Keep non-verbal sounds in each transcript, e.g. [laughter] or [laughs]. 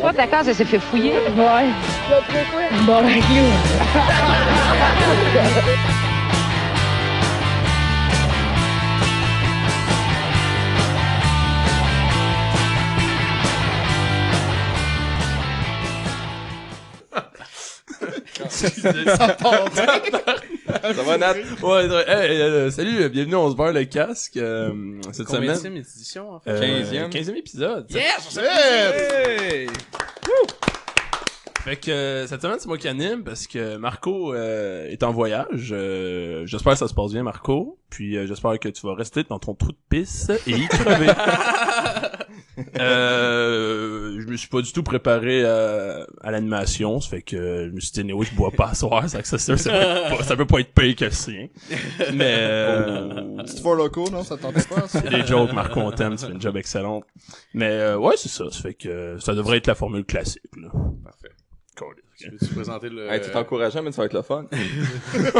Toi, ta case, elle s'est fait fouiller. Ouais. Bon, [laughs] [laughs] Ça va, Nat? Ouais, ouais, hey, euh, salut, euh, bienvenue, on se barre le casque. euh, cette Combien semaine. édition, en fait? Euh, 15e. 15e épisode. Yes! Hey! Fait que euh, cette semaine, c'est moi qui anime parce que Marco euh, est en voyage. Euh, j'espère que ça se passe bien, Marco. Puis euh, j'espère que tu vas rester dans ton trou de pisse et y crever. [laughs] euh, je me suis pas du tout préparé à, à l'animation. Ça fait que je me suis dit, oui, je bois pas à soir. Ça, que ça, ça, ça, peut pas, ça peut pas être payé que le sien. Mais... Euh, Petite fois locaux, non? Ça te tente pas? ça? C'est des jokes, Marco, on t'aime, tu fais une job excellente. Mais euh, ouais, c'est ça. Ça fait que ça devrait être la formule classique. Là. Parfait. Cool. Peux-tu présenter le... Hey, t'es encourageant, mais ça va être le fun. [laughs]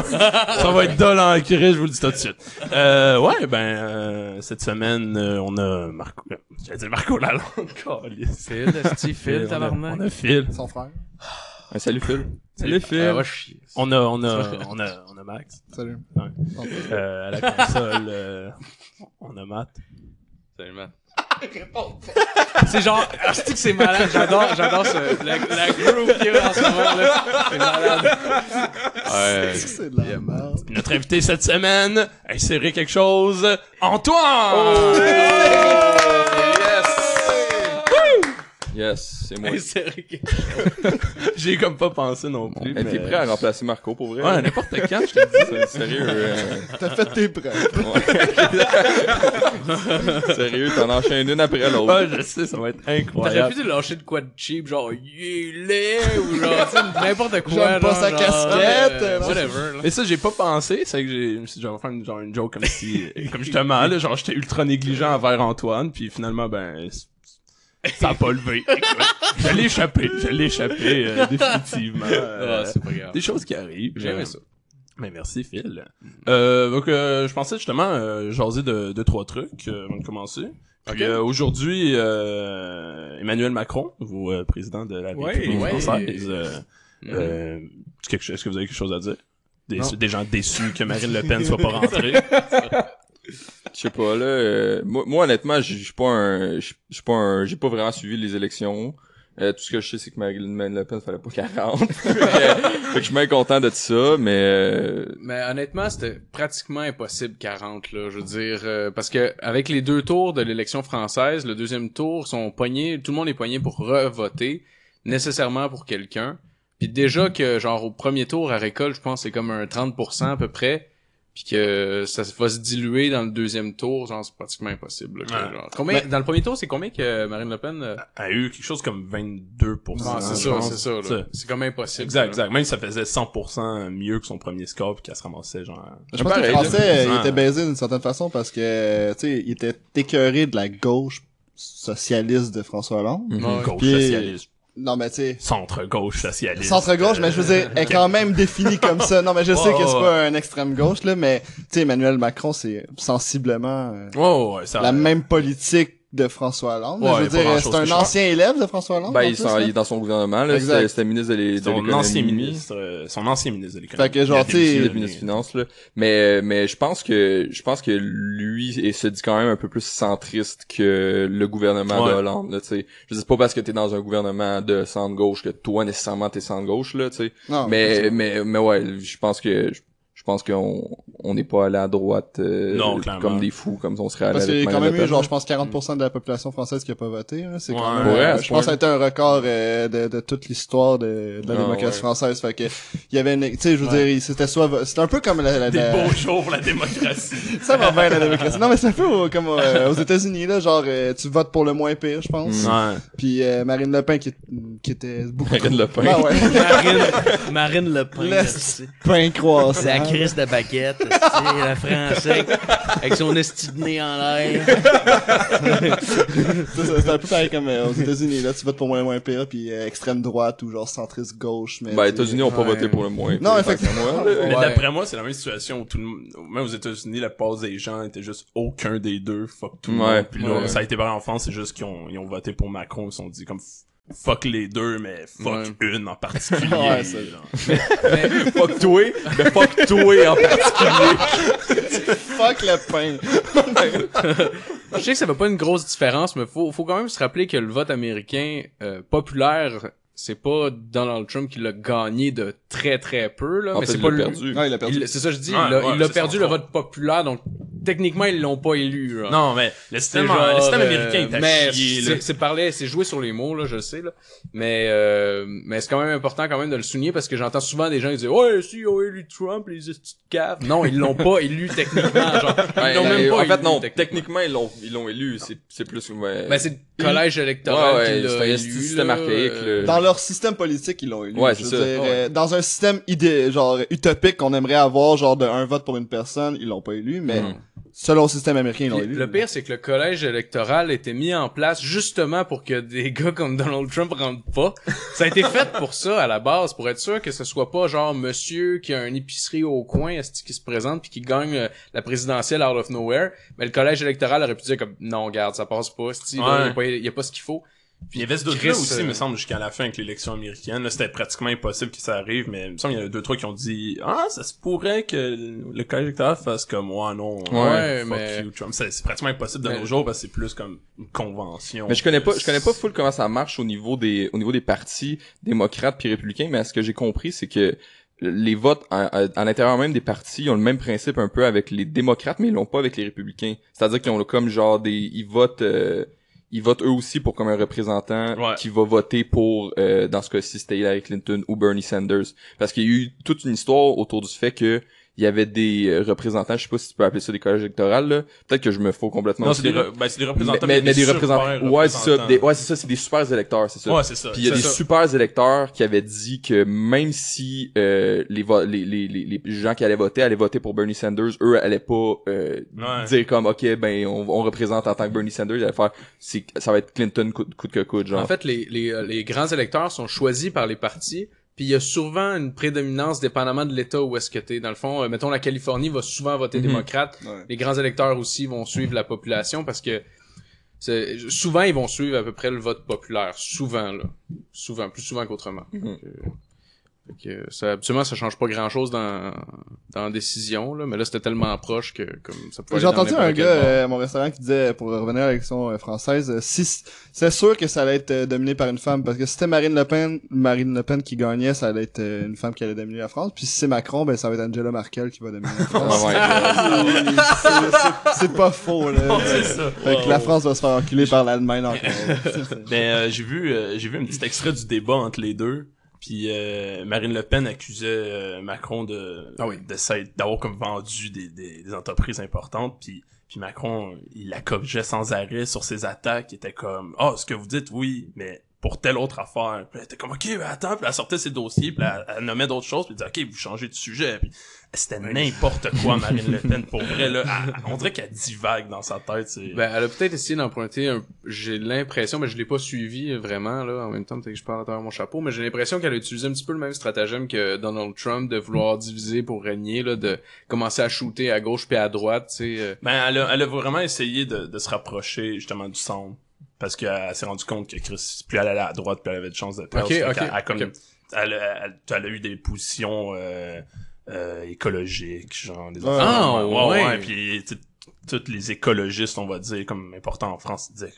Ça va être dol en curé, je vous le dis tout de suite. Euh, ouais, ben euh, cette semaine, euh, on a Marco. euh, J'allais dire Marco Lalonde. [laughs] Phil, Steve, Phil, On a- tabarnak. On a Phil. Son frère. Hey, salut, Phil. Salut Ah, va chier. On a, on a, on a, on a Max. Salut. Ouais. Euh, à la console, euh, on a Matt. Salut, man. C'est genre, ah, c'est que c'est malade, j'adore, j'adore ce, la, la groove qu'il y a en ce moment, là. C'est malade. Ouais. C'est de la merde. Notre invité cette semaine, insérer quelque chose, Antoine! Yes, c'est moi. Hey, que- [laughs] J'ai comme pas pensé non plus. Hey, t'es mais- prêt à remplacer Marco, pour vrai? Ouais, n'importe quand, je te dis. Sérieux, euh, T'as fait tes preuves. [laughs] sérieux, t'en enchaînes une après l'autre. Ouais, je sais, ça va être T'aurais incroyable. pu te lâcher de quoi de cheap, genre, il est ou genre, n'importe quoi, J'aime pas genre, sa casquette, euh, whatever, là. Mais ça, j'ai pas pensé, c'est que j'ai, je me suis dit, faire une, genre une joke comme si, comme justement, là, genre, j'étais ultra négligent envers Antoine, puis finalement, ben, ça a pas levé. [laughs] Je l'ai échappé, je l'ai échappé, euh, [laughs] définitivement. Euh, c'est pas grave. des choses qui arrivent. J'aimais Euh, ça. Mais merci, Phil. Euh, donc, euh, je pensais justement euh, jaser de, de trois trucs euh, avant de commencer. Puis, Ok. euh, aujourd'hui, euh, Emmanuel Macron, euh, président de la République ouais. française, euh, est-ce que vous avez quelque chose à dire? Des, des gens déçus que Marine Le Pen soit pas [laughs] rentrée. Je sais pas, là, euh, moi, honnêtement, je suis pas un, je suis pas un, j'ai pas vraiment suivi les élections. Euh, tout ce que je sais, c'est que Marine Le Pen fallait pas qu'elle rentre. [laughs] fait, que, je suis bien content de ça, mais euh, Mais honnêtement, c'était pratiquement impossible 40 là, je veux dire euh, parce que avec les deux tours de l'élection française, le deuxième tour sont poignés, tout le monde est poigné pour revoter nécessairement pour quelqu'un. Puis déjà que genre au premier tour à récolte, je pense c'est comme un 30% à peu près, puis que ça va se diluer dans le deuxième tour, genre c'est pratiquement impossible. là, que, Ouais. genre. Combien dans le premier tour, c'est combien que Marine Le Pen euh, a eu quelque chose comme 22%. ah, c'est ça, c'est ça. C'est comme impossible. Exact, là. exact. Même si ça faisait 100% mieux que son premier score, puis qu'elle se ramassait genre... Je pense que les Français, là. ils étaient baisés d'une certaine façon parce que, tu sais, ils étaient écœurés de la gauche socialiste de François Hollande. Ouais. Gauche Puis- socialiste. Non, mais tu sais, Centre-gauche socialiste. centre-gauche, mais je veux dire, est quand même définie comme ça. Non, mais je sais [laughs] que c'est pas un extrême gauche, là, mais, tu sais, Emmanuel Macron, c'est sensiblement euh, Oh, ouais, ça... la même politique de François Hollande. Ouais, je veux dire, c'est un ancien élève de François Hollande. ben, en il, plus, s'en- là. il est dans son gouvernement, là, c'était ministre de l'é- de Son l'économie. ancien ministre, euh, son ancien ministre de l'économie. Fait que genre, tu ministre des Finances, là. Mais, mais je pense que, je pense que lui, il se dit quand même un peu plus centriste que le gouvernement Ouais. de Hollande, là, tu sais. Je dis c'est pas parce que t'es dans un gouvernement de centre-gauche que toi, nécessairement, t'es centre-gauche, là, tu sais. Non, mais, mais, mais ouais, je pense que, je pense qu'on, on n'est pas allé à droite, euh, Non, comme des fous, comme on serait allé Parce qu'il y a quand même eu, genre, je pense, 40% de la population française qui a pas voté. là. C'est quand même, Ouais, euh, je pense que ça a été un record euh, de, de toute l'histoire de, de la Ah, démocratie ouais. française. Fait que, il y avait une, tu sais, je veux Ouais. dire, c'était soit, c'était un peu comme la, la, Des la- beaux jours pour la démocratie. [laughs] ça va bien la démocratie. Non, mais c'est un peu au- comme euh, aux États-Unis, là, genre, euh, tu votes pour le moins pire, je pense. Mm. ouais. Puis euh, Marine Le Pen qui, qui était beaucoup Marine Le Pen. Ah ouais. Marine, Marine Le Pen. Croissant. C'est la crise de baguette, le français, avec son esti de nez en l'air. C'est un peu pareil comme euh, aux États-Unis, là, tu votes pour le moins pire, puis euh, extrême droite ou genre centriste gauche. Mais Ben, les États-Unis ont pas Ouais. voté pour le moins. Non, effectivement. Mais d'après moi, c'est la même situation où tout le monde, même aux États-Unis, la plupart des gens étaient juste aucun des deux, fuck tout le Ouais. monde. Puis là, Ouais. ça a été pareil en France, c'est juste qu'ils ont, ils ont voté pour Macron, ils se sont dit comme, fuck les deux, mais fuck Ouais. une en [laughs] particulier. Ouais, ça- genre. fuck toi, mais fuck toi en particulier. [laughs] Fuck le pain. Je sais que ça fait pas une grosse différence, mais faut, faut quand même se rappeler que le vote américain euh, populaire, c'est pas Donald Trump qui l'a gagné de très très peu, là. En mais c'est il pas perdu. Non, il a perdu. il- C'est ça que je dis, Ouais, il a, ouais, il a c'est perdu le vote populaire, donc techniquement ils l'ont pas élu. Là. Non, mais le C'est système, genre, le système euh, américain est à mais chier, c'est- C'est parlé, c'est joué sur les mots là, je le sais là. Mais euh, mais c'est quand même important quand même de le souligner parce que j'entends souvent des gens qui disent ouais si ils ont élu Trump les petites caves. Non, ils l'ont pas élu techniquement. Genre, ils l'ont même pas en élu fait, non, techniquement. ils l'ont, ils l'ont élu. C'est, c'est plus, ouais. Ben, c'est le collège électoral Ouais, ouais, qui l'a c'est un élu, système là, archaïque, euh, leur système politique, ils l'ont élu. Ouais, Je c'est veux ça. dire, Ouais. euh, dans un système idée, genre utopique qu'on aimerait avoir, genre de un vote pour une personne, ils l'ont pas élu, mais Mhm. selon le système américain, ils l'ont élu. le pire, c'est que le collège électoral était mis en place justement pour que des [laughs] gars comme Donald Trump rentrent pas. Ça a été fait pour ça, à la base, pour être sûr que ce soit pas genre monsieur qui a une épicerie au coin, qui se présente puis qui gagne euh, la présidentielle out of nowhere. Mais le collège électoral aurait pu dire comme, non, regarde, ça passe pas, là, Ouais. y a pas, y a pas ce qu'il faut. Puis il y avait ce doute-là aussi, euh, me semble, jusqu'à la fin avec l'élection américaine. Là, c'était pratiquement impossible que ça arrive, mais il me semble qu'il y en a deux, trois qui ont dit, ah, ça se pourrait que le collège électoral fasse comme moi, non. Ouais, fuck mais- you, Trump. C'est pratiquement impossible de Mais- nos jours parce que c'est plus comme une convention. Mais je connais pas, je connais pas full comment ça marche au niveau des, au niveau des partis démocrates puis républicains, mais ce que j'ai compris, c'est que les votes à, l'intérieur même des partis ils ont le même principe un peu avec les démocrates, mais ils l'ont pas avec les républicains. C'est-à-dire qu'ils ont comme genre des, ils votent, euh, ils votent eux aussi pour comme un représentant Ouais. qui va voter pour, euh, dans ce cas-ci, c'était Hillary Clinton ou Bernie Sanders, parce qu'il y a eu toute une histoire autour du fait que il y avait des euh, représentants, je sais pas si tu peux appeler ça des collèges électoraux, là. Peut-être que je me fous complètement. Non, c'est des, re- ben, c'est des mais, représentants. mais, mais des représentants. Ouais, c'est ça. Des, ouais, c'est ça, c'est des super électeurs, c'est ça. Ouais, c'est ça. Puis il y a des ça. super électeurs qui avaient dit que même si euh, les, vo- les, les, les, les gens qui allaient voter allaient voter pour Bernie Sanders, eux allaient pas euh, Ouais. dire comme ok ben on, on représente en tant que Bernie Sanders, ils allaient faire c'est ça va être Clinton coûte, coûte que coûte genre. En fait, les, les, euh, les grands électeurs sont choisis par les partis, puis il y a souvent une prédominance dépendamment de l'État où est-ce que t'es. Dans le fond, euh, mettons la Californie va souvent voter Mhm. démocrate. Ouais. Les grands électeurs aussi vont suivre la population parce que c'est- souvent ils vont suivre à peu près le vote populaire. Souvent là, souvent plus souvent qu'autrement. Mhm. Fait que ça, absolument, ça change pas grand chose dans, dans la décision, là, mais là, c'était tellement proche que, comme, ça pouvait J'ai entendu un gars euh, à mon restaurant qui disait, pour revenir à l'élection euh, française, euh, si c'est sûr que ça allait être euh, dominé par une femme, parce que si c'était Marine Le Pen, Marine Le Pen qui gagnait, ça allait être euh, une femme qui allait dominer la France. Puis si c'est Macron, ben ça va être Angela Merkel qui va dominer la [laughs] France. Ah ouais. C'est- pas faux là. [laughs] c'est ça. Fait que la France va se faire enculer par l'Allemagne encore. [laughs] Euh, j'ai vu euh, j'ai vu un petit extrait du débat entre les deux. Puis euh, Marine Le Pen accusait euh, Macron de Ah oui. d'avoir comme vendu des, des, des entreprises importantes. Puis puis Macron il la copiait sans arrêt sur ses attaques. Il était comme oh ce que vous dites oui mais pour telle autre affaire. Puis elle était comme ok mais attends puis elle sortait ses dossiers puis elle, elle nommait d'autres choses puis elle disait ok vous changez de sujet. Puis c'était n'importe quoi [laughs] Marine Le Pen pour vrai là. Elle- on dirait qu'elle divague dans sa tête. C'est Ben, elle a peut-être essayé d'emprunter un... J'ai l'impression, mais je l'ai pas suivi vraiment, là. En même temps, peut-être que je parle à travers mon chapeau, mais j'ai l'impression qu'elle a utilisé un petit peu le même stratagème que Donald Trump de vouloir diviser pour régner, là, de commencer à shooter à gauche puis à droite, tu sais. euh. Ben, elle a, elle a vraiment essayé de, de se rapprocher justement du centre. Parce qu'elle s'est rendu compte que Chris, plus elle allait à droite, plus elle avait de chances de perdre. Ok, Fait ok, qu'elle- elle, comme- elle, a- elle- elle a eu des positions euh, euh, écologiques, genre des Ah, même. ouais, ouais. ouais, puis tu sais, tous les écologistes, on va dire, comme importants en France, disaient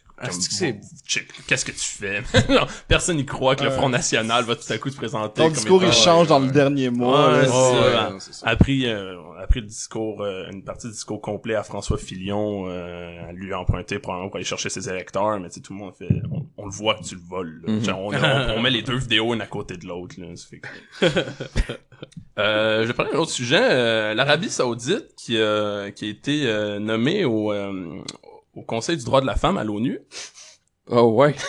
qu'est-ce que tu fais? [laughs] Personne n'y croit que le. Front National va tout à coup se présenter. Ton discours il change dans le dernier mois. Ouais, là, c'est c'est- ça. non, c'est ça. a pris, euh, a pris le discours, euh, une partie du discours complet à François Fillon, euh, elle lui a emprunté probablement pour aller chercher ses électeurs, mais tu sais, tout le monde fait, on, on le voit que tu le voles, là. Mhm. Genre, on, on- on met les deux vidéos une à côté de l'autre, là. Ça fait que- [laughs] euh, je vais parler d'un autre sujet, euh, l'Arabie Saoudite, qui, euh, qui a été euh, nommée au, euh, au Conseil du droit de la femme à l'ONU. Oh ouais. [laughs]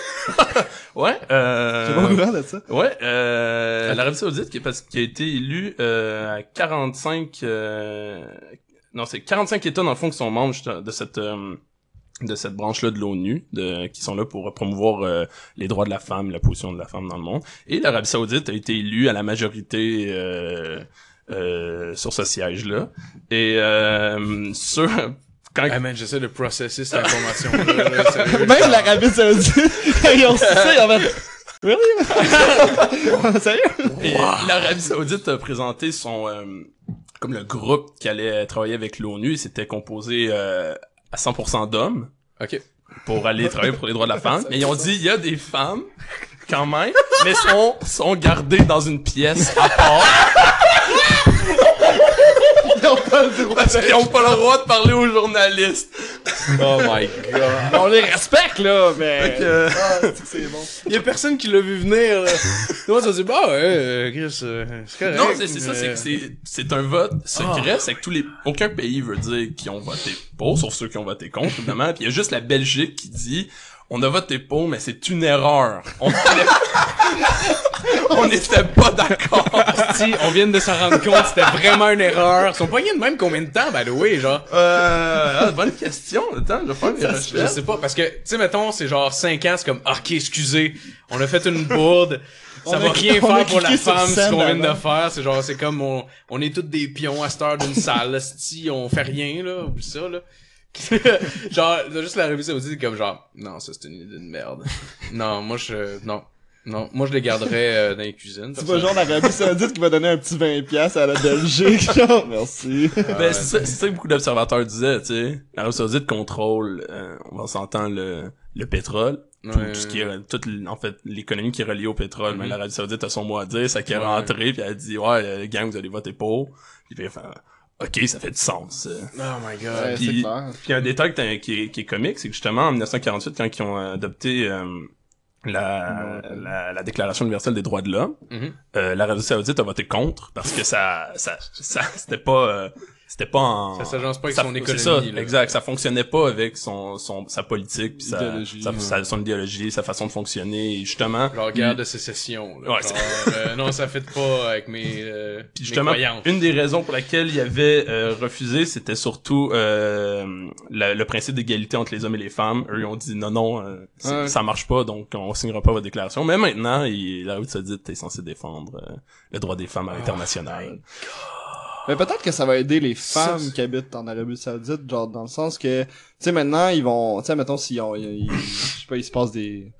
Ouais, euh... Pas courant de ça. Ouais, euh, l'Arabie Saoudite qui, est parce- qui a été élue euh, à 45 euh, non, c'est 45 États dans le fond qui sont membres de cette euh, de cette branche-là de l'ONU, de qui sont là pour promouvoir euh, les droits de la femme, la position de la femme dans le monde. Et l'Arabie Saoudite a été élue à la majorité euh, euh, sur ce siège-là. Et euh, [laughs] sur quand Ah, man, j'essaie de processer cette information-là, là, [laughs] sérieux. Même l'Arabie Saoudite, [laughs] ils ont ça, en fait. [laughs] Sérieux? Et l'Arabie Saoudite a présenté son euh, comme le groupe qui allait travailler avec l'ONU, c'était composé euh, à 100% d'hommes Ok. pour aller travailler pour les droits de la femme. Mais ils ont dit il y a des femmes quand même, mais sont sont gardées dans une pièce à part Ils ont pas le droit parce qu'ils ont pas le droit de parler aux journalistes. Oh my god. On les respecte, là, mais... Fait que- Ah, c'est bon. Il y a personne qui l'a vu venir, là. Moi, ça dit, bah, ouais, euh, Chris, euh, c'est correct. Non, c'est ça, c'est que c'est c'est un vote secret, c'est que tous les aucun pays veut dire qu'ils ont voté pour, sauf ceux qui ont voté contre évidemment. Puis il y a juste la Belgique qui dit on a voté pour, mais c'est une erreur. On on n'était pas d'accord. Si, on vient de s'en rendre compte, c'était vraiment une erreur. Ils sont pognés de même combien de temps, by the way, genre? Euh, ah, bonne question. Attends, je vais faire mes Je sais pas, parce que, tu sais, mettons, c'est genre 5 ans, c'est comme, ah, ok, excusez, on a fait une bourde, ça On va rien faire pour la femme, ce qu'on vient de faire, c'est genre, c'est comme, on, on est tous des pions à cette heure d'une salle, si on fait rien, là, oublie ça, là. [laughs] genre, juste la revue saoudite, comme genre, non, ça c'est une idée de merde. non, moi je, non. Non, moi je les garderais euh, dans les cuisines. C'est pas genre l'Arabie Saoudite qui va donner un petit 20 piastres à la Belgique, [laughs] genre, merci. Ben, c'est ça, c'est ça que beaucoup d'observateurs disaient, tu sais. L'Arabie Saoudite contrôle, euh, on va s'entendre le, le pétrole. Tout, Ouais, tout ce qui est, toute, en fait, l'économie qui est reliée au pétrole. Mais Mhm. l'Arabie Saoudite a son mot à dire, ça qui est Ouais. rentré, puis elle a dit, ouais, gang, vous allez voter pour. Puis il fait, faire, ok, ça fait du sens. euh. Oh my god. Ouais, c'est Puis- clair. Puis un détail qui est, qui est, qui est comique, c'est que justement, en 1948, quand ils ont adopté euh, la, la, la Déclaration universelle des droits de l'homme, Mhm. euh, l'Arabie Saoudite a voté contre parce que ça, ça, ça c'était pas, euh, c'était pas en. Ça s'agence pas avec ça- son économie, ça, là. exact. Ça fonctionnait pas avec son, son, sa politique, puis sa, Idéologie, sa, ouais. sa- son idéologie, sa façon de fonctionner. Et justement, Genre guerre de sécession. Là, Ouais, genre, euh, non, ça fait pas avec mes, euh, Puis mes justement, croyances. une des raisons pour laquelle il avait euh, refusé, c'était surtout euh, la- le principe d'égalité entre les hommes et les femmes. Eux, ils ont dit non, non, euh, Ouais. ça marche pas, donc on signera pas votre déclaration. Mais maintenant, il, l'Arabie Saoudite est censé défendre euh, le droit des femmes à l'international. Mais peut-être que ça va aider les femmes qui habitent en Arabie Saoudite, genre dans le sens que, tu sais, maintenant, ils vont, tu sais, mettons, s'ils ont, ils- ils- je sais pas, il se passe des,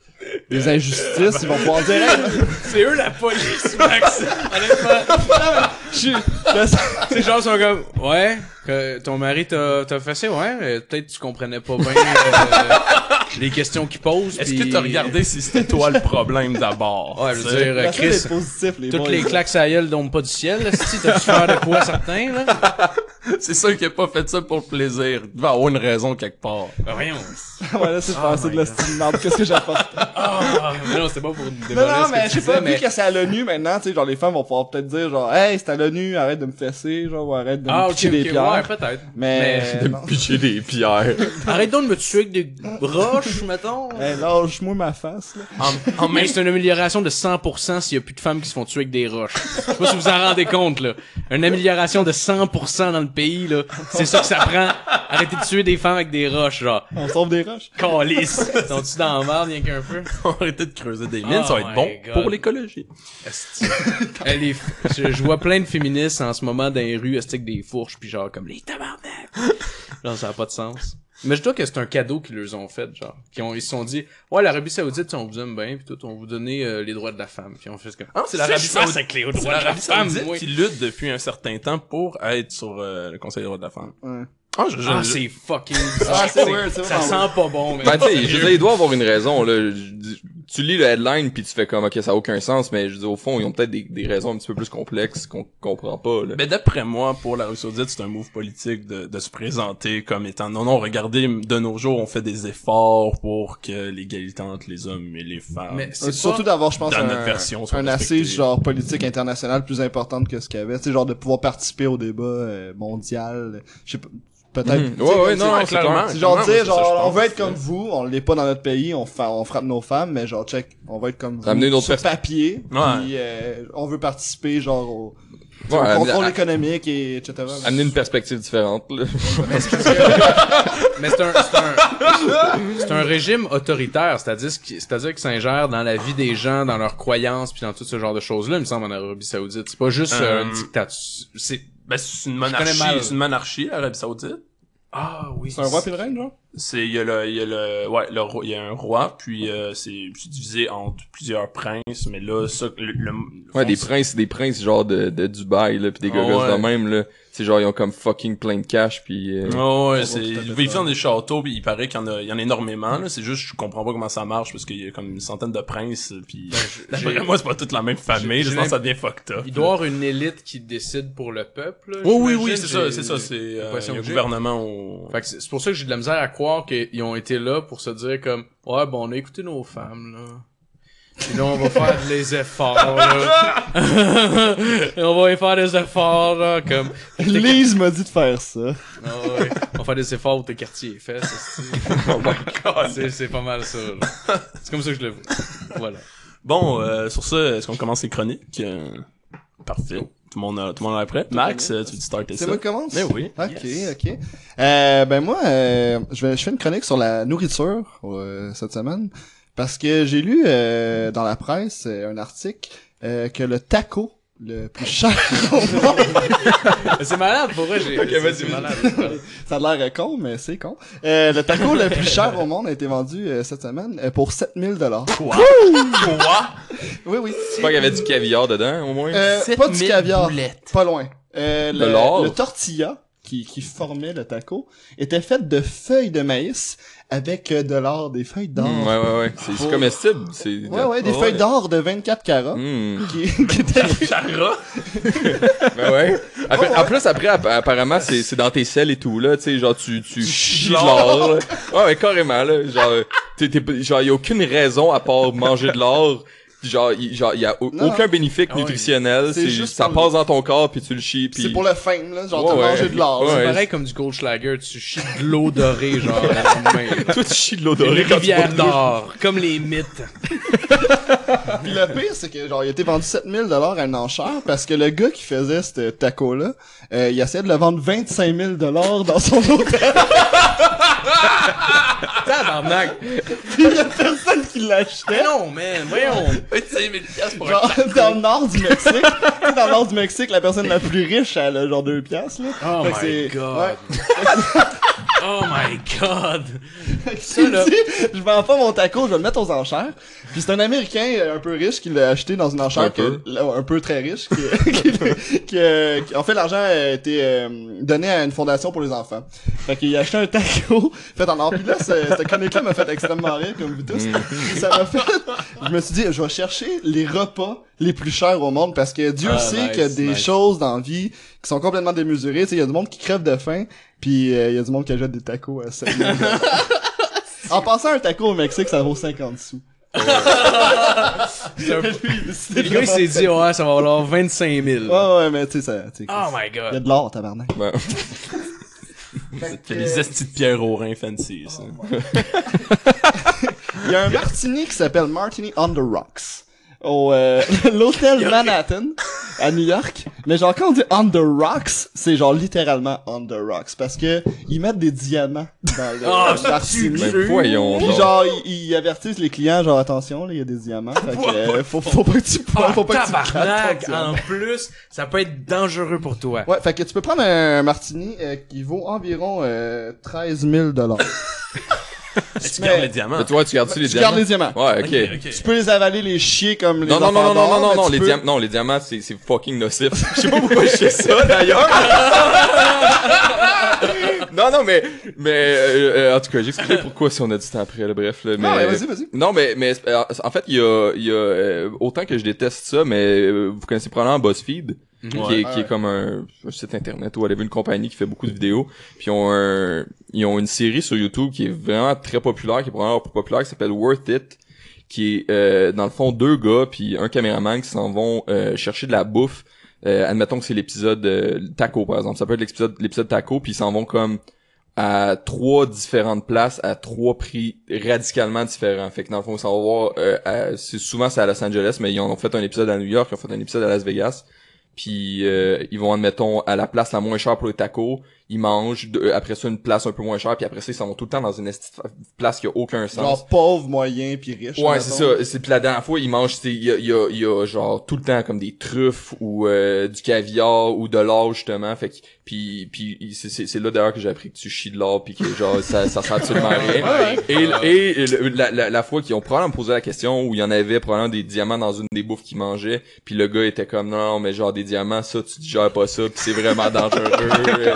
des injustices, ils vont pouvoir dire, hey, [laughs] C'est eux la police, [laughs] Max. Honnêtement. je suis, là, ça- Ces gens sont comme, ouais, que ton mari t'a, t'a fessé, ouais, mais peut-être tu comprenais pas bien euh, [laughs] les questions qu'il pose. Est-ce puis- que t'as regardé si c'était toi le problème d'abord? Ouais, je veux dire, euh, Chris, est positif, les toutes boys. les claques à gueule tombent pas du ciel, là, si t'as-tu faire de quoi certain, là? [laughs] C'est sûr qu'il a pas fait ça pour le plaisir. Il devait avoir une raison quelque part. Ben, voyons. [laughs] ouais, là, c'est Oh passé de la style merde. Qu'est-ce que j'apporte? Ah, [laughs] mais non, c'était pas pour Non, dévoiler non, ce mais je sais pas, disais, vu que c'est à l'ONU maintenant, tu sais, genre, les femmes vont pouvoir peut-être dire, genre, hey, c'est à l'ONU, arrête de me fesser, genre, ou arrête de Ah, me ok, pitcher ok, des pierres. ouais, peut-être. mais, Mais- non. Pitcher des pierres. Arrête donc de me tuer avec des roches, mettons. Hey, lâche-moi ma face, là. En, en Mais même c'est une amélioration de 100% s'il y a plus de femmes qui se font tuer avec des roches. Je sais pas si vous en rendez compte, là. Une amélioration de 100% dans le pays, là. C'est ça que ça prend. Arrêtez de tuer des femmes avec des roches, genre. On sauve des roches? Calice. [laughs] Sont-tu dans la merde, rien qu'un peu? arrêter de creuser des mines, ça va Oh être bon my God. pour l'écologie. Elle est- je, je vois plein de féministes en ce moment dans les rues, avec des fourches, puis genre comme les tabarnak. Genre, ça a pas de sens. Mais je dois que c'est un cadeau qu'ils leur ont fait, genre. Qui ont, ils se sont dit, ouais, l'Arabie Saoudite, on vous aime bien, puis tout, on va vous donner euh, les droits de la femme. Puis on fait ce que. Ah, c'est l'Arabie Saoudite. avec les C'est droits de la l'Arabie femme, qui lutte depuis un certain temps pour être sur euh, le Conseil des droits de la femme. Ouais. Ah, je, je, Ah, je- c'est fucking Ah, bizarre. c'est weird, c'est Ça sent pas bon, mais. Ben, tu sais, [laughs] je veux dire, il doit avoir une raison, là. Je- Tu lis le headline pis tu fais comme, ok, ça a aucun sens, mais je veux dire, au fond, ils ont peut-être des, des raisons un petit peu plus complexes qu'on comprend pas, là. Ben, d'après moi, pour l'Arabie Saoudite, c'est un move politique de, de se présenter comme étant, non, non, regardez, de nos jours, on fait des efforts pour que l'égalité entre les hommes et les femmes. Mais Euh, c'est surtout d'avoir, je pense, dans un, notre version, soit un assise genre politique internationale plus importante que ce qu'il y avait. Tu sais, genre de pouvoir participer au débat euh, mondial. Je sais pas, peut-être. Sais, Ouais, ouais, non, c'est genre clairement, dire, c'est ça, genre, je on veut être comme vous, on l'est pas dans notre pays, on, fa- on frappe nos femmes, mais genre, check, on va être comme vous. Autre sur papier, Ouais. puis euh, on veut participer, genre, au, Ouais, amener- contrôle économique et etc. Amener une perspective différente, là. [laughs] Mais c'est un, c'est un, c'est un régime autoritaire, c'est-à-dire, ce qui- c'est-à-dire que ça ingère dans la vie des gens, dans leurs croyances, puis dans tout ce genre de choses-là, il me semble, en Arabie Saoudite. C'est pas juste euh, Euh, une dictature. C'est, Ben, c'est une monarchie, c'est une monarchie, l'Arabie Saoudite. Ah oui. C'est un roi reine, genre? C'est il y a le il y a le ouais le roi- il y a un roi puis euh, c'est c'est divisé entre plusieurs princes mais là ça le, le- Ouais, des princes, des princes genre de, de Dubaï, là, pis des Ah ouais. de même, là. C'est genre, ils ont comme fucking plein de cash, pis euh, Oh, ouais, c'est, ils vivent dans des châteaux, puis il paraît qu'il y en a, il y en a énormément, là. C'est juste, je comprends pas comment ça marche, parce qu'il y a comme une centaine de princes, puis [laughs] j'ai- moi, c'est pas toute la même famille, je pense que ça devient fucked up. Il doit y avoir une élite qui décide pour le peuple. là, Oh, oui, oui, c'est ça, c'est ça, c'est, euh, un gouvernement au... Fait c'est pour ça que j'ai de la misère à croire qu'ils ont été là pour se dire comme ouais bon on a écouté nos femmes là. Et là on va faire les efforts là. [laughs] On va y faire des efforts là comme Lise m'a dit de faire ça. Ah ouais. on va faire des efforts où tes quartiers est fait. [laughs] Oh my god. C'est pas mal ça. là. C'est comme ça que je le vois. Voilà. Bon, euh, sur ça, est-ce qu'on commence les chroniques? Euh, Parfait. Tout le monde, a- tout le monde est prêt? Max, euh, tu veux starter ça? C'est moi qui commence? Mais oui. Ok, ok. Euh, ben moi, euh, je, vais, je fais une chronique sur la nourriture euh, cette semaine parce que j'ai lu euh, dans la presse euh, un article euh, que le taco le plus cher au monde, [laughs] C'est malade pour vrai. j'ai- c'est- malade. ça a l'air con, mais c'est con. Euh, le taco le plus cher au monde a été vendu euh, cette semaine euh, pour 7000 dollars. Quoi? Quoi? Oui, oui. c'est pas qu'il y avait du caviar dedans, au moins. Euh, pas du 7000 caviar. boulettes. Pas loin. Euh, De le, l'or. le tortilla qui, qui formait le taco était fait de feuilles de maïs avec euh, de l'or, des feuilles d'or. Mm, ouais, ouais, ouais. C'est, comestible. C'est, Ouais, ouais, des Ouais. feuilles d'or de 24 carats. Mm. Qui, qui étaient... [laughs] Chara? [laughs] Ben ouais. Après- En plus, après, app- apparemment, c'est, c'est dans tes selles et tout, là. Tu sais, genre, tu, tu chies de l'or. là. Ouais, ouais, carrément, là. Genre, t'es, t'es, genre, y a aucune raison à part manger de l'or. Genre, il, genre, y a Non. aucun bénéfice Ah ouais. nutritionnel. C'est juste ça passe dans ton corps puis tu le chies puis. C'est pour le fame, là. Genre, Ouais, t'as ouais. mangé de l'or. Ouais. C'est pareil comme du Goldschlager, tu chies de l'eau dorée genre à la main. Toi, tu chies de l'eau Une dorée quand tu rivière d'or, comme les mythes. [laughs] Puis le pire, c'est que, genre, il a été vendu 7000 dollars à une enchère parce que le gars qui faisait ce taco-là, euh, il essayait de le vendre 25 000 dollars dans son hôtel. [laughs] [laughs] Tabarnak! Il y a personne qui l'achetait. Mais non, man, voyons! 25 000 piastres pour un Genre, dans le nord du Mexique. Tu sais, dans le nord du Mexique, la personne la plus riche, elle a genre 2 piastres, là. Oh Fait my c'est- god! Ouais. [laughs] Oh my god! [laughs] Ça, là. je vends pas mon taco, je vais le mettre aux enchères. Puis c'est un Américain euh, un peu riche qui l'a acheté dans une enchère Un que- peu. là, un peu très riche qui, [laughs] qui- qui, euh, qui- en fait l'argent a été euh, donné à une fondation pour les enfants. Fait qu'il a acheté un taco [laughs] fait en or. Puis là, ce- cette chronique-là m'a fait extrêmement rire comme vous tous. Puis ça m'a fait je me suis dit je vais chercher les repas les plus chers au monde parce que Dieu Ah, sait nice, qu'il y a des nice. choses dans la vie qui sont complètement démesurées, tu sais, il y a du monde qui crève de faim, puis euh, il y a du monde qui achète des tacos à 7 000 [laughs] En passant un taco au Mexique, ça vaut 50 sous. C'est un- [laughs] Lui, Le gars, il s'est dit, ouais, ça va valoir 25 000. Ouais, ouais, mais tu sais, ça, tu sais, Oh my il y a god! de l'or, tabarnak. Ouais. [laughs] C'est les estis de pierre au rein fancy, ça. Il y a un martini qui s'appelle Martini on the Rocks. Au, euh, [laughs] l'hôtel Manhattan, à New York. Mais genre, quand on dit on the rocks, c'est genre littéralement on the rocks. Parce que, ils mettent des diamants dans le [laughs] Ah, martini. Ben, voyons. Puis genre, ils, ils avertissent les clients, genre, attention, là, il y a des diamants. Fait que, euh, faut, faut pas que tu, Ah, faut pas que tu tabarnak! En plus, ça peut être dangereux pour toi. Ouais, fait que tu peux prendre un martini euh, qui vaut environ euh, 13 000 dollars. [laughs] [laughs] Tu Mais- gardes les diamants. Mais toi, tu gardes-tu les Tu diamants? gardes les diamants. Ouais, ok. Tu peux les avaler, les chier comme les Non, non, non, non, non, non, tu les peux- diamants, non, les diamants, c'est, c'est fucking nocif. [laughs] Je sais pas pourquoi je fais ça, d'ailleurs. [laughs] non, non, mais, mais, euh, euh, en tout cas, j'expliquerai pourquoi si on a du temps après, là, bref, là, mais. Non, mais vas-y, vas-y. Non, mais, mais, euh, en fait, il y a, il y a, euh, autant que je déteste ça, mais euh, vous connaissez probablement BuzzFeed? Qui, est, Ouais. qui est comme un, un site internet ou elle une compagnie qui fait beaucoup de vidéos puis ils ont un, ils ont une série sur YouTube qui est vraiment très populaire qui est probablement la plus populaire qui s'appelle Worth It qui est euh, dans le fond deux gars puis un caméraman qui s'en vont euh, chercher de la bouffe euh, admettons que c'est l'épisode euh, taco par exemple ça peut être l'épisode l'épisode taco puis ils s'en vont comme à trois différentes places à trois prix radicalement différents. Fait que dans le fond, ils s'en vont voir, euh, à- c'est souvent c'est à Los Angeles, mais ils ont fait un épisode à New York, ils ont fait un épisode à Las Vegas. Puis euh, ils vont admettons à la place la moins chère pour les tacos ils mangent de- après ça une place un peu moins chère puis après ça ils s'en vont tout le temps dans une place qui a aucun sens Genre pauvre, moyen, puis riche. Ouais, c'est ça. C'est puis la dernière fois, ils mangent, c'est il y a, il y, a, il y a genre tout le temps comme des truffes ou euh, du caviar ou de l'or justement. Fait que puis puis c'est c'est c'est là d'ailleurs que j'ai appris que tu chies de l'or puis que genre ça ça sert absolument à [laughs] rien. Et et le- la, la, la fois qu'ils ont probablement posé la question où il y en avait probablement des diamants dans une des bouffes qu'ils mangeaient, puis le gars était comme non, non mais genre des diamants ça tu digères pas ça puis c'est vraiment dangereux. euh,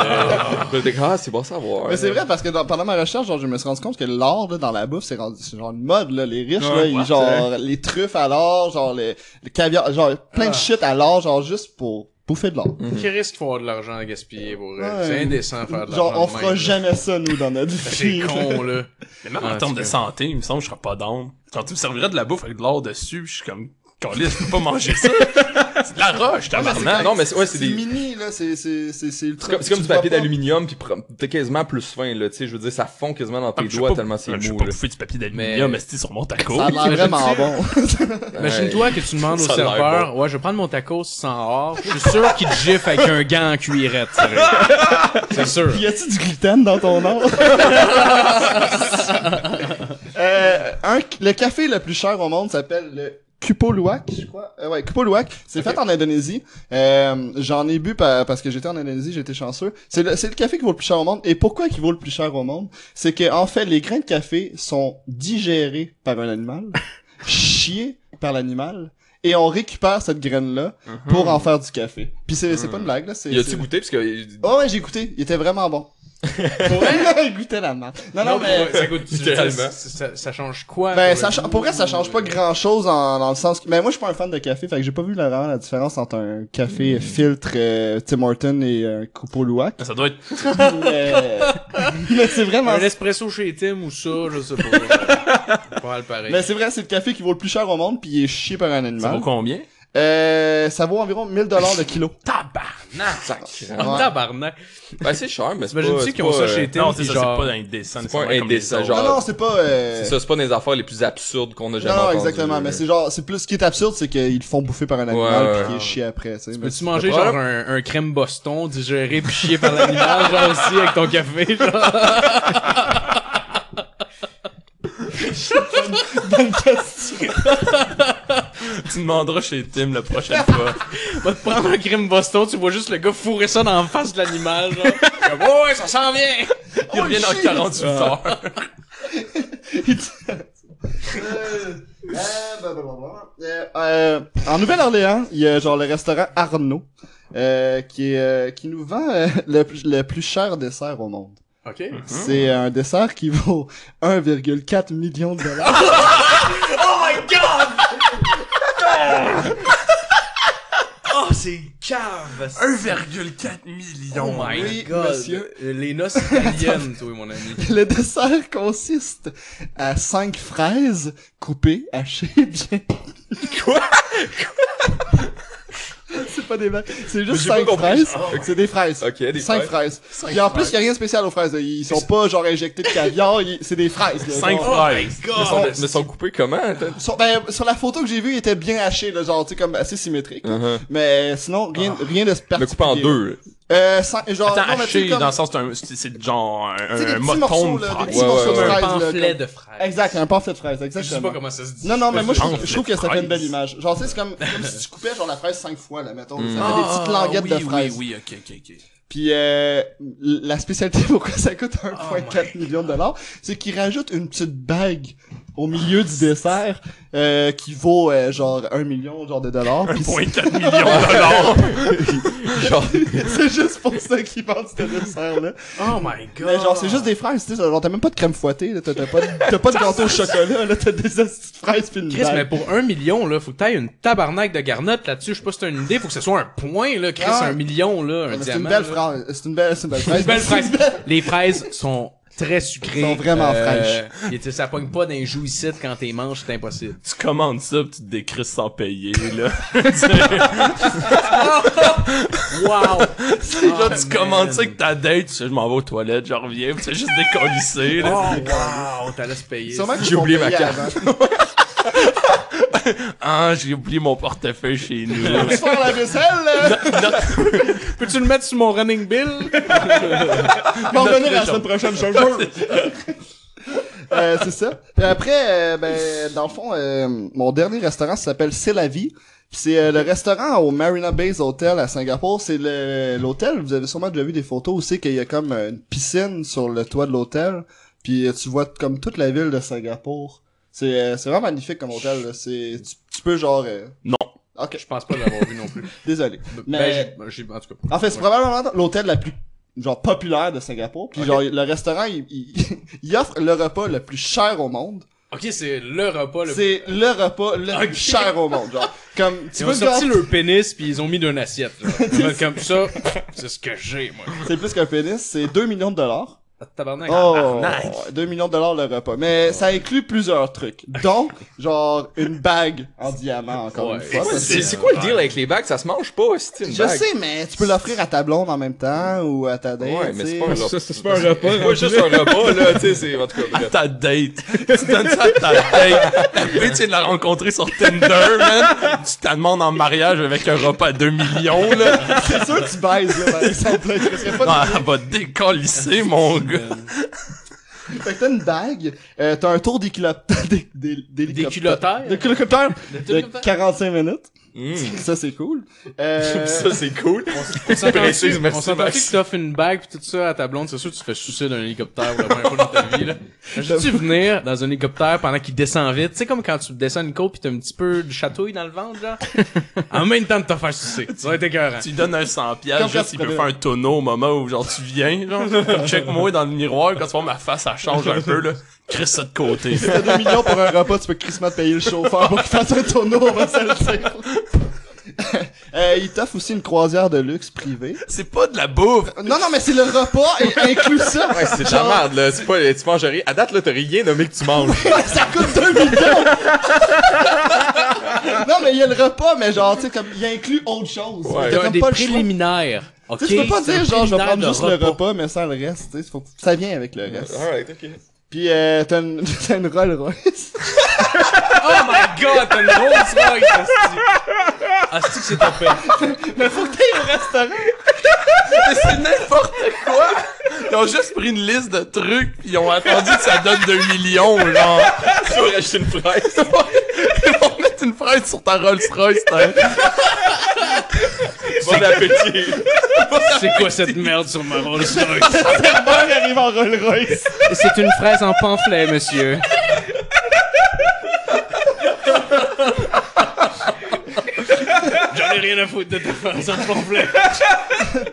j'étais comme, ah c'est bon savoir. Mais c'est vrai parce que dans- pendant ma recherche, genre, je me suis rendu compte que l'or là, dans la bouffe, c'est rendu- c'est genre une mode là. Les riches là, ils, what? genre les truffes à l'or, genre les, le caviar, genre plein de shit à l'or, genre juste pour bouffer de l'or. Qui risque de faire avoir de l'argent à gaspiller pour? Ouais. C'est indécent de faire de l'argent. Genre on de fera même, jamais ça nous dans notre là. C'est vie. con, là. Mais même Ah, en termes de santé, il me semble que je serais pas down. Quand tu me servirais de la bouffe avec de l'or dessus, je suis comme, Caliste, je peux pas manger ça. C'est de la roche, tabarnak. non mais c'est ouais c'est C'est des mini là, c'est c'est c'est c'est C'est ultra. comme, c'est comme du papier d'aluminium puis pro- t'es quasiment plus fin là, tu sais, je veux dire ça fond quasiment dans Ah, tes je doigts tellement c'est Je vais mou pas là. bouffer du papier d'aluminium, Mais- c'est sur mon taco. Ça vraiment bon. [laughs] Imagine-toi que tu demandes au serveur, ouais, je vais prendre mon tacos sans or. Je suis sûr qu'il te gifle avec un gant en cuirette. C'est sûr. Y a-tu du gluten dans ton or? [laughs] euh, un, le café le plus cher au monde s'appelle le Kupoluak, je crois. Euh, ouais, Kupoluak. C'est fait en Indonésie. Euh, J'en ai bu pa- parce que j'étais en Indonésie, j'étais chanceux. C'est le, café qui vaut le plus cher au monde. Et pourquoi il vaut le plus cher au monde? C'est que en fait, les grains de café sont digérés par un animal, [laughs] chiés par l'animal, et on récupère cette graine-là pour en faire du café. Puis c'est pas une blague, là. Y a-tu goûté? Parce que Oh ouais, j'ai goûté. Il était vraiment bon. Pour vrai? [laughs] il goûtait la merde. Non, non, mais... ça, goûte- Littéralement. ça, ça- ça change quoi? Ben, pour ça, cha- pour vrai, ça change pas grand chose en, dans le sens que, mais moi, je suis pas un fan de café, fait que j'ai pas vu la, vraiment la différence entre un café filtre euh, Tim Horton et un Coupeau Louac. Ça doit être, [laughs] mais, mais c'est vraiment, Un espresso chez Tim ou ça, je sais pas. [laughs] pas mal pareil. mais c'est vrai, c'est le café qui vaut le plus cher au monde puis il est chié par un ça animal. vaut combien? Euh, ça vaut environ 1000 dollars le kilo. Tabarnak! Oh, tabarnak! Ben c'est cher mais c'est pas c'est qu'ils ont ça euh, chez Tim? Non, c'est ça, genre... c'est pas indécent. C'est pas indécent, genre- Non, non, c'est pas, euh... C'est ça, c'est pas des affaires les plus absurdes qu'on a jamais non, non, entendues, exactement, mais c'est genre, c'est plus, ce qui est absurde, c'est qu'ils le font bouffer par un animal Ouais, puis ouais, qu'il est ouais. chié après, tu sais. mais Peux-tu manger genre un, un crème Boston digéré puis chié par l'animal, genre aussi avec ton café, genre? [laughs] Bonne question. Tu demanderas chez Tim la prochaine fois. Va te prendre un crème Boston, tu vois juste le gars fourrer ça dans la face de l'animal, genre. Comme, oh, ouais, ça sent bien! Il revient dans 48 heures. Euh. Euh, euh, en Nouvelle-Orléans, il y a genre le restaurant Arnaud euh, qui est euh, qui nous vend euh, le plus cher dessert au monde. Ok. C'est un dessert qui vaut [laughs] 1,4 million de dollars. [laughs] [laughs] Oh, c'est cave! 1,4 million. Oh my Oui, god. monsieur. Les noces italiennes, toi, mon ami. le dessert consiste à 5 fraises coupées, hachées bien. Quoi? [laughs] C'est pas des blagues. C'est juste J'ai pas 5 compris. fraises. C'est des fraises. Ok, des 5 fraises. fraises. Et en plus, il y a rien de spécial aux fraises. là. Ils sont pas genre injectés de caviar, ils- c'est des fraises. là. 5 Genre- fraises. Mais sont, mais sont coupés comment? Sur, ben, sur la photo que j'ai vue, il était bien haché, là, genre, tu sais, comme assez symétrique. là. Uh-huh. Mais sinon, rien, rien de Mais particulier. coupé en deux. Euh, cinq- genre, Attends, non, mais haché, comme- dans le sens, c'est un- genre un, un moton de Ouais, ouais, ouais. fraises, là, pamphlet de fraises. Exact, un pamphlet de fraises, Je sais exactement. pas comment ça se dit. Non, non, mais moi, je trouve, je trouve que ça fait une belle image. Genre, tu sais, c'est comme, comme si tu coupais, genre, la fraise cinq fois, là, mettons. Ça fait Ah, des petites languettes oui, de fraises. Oui, oui, ok, ok, ok. Puis euh, la spécialité [laughs] pourquoi ça coûte Oh 1.4 million de dollars, c'est qu'ils rajoutent une petite bague au milieu du dessert euh, qui vaut euh, genre 1 million genre de dollars. [laughs] Puis 1,4 millions de [laughs] dollars. [laughs] Genre, c'est juste pour ça qu'ils vendent ce dessert là. Oh my god. Mais genre c'est juste des fraises, tu sais, genre t'as même pas de crème fouettée, là, t'as t'as pas de, t'as pas de gâteau au chocolat, là, t'as des fraises puis une Chris, bague. mais pour un million, là, faut que t'ailles une tabarnak de garnotte là-dessus. Je sais pas si t'as une idée, faut que ce soit un point, là, Chris, Ah. un million, là, un Mais C'est diamant. une belle fraise, c'est une belle, c'est une belle fraise. Une belle fraise. Les fraises sont très sucrées. Sont vraiment fraîches. Et tu sais, ça pogne pas d'un joue ici quand t'es manges, c'est impossible. Tu commandes ça pis tu te décris sans payer, là. [laughs] [laughs] Wow! genre, tu commandes ça avec ta date, tu sais, je m'en vais aux toilettes, je reviens, pis c'est juste décollissé, Oh, là. wow! T'as laissé payer. Sûrement J'ai oublié ma carte. [laughs] ah, j'ai oublié mon portefeuille chez nous. [laughs] Tu faire la vaisselle, là? [laughs] Peux-tu le mettre sur mon running bill? On va revenir la semaine prochaine, je jure. Euh, c'est ça. Puis après, euh, ben, dans le fond, euh, mon dernier restaurant s'appelle C'est la vie. C'est euh, le restaurant au Marina Bay Hotel à Singapour. C'est l'hôtel. Vous avez sûrement déjà vu des photos aussi qu'il y a comme une piscine sur le toit de l'hôtel. Puis tu vois comme toute la ville de Singapour. C'est euh, c'est vraiment magnifique comme hôtel. là. C'est tu, tu peux genre. euh, Non. Ok, Je pense pas l'avoir vu non plus. [laughs] désolé. Mais- Ben, j'ai- ben, j'ai, en tout cas. En fait, c'est probablement l'hôtel la plus genre populaire de Singapour. Puis genre le restaurant, il, il, [laughs] il offre le repas le plus cher au monde. Ok, c'est le repas le C'est le repas le plus cher au monde. Genre comme tu Ils veux ont sorti genre, leur pénis puis ils ont mis d'une assiette. genre. [laughs] comme ça, c'est ce que j'ai, moi. c'est plus qu'un pénis, c'est 2 millions de dollars. Ah, Tabarnak. Oh, 2 millions de dollars le repas. Mais ça inclut plusieurs trucs. Dont genre une bague en diamant encore Ouais. une fois. C'est que- quoi le deal avec les bagues? Ça se mange pas, c'est une je bague. sais, mais tu peux l'offrir à ta blonde en même temps ou à ta date. Ouais, mais c'est sais. pas un repas. Ça, c'est pas un repas. Ouais, juste un repas, là, tu sais, c'est, en tout cas, À ta date. Tu donnes ça à ta date. [laughs] La fille, tu viens de la rencontrer sur Tinder, man. Tu te demandes en mariage avec un repas à 2 millions, là. C'est sûr que tu baises, là, par exemple. pas Non, elle va te décalisser, mon gars. [laughs] Fait que t'as une bague, euh, t'as un tour d'équiloptère, D'équilotère? d'équilotère de D'équilotère? 45 minutes. Mm. Ça, c'est cool. Euh, Ça, c'est cool. On s'entend Précise, merci, on s'entend Max. que t'offres une bague pis tout ça à ta blonde, c'est sûr que tu fais sucer d'un hélicoptère pour la première fois de ta vie, là. [laughs] Imagines-tu venir dans un hélicoptère pendant qu'il descend vite? Tu sais, comme quand tu descends une côte pis t'as un petit peu de chatouille dans le ventre, genre? [laughs] En même temps de te faire sucer. Ça va être écœurant. Tu lui donnes un 100 piastres, juste tu il peut faire un tonneau au moment où, genre, tu viens, genre. Check-moi dans le miroir, quand tu vois ma face, ça change un peu, là. Crisse ça de côté. si t'as 2 millions pour un repas, tu peux crissement te payer le chauffeur pour qu'il fasse un tournoi, on va se le dire. [laughs] euh, il t'offre aussi une croisière de luxe privée. C'est pas de la bouffe. Non, non, mais c'est le repas et inclut ça. Ouais, c'est de la merde, là. C'est pas, tu manges rien. À date, là, t'as rien nommé que tu manges. [laughs] ça coûte 2 millions! [laughs] non, mais il y a le repas, mais genre, tu sais, comme, il inclut autre chose. Ouais. T'as des pas préliminaires. Ok? Tu peux pas dire, genre, je vais prendre juste le repas, mais sans le reste, tu sais, faut- ça vient avec le reste. Alright, ok. Puis, euh, t'as une, [laughs] t'as une Rolls Royce. Oh my god, t'as une Rolls Royce, asti. Asti que c'est topé. [laughs] mais faut que t'ailles au restaurant. Mais c'est n'importe quoi. Ils ont juste pris une liste de trucs pis ils ont attendu que ça donne 2 millions, genre. Tu vas racheter une fraise. Ils vont mettre une fraise sur ta Rolls Royce, t'as. Bon appétit. C'est quoi cette merde sur ma Rolls Royce? [laughs] Arrive en Rolls Royce. C'est une fraise en pamphlet, monsieur. J'en ai rien à foutre de ta fraise en pamphlet.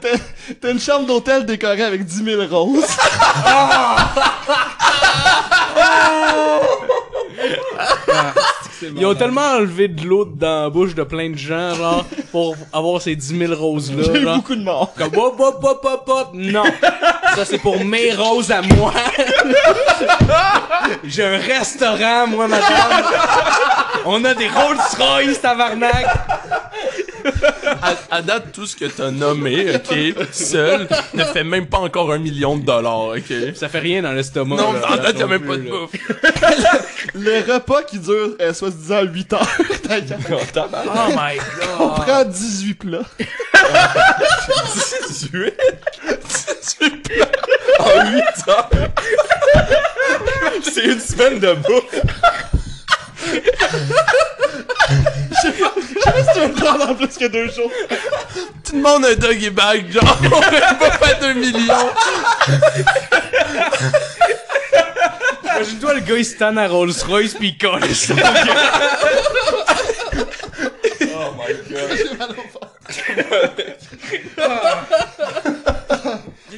T'as- T'as une chambre d'hôtel décorée avec 10 000 roses. Ils ont tellement enlevé de l'eau dans la bouche de plein de gens, genre, pour avoir ces 10 000 roses-là, J'ai eu genre. beaucoup de morts. Comme hop hop hop hop hop non ça c'est pour mes roses à moi j'ai un restaurant moi madame on a des Rolls Royce tabarnak À, à date, tout ce que t'as nommé, ok, seul, ne fait même pas encore un million de dollars, ok. ça fait rien dans l'estomac Non, là, à date, y'a même plus, pas de là. bouffe. [laughs] Le repas qui dure, euh, soit disant 8 heures. [laughs] t'as qu'à- oh my On god prend 18 plats. 18. 18 plats? En 8 heures? C'est une semaine de bouffe. Je sais pas si tu veux prendre en plus que deux jours. Tu demandes un doggy bag, genre, [laughs] on même pas fait 2 millions. imagine-toi le gars il se tanne à Rolls Royce pis il colle ça [laughs] Oh my god. J'ai mal au [laughs]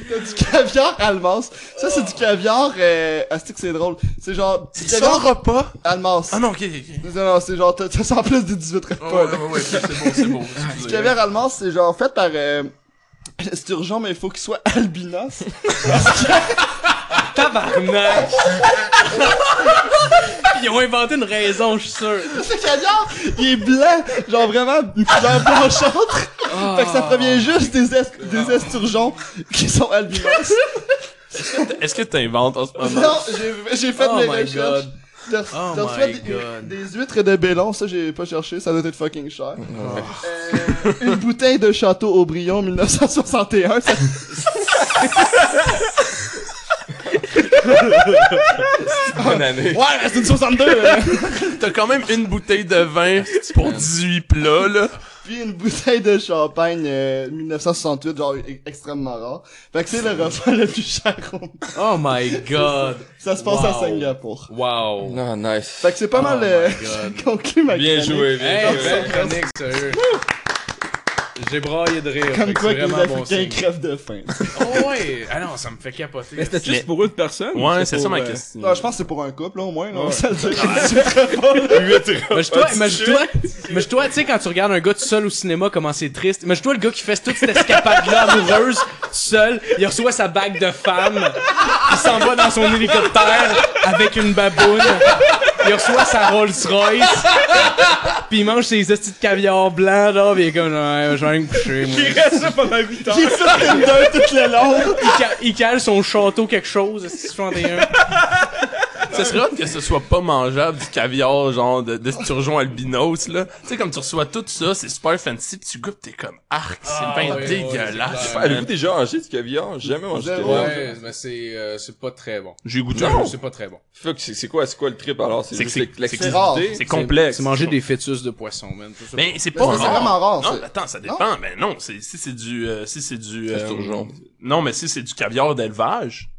T'as du caviar almas. Ça, c'est du caviar, euh, ah, c'est que c'est drôle. C'est genre, du C'est caviar ça, repas? almas. Ah non, ok, ok. Non, non, c'est genre, t'as ça en plus des 18 repas, Ouais, là. ouais, ouais, c'est bon, c'est bon. [laughs] Du caviar almas, c'est genre fait par, euh, [laughs] c'est urgent, mais il faut qu'il soit [laughs] albinos. Tabarnak [laughs] ils ont inventé une raison je suis sûr [laughs] Ce caviar, il est blanc, genre vraiment une couleur blanchâtre. Fait que ça provient juste des, es des esturgeons qui sont albinos. Est-ce que t'inventes en ce moment? non, j'ai fait oh mes recherches. god T'as reçu- Oh des, God. des huîtres de Bélon, ça j'ai pas cherché, ça doit être fucking cher. Euh, une bouteille de Château Aubryon 1961, ça... [laughs] Bonne année. Ouais, c'est une 62! là. T'as quand même une bouteille de vin pour 18 plats, là. Puis une bouteille de champagne euh, 1968, genre e- extrêmement rare. Fait que c'est le repas le plus cher au monde. Oh my [laughs] god. Ça se passe à Wow. Singapour. Wow. Non, nice. Fait que c'est pas Oh mal my euh, [laughs] ma Bien chronique. joué, bien Hey, joué. belle chronique, sérieux. J'ai braillé de rire. Comme quoi c'est que les vraiment bon Africains signe. crèvent de faim. Oh [laughs] ouais! Ah non, ça me fait capoter. Mais c'était Mais- juste pour une personne? ou Ouais, c'est ça ma euh, question. Non, je pense que c'est pour un couple, là, au moins, là. On Ouais. [laughs] va se le imagine-toi, imagine-toi, tu sais, quand tu regardes un gars tout seul au cinéma, comment c'est triste. Imagine-toi le gars qui fait toute cette escapade-là amoureuse, seul, il reçoit sa bague de femme, il s'en va dans son hélicoptère avec une baboune, il reçoit sa Rolls-Royce, [laughs] pis il mange ses hosties de caviar blanc, là, pis il est comme, ouais, je vais me coucher, moi. Il reste ça pendant 8 heures. J'ai ça Tinder tout le long. Il, ca- il cale son château quelque chose, 61. Ça serait hot que ce soit pas mangeable du caviar, genre, de, de sturgeon albinos, là. Tu sais, comme tu reçois tout ça, c'est super fancy, pis tu goûtes, t'es comme arc, c'est Ah, bien ouais, ouais, dégueulasse. c'est clair. Avez-vous déjà mangé du caviar? J'ai jamais mangé de Zéro. caviar. Ouais, mais c'est, euh, c'est pas très bon. J'ai goûté Non. C'est pas très bon. Fuck, c'est c'est quoi, c'est quoi le trip alors? C'est C'est c'est- c'est? C'est complexe. C'est manger des fœtus de poisson, man. Mais c'est Mais pas c'est vraiment rare, Non, c'est- attends, ça dépend. Mais non, c'est, si c'est du, euh, si c'est du, C'est euh, sturgeon. non, mais si c'est du caviar d'élevage,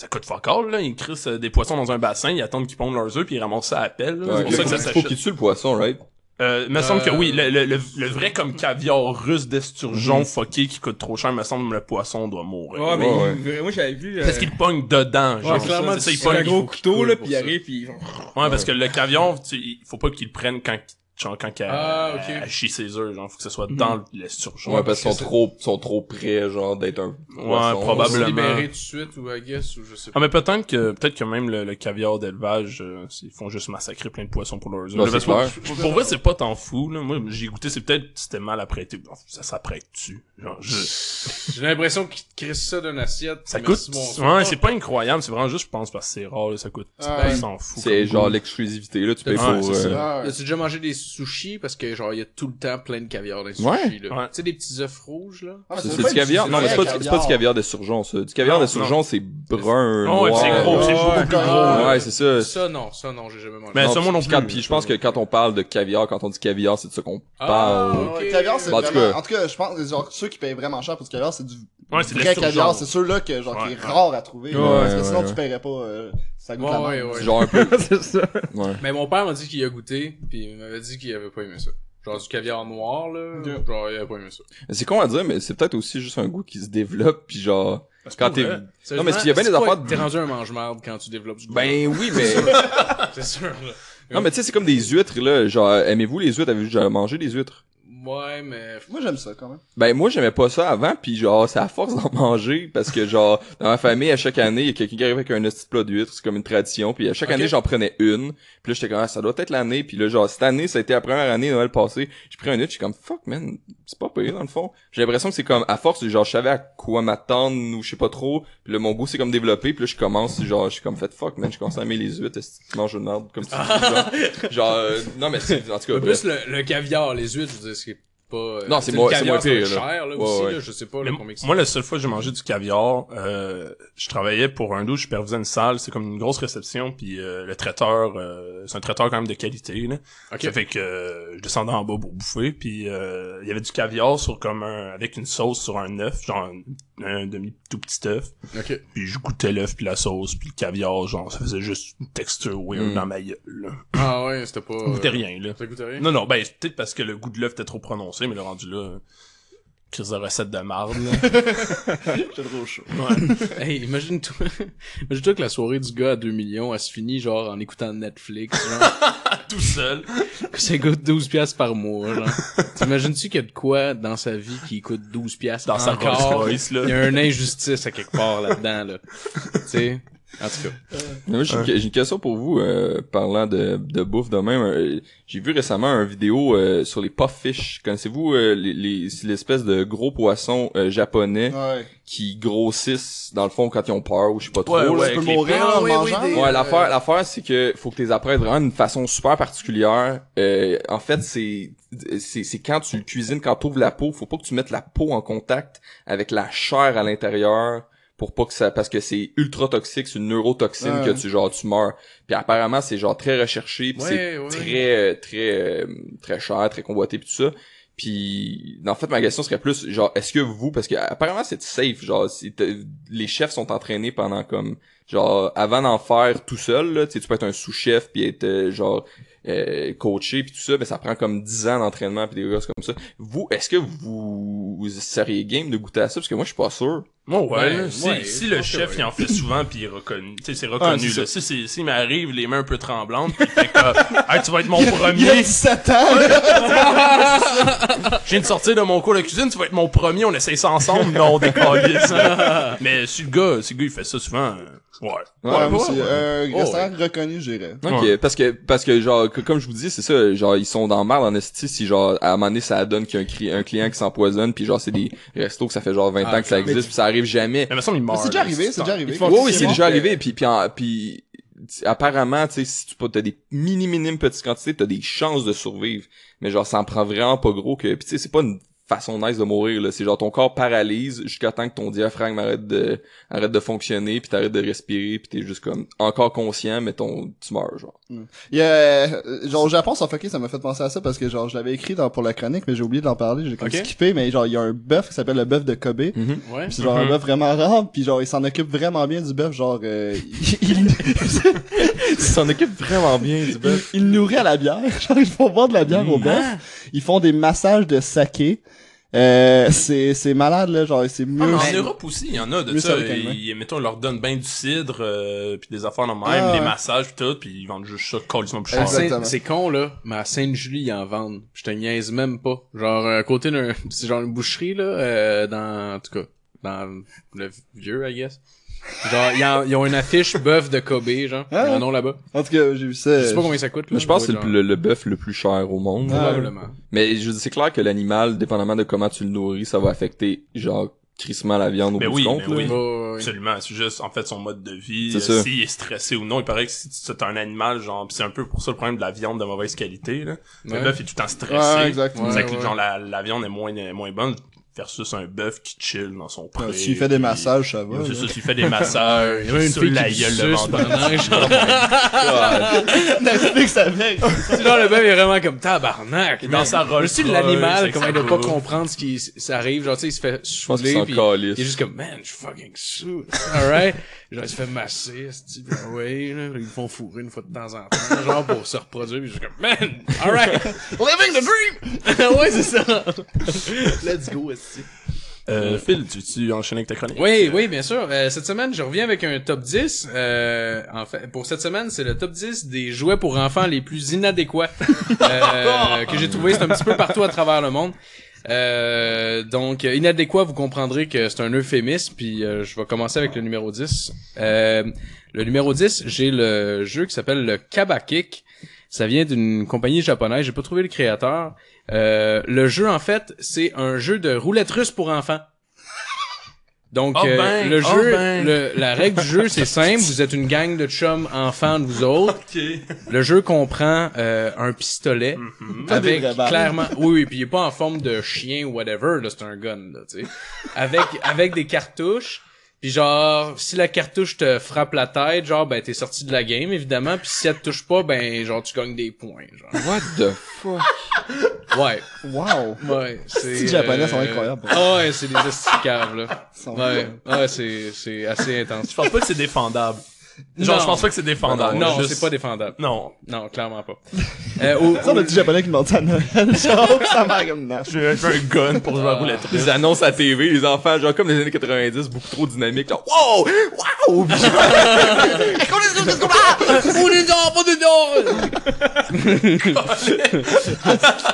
ça coûte fuck all, là. Ils crissent euh, des poissons dans un bassin, ils attendent qu'ils pondent leurs œufs, puis ils ramassent ça à pelle, là. Ouais, c'est pour ça que ça Faut s'achète. qu'il tue le poisson, right? Euh, me semble que Euh, oui, le, le, le, le vrai comme caviar russe d'esturgeon fucké qui coûte trop cher, me semble que le poisson doit mourir. Ouais, mais Ouais, il- moi j'avais vu. euh, Parce qu'il pogne dedans, genre. Ouais, clairement, c'est ça, il c'est c'est un pogne. gros couteau là, puis il arrive, puis Ouais, parce que le caviar, tu, il faut pas qu'il le prenne quand, genre, quand qu'elle Ah, chie ses œufs, genre, faut que ce soit dans l'esturgeon. Ouais, parce qu'ils sont trop, sont trop près, genre, d'être un poisson. On probablement. se libérer tout de suite, ou I guess, ou je sais Ah, pas. mais peut-être que, peut-être que même le, le caviar d'élevage, euh, ils font juste massacrer plein de poissons pour leurs œufs. Pour, pour vrai, c'est pas tant fou, là. Moi, j'ai goûté, c'est peut-être, c'était mal apprêté. Bon, Ça s'apprête-tu? Genre, je, [laughs] J'ai l'impression qu'ils crissent ça d'une assiette. ça coûte, ouais, c'est pas incroyable, c'est vraiment juste, je pense, parce que c'est rare, là, ça coûte, Ah, ouais. s'en fout. C'est genre l'exclusivité, là, tu payes Ouais, pour... euh, Ah, ouais. Déjà mangé des sushis? Parce que, genre, il y a tout le temps plein de caviar dans les Ouais. sushis, là. Ouais. Tu sais, des petits œufs rouges, là? Ah, mais C'est du pas caviar? du Non, mais c'est pas, du- c'est pas du caviar d'esturgeon, ça. Du caviar Non, d'esturgeon, c'est brun, noir. c'est gros, c'est beaucoup plus gros. là. Ouais, c'est ça. Ça, non, ça, non, j'ai jamais mangé. Mais Non, ça, moi non plus. Puis je pense que quand on parle de caviar, quand on dit caviar, c'est de ça qu'on Ah, parle. caviar, c'est Bah, en tout vraiment... cas- En tout cas, je pense, genre, ceux qui payent vraiment cher pour du caviar, c'est du Ouais, c'est de vrai caviar. C'est ceux-là que, genre, qui est rare à trouver. Ouais, parce que sinon, tu paierais pas, euh, ça goûte Ouais, la ouais, merde. ouais. C'est genre un peu... [laughs] c'est ça. Ouais. Mais mon père m'a dit qu'il a goûté, puis il m'avait dit qu'il avait pas aimé ça. Genre du caviar noir, là. Yeah. Genre, il avait pas aimé ça. C'est con à dire, mais c'est peut-être aussi juste un goût qui se développe, puis genre... Quand t'es... Non, mais s'il y a bien des affaires... T'es rendu un mange-marde quand tu développes du goût? Ben oui, [laughs] mais... c'est sûr, là. non, mais tu sais, c'est comme des huîtres, là. Genre, aimez-vous les huîtres? Avez-vous déjà mangé des huîtres? Ouais, mais... Moi, j'aime ça, quand même. Ben moi j'aimais pas ça avant puis genre c'est à force d'en manger parce que genre dans ma famille à chaque année il y a quelqu'un qui arrive avec un petit plat d'huîtres c'est comme une tradition puis à chaque année j'en prenais une puis là j'étais comme ah, ça doit être l'année puis là genre cette année ça a été la première année Noël passé j'ai pris un huître je suis comme fuck man c'est pas pire dans le fond. J'ai l'impression que c'est comme à force genre je savais à quoi m'attendre ou je sais pas trop puis là mon goût c'est comme développé puis là je commence genre je suis comme fait fuck man je commence à aimer les huîtres est-ce que tu manges une merde comme tu dis, genre, [laughs] genre euh, non mais en tout cas plus, le, le caviar, les huîtres, je veux dire, c'est pas... euh, Non, c'est moins- le c'est cher, là, Ouais, aussi, ouais. là, je sais pas, là, combien moi, la seule fois que j'ai mangé du caviar, euh, je travaillais pour un dos, je supervisais une salle, c'est comme une grosse réception, puis euh, le traiteur, euh, c'est un traiteur quand même de qualité, là. Ok. Ça fait que euh, je descendais en bas pour bouffer, puis euh, il y avait du caviar sur comme un, avec une sauce sur un œuf, genre un, un demi tout petit œuf, Ok. puis je goûtais l'œuf puis la sauce, puis le caviar, genre ça faisait juste une texture weird Mm. dans ma gueule, là. Ah ouais, c'était pas... Ça goûtait rien, là. Ça goûtait rien? Non, non, ben, peut-être parce que le goût de l'œuf était trop prononcé, mais le rendu là, crise de recette de marde, là. [laughs] J'étais trop chaud. [laughs] Hey, imagine-toi, imagine-toi que la soirée du gars à 2 millions, elle se finit genre en écoutant Netflix, genre. [laughs] Tout seul. ça coûte 12 piastres par mois, genre. T'imagines-tu qu'il y a de quoi dans sa vie qui coûte 12 piastres Dans sa? Rolls Royce, là. Il y a une injustice à quelque part là-dedans, là. tu sais? En tout cas. Moi, j'ai une, question pour vous, euh, parlant de, de bouffe de même. Euh, j'ai vu récemment une vidéo euh, sur les pufffish. Connaissez-vous euh, les, les, l'espèce de gros poissons euh, japonais Ouais. qui grossissent dans le fond quand ils ont peur ou je sais pas trop. Ouais, Tu peux mourir en oui, mangeant? des- Ouais, l'affaire, Euh, l'affaire, c'est que faut que tu les apprennes vraiment d'une façon super particulière. Euh, en fait, c'est, c'est, c'est quand tu le cuisines, quand tu ouvres la peau, faut pas que tu mettes la peau en contact avec la chair à l'intérieur pour pas que ça, parce que c'est ultra toxique, c'est une neurotoxine Ouais. que tu, genre, tu meurs. Puis apparemment, c'est genre très recherché, puis Ouais, c'est ouais. très, euh, très, euh, très cher, très convoité, puis tout ça. Puis, en fait, ma question serait plus, genre, est-ce que vous, parce que apparemment c'est safe, genre, les chefs sont entraînés pendant comme, genre, avant d'en faire tout seul, là, tu sais, tu peux être un sous-chef puis être, euh, genre, euh, coaché puis tout ça, mais ça prend comme 10 ans d'entraînement puis des choses comme ça. Vous, est-ce que vous, vous seriez game de goûter à ça? Parce que moi, je suis pas sûr. Bon, ouais, si, ouais, si le chef il en fait souvent puis il est reconnu, tu sais c'est reconnu c'est là. Si c'est s'il m'arrive les mains un peu tremblantes puis il fait que hey, tu vas être mon Il a premier, 17 ans, [laughs] je viens de sortir de mon cours de cuisine, tu vas être mon premier, on essaye ça ensemble, non décalisse. [laughs] Mais si le gars, si le gars il fait ça souvent, euh, ouais. Ouais, Ouais, un restaurant reconnu, j'irais. Ok, Ouais. parce que parce que genre que- comme je vous dis, c'est ça, genre ils sont dans mal en esti si genre à un moment donné ça donne qu'il y a un, cli- un client qui s'empoisonne puis genre c'est des restos que ça fait genre 20 Ah, ans que ça existe puis ça arrive jamais. Mais il me semble il meurt. Mais c'est déjà arrivé, c'est déjà arrivé. Oui, oui, c'est déjà arrivé puis puis en- puis apparemment, tu sais si tu as des mini minimes petites quantités, t'as des chances de survivre, mais genre ça en prend vraiment pas gros que puis tu sais c'est pas une façon nice de mourir là, c'est genre ton corps paralyse jusqu'à temps que ton diaphragme arrête de arrête de fonctionner puis t'arrêtes de respirer puis t'es juste comme encore conscient mais ton tu meurs genre. Il y a, euh, genre, au Japon, Suffoqué, ça m'a fait penser à ça parce que, genre, je l'avais écrit dans, pour la chronique, mais j'ai oublié d'en parler, j'ai comme Ok. skippé, mais genre, il y a un bœuf qui s'appelle le bœuf de Kobe. Ouais. Puis c'est genre un Mhm. bœuf vraiment rare, puis genre, il s'en occupe vraiment bien du bœuf, genre, euh, il, il, [laughs] s'en occupe vraiment bien du bœuf. il le nourrit à la bière. [laughs] Genre, ils font boire de la bière au bœuf. Ils font des massages de saké. Euh, c'est, c'est malade, là, genre, c'est Ah, mais en Europe aussi, il y en a de ça. Ils, mettons, on leur donne ben du cidre, euh, puis des affaires de même, Ah, massages pis tout, puis ils vendent juste ça complètement plus cher. Exactement. C'est con là, mais à Sainte-Julie ils en vendent. Je te niaise même pas. Genre à côté d'un [laughs] c'est genre une boucherie là euh, dans en tout cas dans le vieux I guess. Genre ils, en- ils ont une affiche bœuf de Kobe genre, Ah ils en ont là-bas. En tout cas, j'ai vu ça. Je sais pas combien ça coûte là. Mais je pense que c'est le, le, le bœuf le plus cher au monde. Ah, probablement. Mais je veux dire, c'est clair que l'animal, dépendamment de comment tu le nourris, ça va affecter, genre, crissement la viande au Mais bout oui, du compte. mais là. oui. Ouais. Absolument, c'est juste en fait son mode de vie, C'est euh, ça. s'il est stressé ou non. Il paraît que si tu es un animal, genre, pis c'est un peu pour ça le problème de la viande de mauvaise qualité. Là. Le bœuf est tout le temps stressé. Ouais, exact. Ouais, C'est que ouais. genre la, la viande est moins moins bonne versus un bœuf qui chill dans son pré. Ouais, S'il fait des massages, ça va. C'est ça, s'il fait des massages, Il y avait une fille la qui gueule le Netflix avec. Tu genre le bœuf est vraiment comme tabarnak. Dans sa Aussi Royce, l'animal comment il doit pas comprendre ce qui ça arrive genre tu sais il se fait Je pense saouler s'en il est juste comme man je suis fucking sous alright? Genre il se fait masser puis, ah ouais là, ils font fourrer une fois de temps en temps genre pour se reproduire puis je suis comme man alright [laughs] living the dream [laughs] ouais c'est ça let's go esti. Euh, Phil, tu, tu enchaînes avec ta chronique? Oui, oui, bien sûr. Euh, cette semaine, je reviens avec un top 10. Euh, en fait, pour cette semaine, c'est le top 10 des jouets pour enfants les plus inadéquats euh, [laughs] que j'ai trouvé. C'est un petit peu partout à travers le monde. Euh, donc, inadéquat, vous comprendrez que c'est un euphémisme. Puis, euh, je vais commencer avec le numéro 10. Euh, le numéro 10, j'ai le jeu qui s'appelle le Kabakik. Ça vient d'une compagnie japonaise. J'ai pas trouvé le créateur. Euh, le jeu, en fait, c'est un jeu de roulette russe pour enfants. Donc, Oh euh, ben, le oh jeu, ben. le- la règle du jeu, c'est simple. Vous êtes une gang de chums enfants de vous autres. [laughs] Ok. Le jeu comprend euh, un pistolet Mhm. Des avec balles. clairement, oui, oui, puis il est pas en forme de chien ou whatever, là, c'est un gun, là, tu sais, avec avec des cartouches. Puis genre, si la cartouche te frappe la tête, genre, ben t'es sorti de la game, évidemment. Puis si elle te touche pas, ben genre tu gagnes des points, genre. What the fuck? Ouais, Wow. ouais, c'est. Les Japonais euh, sont incroyables. Ah ouais, c'est des esticaves, là. Ouais, ouais, c'est c'est assez intense. Je pense pas que c'est défendable. Genre, Non. je pense pas que c'est défendable. Non, Juste- c'est pas défendable. Non. Non, clairement pas. [laughs] Euh, au- Ça, on a du japonais qui demande ça à Noël, [laughs] genre, ça m'a comme non. Je vais faire un gun pour jouer à roulette russe. Les annonces à TV, les enfants, genre comme les années 90, beaucoup trop dynamiques, genre, wow! Wow! [laughs]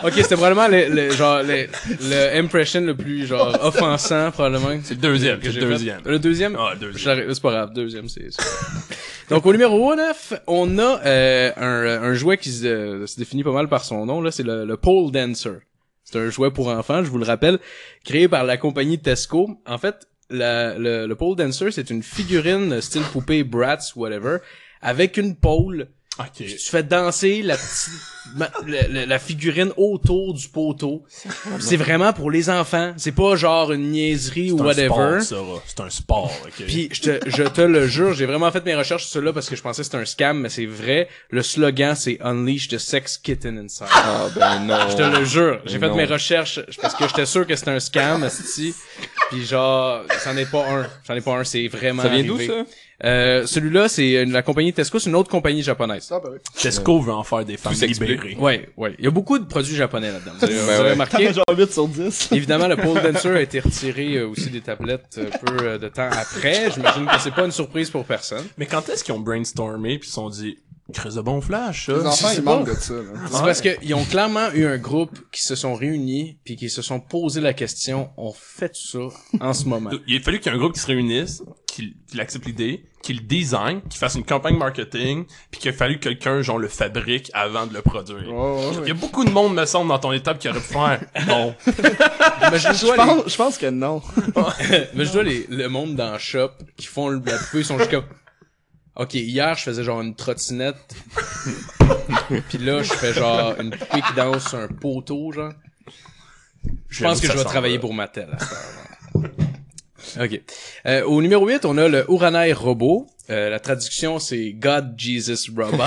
Ok, c'était probablement le, le- genre le, le impression le plus genre offensant probablement. C'est le deuxième, que c'est le deuxième. Le deuxième? Ah, deuxième. C'est pas grave, deuxième c'est. Donc au numéro 9, on a euh, un, un jouet qui se, se définit pas mal par son nom là, c'est le, le pole dancer. C'est un jouet pour enfants, je vous le rappelle, créé par la compagnie Tesco. En fait, le, le pole dancer, c'est une figurine style poupée Bratz whatever avec une pole Ok. tu fais danser la petite [laughs] ma- la, la- figurine autour du poteau. C'est vraiment pour les enfants. C'est pas genre une niaiserie ou C'est un whatever. sport. C'est un sport, ok. Puis je te, je te le jure, j'ai vraiment fait mes recherches sur cela parce que je pensais que c'était un scam, mais c'est vrai. Le slogan c'est Unleash the Sex Kitten Inside. Ah, ben non. Je te le jure, j'ai Mais fait non. mes recherches parce que j'étais sûr que c'était un scam, asti. Puis genre, c'en est pas un, c'en est pas un, c'est vraiment. Ça vient d'où, ça? Euh, celui-là, c'est la compagnie Tesco, c'est une autre compagnie japonaise. Ah, bah oui. Tesco veut en faire des femmes s'explique. libérées. Ouais, ouais. Il y a beaucoup de produits japonais là-dedans. Vous avez, vous Ben avez ouais. remarqué? Genre 8 sur 10. Évidemment, le pole dancer a été retiré euh, aussi des tablettes euh, peu euh, de temps après. J'imagine que c'est pas une surprise pour personne. Mais quand est-ce qu'ils ont brainstormé puis ils se sont dit, Chris de bon flash, Les ça? enfants, sais ils pas. manquent de ça, là. C'est parce qu'ils ont clairement eu un groupe qui se sont réunis puis qui se sont posé la question on fait ça en ce moment? Il a fallu qu'il y ait un groupe qui se réunisse, qui, qui accepte l'idée, qui le design, qui fasse une campagne marketing, puis qu'il a fallu que quelqu'un, genre, le fabrique avant de le produire. Ouais, Il y a beaucoup de monde, me semble, dans ton étape qui aurait pu faire, non. [laughs] Je pense, je pense que non. [laughs] les, imagine-toi les- le monde dans le shop qui font le- la ils sont juste comme Ok, hier je faisais genre une trottinette. [laughs] Puis là je fais genre une poupée qui danse sur un poteau genre. Je pense que je vais travailler pour Mattel à cette heure. Ok. Euh, au numéro 8, on a le Uranai Robot. Euh, la traduction, c'est God Jesus Robot.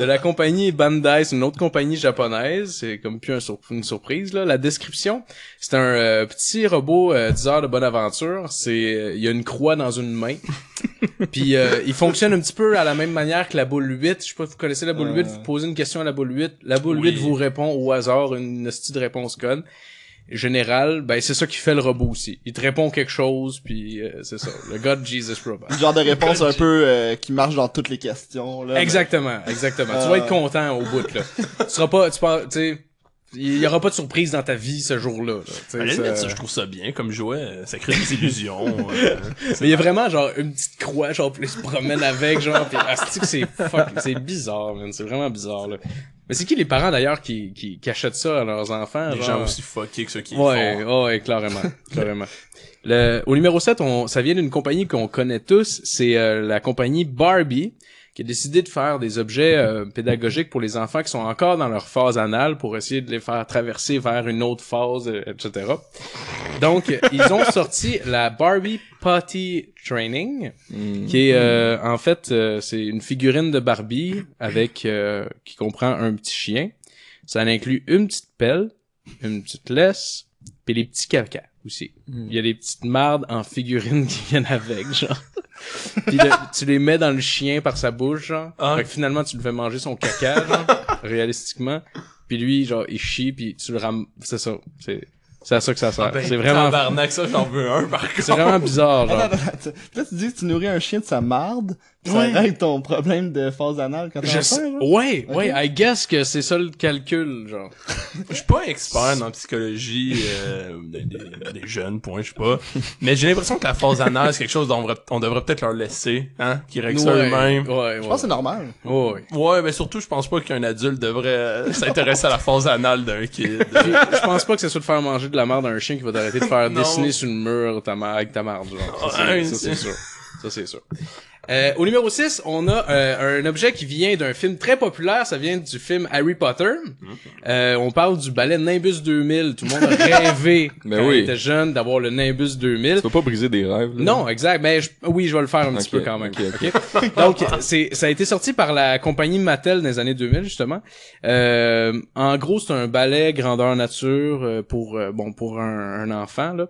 de la compagnie Bandai, c'est une autre compagnie japonaise. C'est comme plus un sur- une surprise, là. La description, c'est un euh, petit robot euh, 10 heures de bonne aventure. C'est, euh, il y a une croix dans une main. Puis euh, il fonctionne un petit peu à la même manière que la boule 8. Je sais pas si vous connaissez la boule 8. Vous posez une question à la boule 8. La boule Oui. 8 vous répond au hasard une hostie de réponse conne. Général, ben c'est ça qui fait le robot aussi. Il te répond quelque chose, puis euh, c'est ça. Le God Jesus Robot. Le genre de réponse un peu euh, qui marche dans toutes les questions, là. Exactement, exactement. Tu vas être content au bout là. tu seras pas, tu pas, tu sais, il y aura pas de surprise dans ta vie ce jour-là. là. Tu sais, À la ça- limite, ça, je trouve ça bien comme jouet. euh, Ça crée des illusions. euh, [laughs] Mais il y a vraiment genre une petite croix, genre puis ils se promènent avec, genre pis que c'est fuck, c'est bizarre, man. C'est vraiment bizarre là. Mais c'est qui les parents d'ailleurs qui, qui, qui achètent ça à leurs enfants? des genre? gens aussi fuckés que ceux qui Ouais, font. ouais, clairement, clairement. [laughs] Le, au numéro 7, on, ça vient d'une compagnie qu'on connaît tous, c'est euh, la compagnie Barbie, qui a décidé de faire des objets euh, pédagogiques pour les enfants qui sont encore dans leur phase anale pour essayer de les faire traverser vers une autre phase, euh, etc. Donc, ils ont sorti la Barbie Potty Training, qui est euh, en fait euh, c'est une figurine de Barbie avec euh, qui comprend un petit chien. Ça inclut une petite pelle, une petite laisse, puis les petits caca aussi. Il y a des petites mardes en figurine [laughs] qui viennent avec, genre. puis le- tu les mets dans le chien par sa bouche, genre. Ah. Fait que finalement, tu le fais manger son caca, genre, [laughs] réalistiquement. Puis lui, genre, il chie, puis tu le ram... C'est ça. C'est c'est à ça que ça sert. Ah ben, c'est vraiment... Tabarnak, ça, j'en veux un, par contre. C'est vraiment bizarre, [laughs] genre. Attends, attends, attends. Puis Là, tu dis que tu nourris un chien de sa marde, pis Ouais. ça règle ton problème de phase anale quand enfant, sais- ouais, ouais, I guess que c'est ça le calcul, genre. Je suis pas expert en psychologie euh, des, des- des jeunes, point, je sais pas. Mais j'ai l'impression que la phase anale, c'est quelque chose dont on devrait, on devrait peut-être leur laisser, hein, qui règle ça Ouais, eux-mêmes. Ouais, ouais. Je pense que c'est normal. Ouais, ouais. Ouais, mais surtout, je pense pas qu'un adulte devrait euh, s'intéresser à la phase anale d'un kid. Je pense pas que c'est ça de faire manger de la merde à un chien qui va t'arrêter de faire dessiner sur le mur ta avec ta marde, genre. Ça, c'est- ça, c'est- sûr. Ça, c'est sûr. Euh, au numéro 6, on a euh, un objet qui vient d'un film très populaire. Ça vient du film Harry Potter. Euh, on parle du ballet Nimbus 2000. Tout le monde a [laughs] rêvé Ben quand oui. il était jeune d'avoir le Nimbus 2000. Tu peux pas briser des rêves, là. Non, exact. Mais je- oui, je vais le faire un petit peu quand même. ok, ok. [laughs] Donc, c'est ça a été sorti par la compagnie Mattel dans les années 2000 justement. Euh, en gros, c'est un ballet grandeur nature euh, pour euh, bon pour un, un enfant là.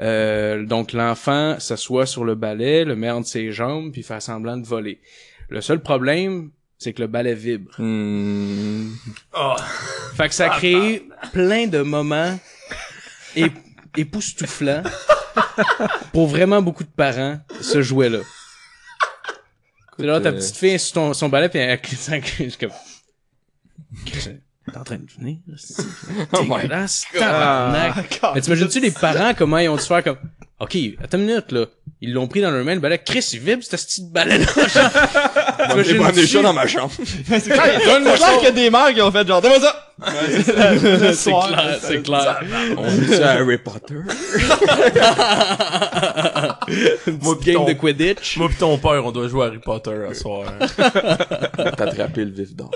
Euh, donc l'enfant s'assoit sur le balai, le met entre ses jambes, puis fait semblant de voler. Le seul problème, c'est que le balai vibre. Hmm. Oh. Fait que ça crée plein de moments ép- époustouflants pour vraiment beaucoup de parents, ce jouet-là. C'est là, ta euh, petite fille est sur ton, son balai, puis elle T'es en train de venir? c'est [laughs] Dégueulasse, tabarnak. Mais t'imagines-tu les parents, comment ils ont dû faire comme... Ok, attends une minute, là. Ils l'ont pris dans leur main, le balai. Chris, il vibre, ce petit balai-là. [laughs] J'ai pas des chats dans ma chambre. [laughs] C'est clair qu'il y a des mères qui ont fait genre, donne-moi ça! [laughs] C'est clair, c'est clair. On dit ça à Harry Potter. [laughs] Moi, pis Game ton, de Quidditch. moi pis ton père, on doit jouer à Harry Potter à soir. T'as attrapé le vif d'or.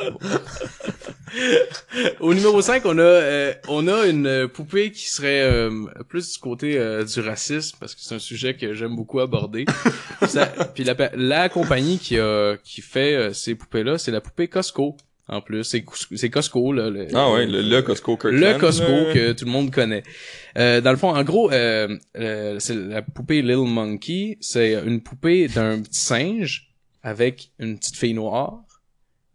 Au numéro 5, on a euh, on a une poupée qui serait euh, plus du côté euh, du racisme parce que c'est un sujet que j'aime beaucoup aborder. Ça- puis la, la compagnie qui a qui fait euh, ces poupées là, c'est la poupée Costco. En plus, c'est Costco là. le- Ah ouais, le, le Costco Kirkland. le Costco que tout le monde connaît. Euh, dans le fond, en gros, euh, euh, c'est la poupée Little Monkey, c'est une poupée d'un petit singe avec une petite fille noire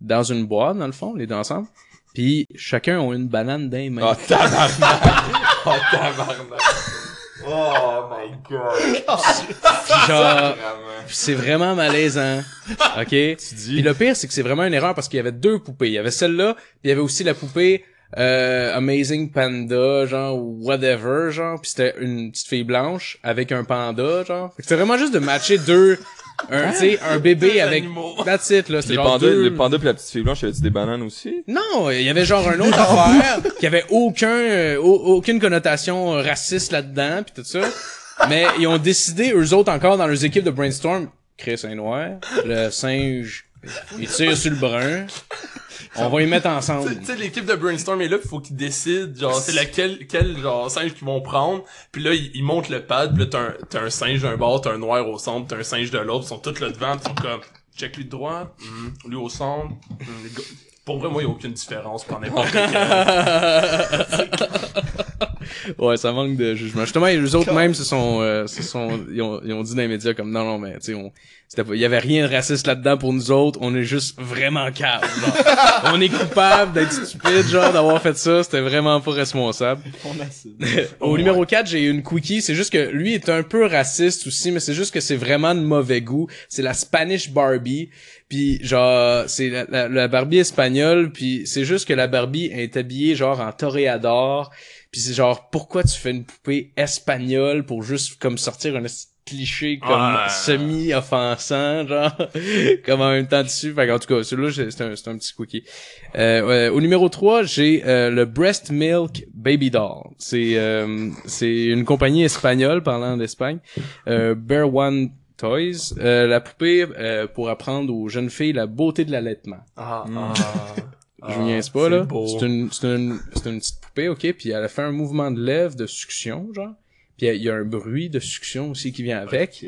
dans une boîte, dans le fond, les deux ensemble. Puis chacun ont une banane dans les mains. Oh tabarnak. oh [laughs] tabarnak. [laughs] Oh my god. Genre, puis c'est vraiment malaisant. OK? Puis le pire, c'est que c'est vraiment une erreur parce qu'il y avait deux poupées. Il y avait celle-là, puis il y avait aussi la poupée euh, Amazing Panda, genre, ou whatever, genre. Puis c'était une petite fille blanche avec un panda, genre. Fait que C'était vraiment juste de matcher deux... Un, tu sais, un bébé Deux avec... animaux. That's it, là. Les genre pandas, deux... les pandas pis la petite fille blanche, y avait-tu des bananes aussi? Non, il y avait genre un autre [laughs] affaire qui avait aucun euh, au- aucune connotation raciste là-dedans puis tout ça. Mais ils ont décidé eux autres encore dans leurs équipes de brainstorm, Chris est noir, le singe il tire sur le brun. On va y mettre ensemble. Tu sais, l'équipe de Brainstorm est là, pis faut qu'ils décident, genre, c'est laquelle, quel, genre, singe qu'ils vont prendre. Puis là, ils, ils montent le pad, pis là, t'as un, t'as un singe d'un bord, t'as un noir au centre, t'as un singe de l'autre, ils sont tous là devant, pis ils sont comme, check lui de droite, hmm, lui au centre, hmm, Pour vrai, moi, y a aucune différence, pour n'importe lequel. [laughs] Ouais, ça manque de jugement. Justement, les autres même se sont, euh, se sont, ils ont, ils ont dit dans les médias comme non, non, mais tu sais, on, il y avait rien de raciste là-dedans pour nous autres. On est juste vraiment calme. on est coupable d'être stupide, genre d'avoir fait ça. C'était vraiment pas responsable. [laughs] Au numéro 4, j'ai une quickie. C'est juste que lui est un peu raciste aussi, mais c'est juste que c'est vraiment de mauvais goût. C'est la Spanish Barbie. Puis genre, c'est la, la- la Barbie espagnole. Puis c'est juste que la Barbie est habillée genre en toréador. Puis c'est genre, pourquoi tu fais une poupée espagnole pour juste comme sortir un cliché comme Ouais. semi-offensant, genre, [laughs] comme en même temps dessus. Fait en tout cas, celui-là, c'est un, c'est un petit quickie. Euh, ouais, au numéro 3, j'ai euh, le Breast Milk Baby Doll. C'est euh, c'est une compagnie espagnole parlant d'Espagne. Euh, Bear One Toys. Euh, la poupée euh, pour apprendre aux jeunes filles la beauté de l'allaitement. Ah, [laughs] Je me niaise pas, là. beau. C'est une, c'est une, c'est une petite poupée, ok, puis elle a fait un mouvement de lèvres de succion, genre. Puis il y a un bruit de succion aussi qui vient avec.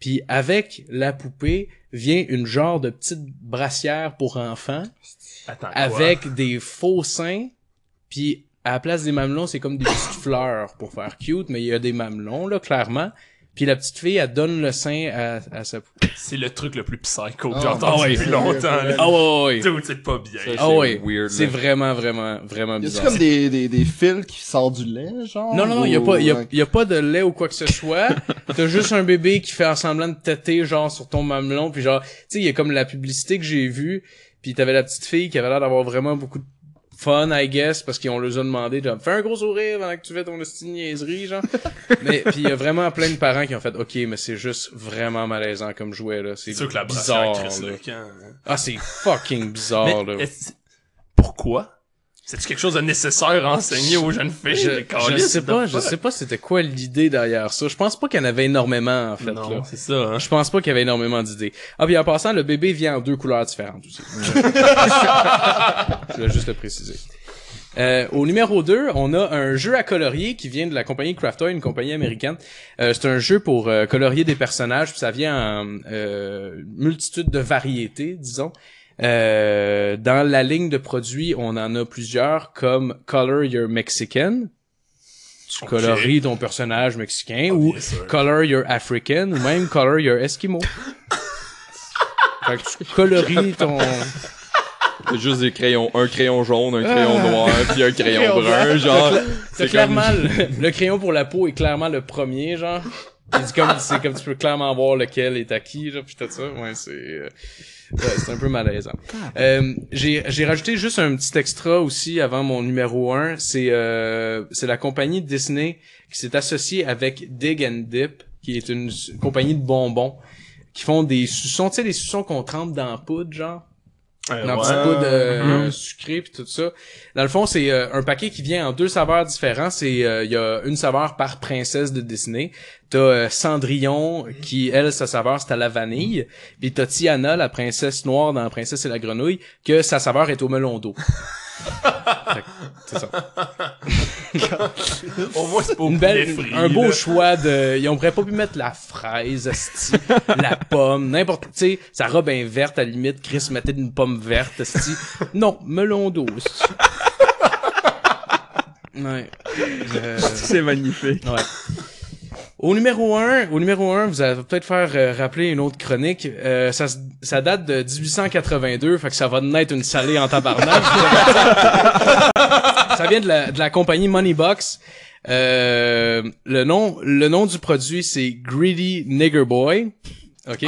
Puis avec la poupée vient une genre de petite brassière pour enfants Attends, quoi? avec des faux seins. Puis à la place des mamelons, c'est comme des petites fleurs pour faire cute, mais il y a des mamelons là clairement. Puis la petite fille, elle donne le sein à, à sa poupée. C'est le truc le plus psycho que Oh, j'ai entendu ouais. depuis longtemps. là. Ah ouais, ouais, ouais. C'est pas bien. Ah ouais. weird, C'est vraiment, vraiment, vraiment Y a-tu bizarre. comme des, des, des fils qui sortent du lait, genre? Non, non, non, il y a pas, y a, y a pas de lait ou quoi que ce soit. [laughs] T'as juste un bébé qui fait en semblant de têter, genre, sur ton mamelon, puis genre, tu sais, il y a comme la publicité que j'ai vue, puis t'avais la petite fille qui avait l'air d'avoir vraiment beaucoup de fun, I guess, parce qu'on leur a demandé, genre, fais un gros sourire pendant que tu fais ton niaiserie, genre. [laughs] mais, puis il y a vraiment plein de parents qui ont fait, ok, mais c'est juste vraiment malaisant comme jouet, là. C'est sûr que la bizarre, là. camp. hein. Ah, c'est fucking bizarre, Mais là. pourquoi? C'est-tu quelque chose de nécessaire à enseigner aux jeunes filles? Je, je calice, sais pas, je sais pas c'était quoi l'idée derrière ça. Je pense pas qu'il y en avait énormément, en fait. Non, c'est ça, hein. Je pense pas qu'il y avait énormément d'idées. Ah, puis en passant, le bébé vient en deux couleurs différentes aussi. [laughs] Je voulais juste le préciser. Euh, au numéro 2, on a un jeu à colorier qui vient de la compagnie Craftoy, une compagnie américaine. Euh, c'est un jeu pour euh, colorier des personnages, puis ça vient en euh, multitude de variétés, disons. Euh, dans la ligne de produits, on en a plusieurs, comme Color Your Mexican. tu coloris ton personnage mexicain ou bien sûr. color your African ou même color your Eskimo. [laughs] fait que tu coloris ton C'est juste des crayons, un crayon jaune, un crayon noir, puis [laughs] un crayon Crayon brun, genre. C'est clairement le, le crayon pour la peau est clairement le premier genre. C'est comme tu peux clairement voir lequel est acquis genre puis tout ça. Ouais, c'est euh, c'est un peu malaisant. Euh, j'ai j'ai rajouté juste un petit extra aussi avant mon numéro 1, c'est euh, c'est la compagnie Disney qui s'est associée avec Dig and Dip qui est une compagnie de bonbons qui font des suçons, tu sais des suçons qu'on trempe dans la poudre genre? Euh, ouais. petite poudre euh, Mhm. sucrée puis tout ça. Dans le fond, c'est euh, un paquet qui vient en deux saveurs différents. C'est euh, il y a une saveur par princesse de Disney. T'as euh, Cendrillon qui elle sa saveur c'est à la vanille. Puis t'as Tiana la princesse noire dans la princesse et la grenouille que sa saveur est au melon d'eau. C'est ça. Au moins, c'est pas au Une poulet belle, frit, un beau là. choix de, ils ont pas pu mettre la fraise, esti, [laughs] la pomme, n'importe, tu sais, sa robe est verte, à la limite, Chris mettait une pomme verte, esti. Non, melon d'eau, esti. [laughs] Ouais. Euh, C'est magnifique. ouais. Au numéro 1, au numéro 1, vous allez peut-être faire euh, rappeler une autre chronique. Euh, ça, ça date de 1882, fait que ça va naître une salée en tabarnak. [laughs] ça vient de la, de la compagnie Moneybox. Euh, le nom, le nom du produit c'est Greedy Nigger Boy. Ok?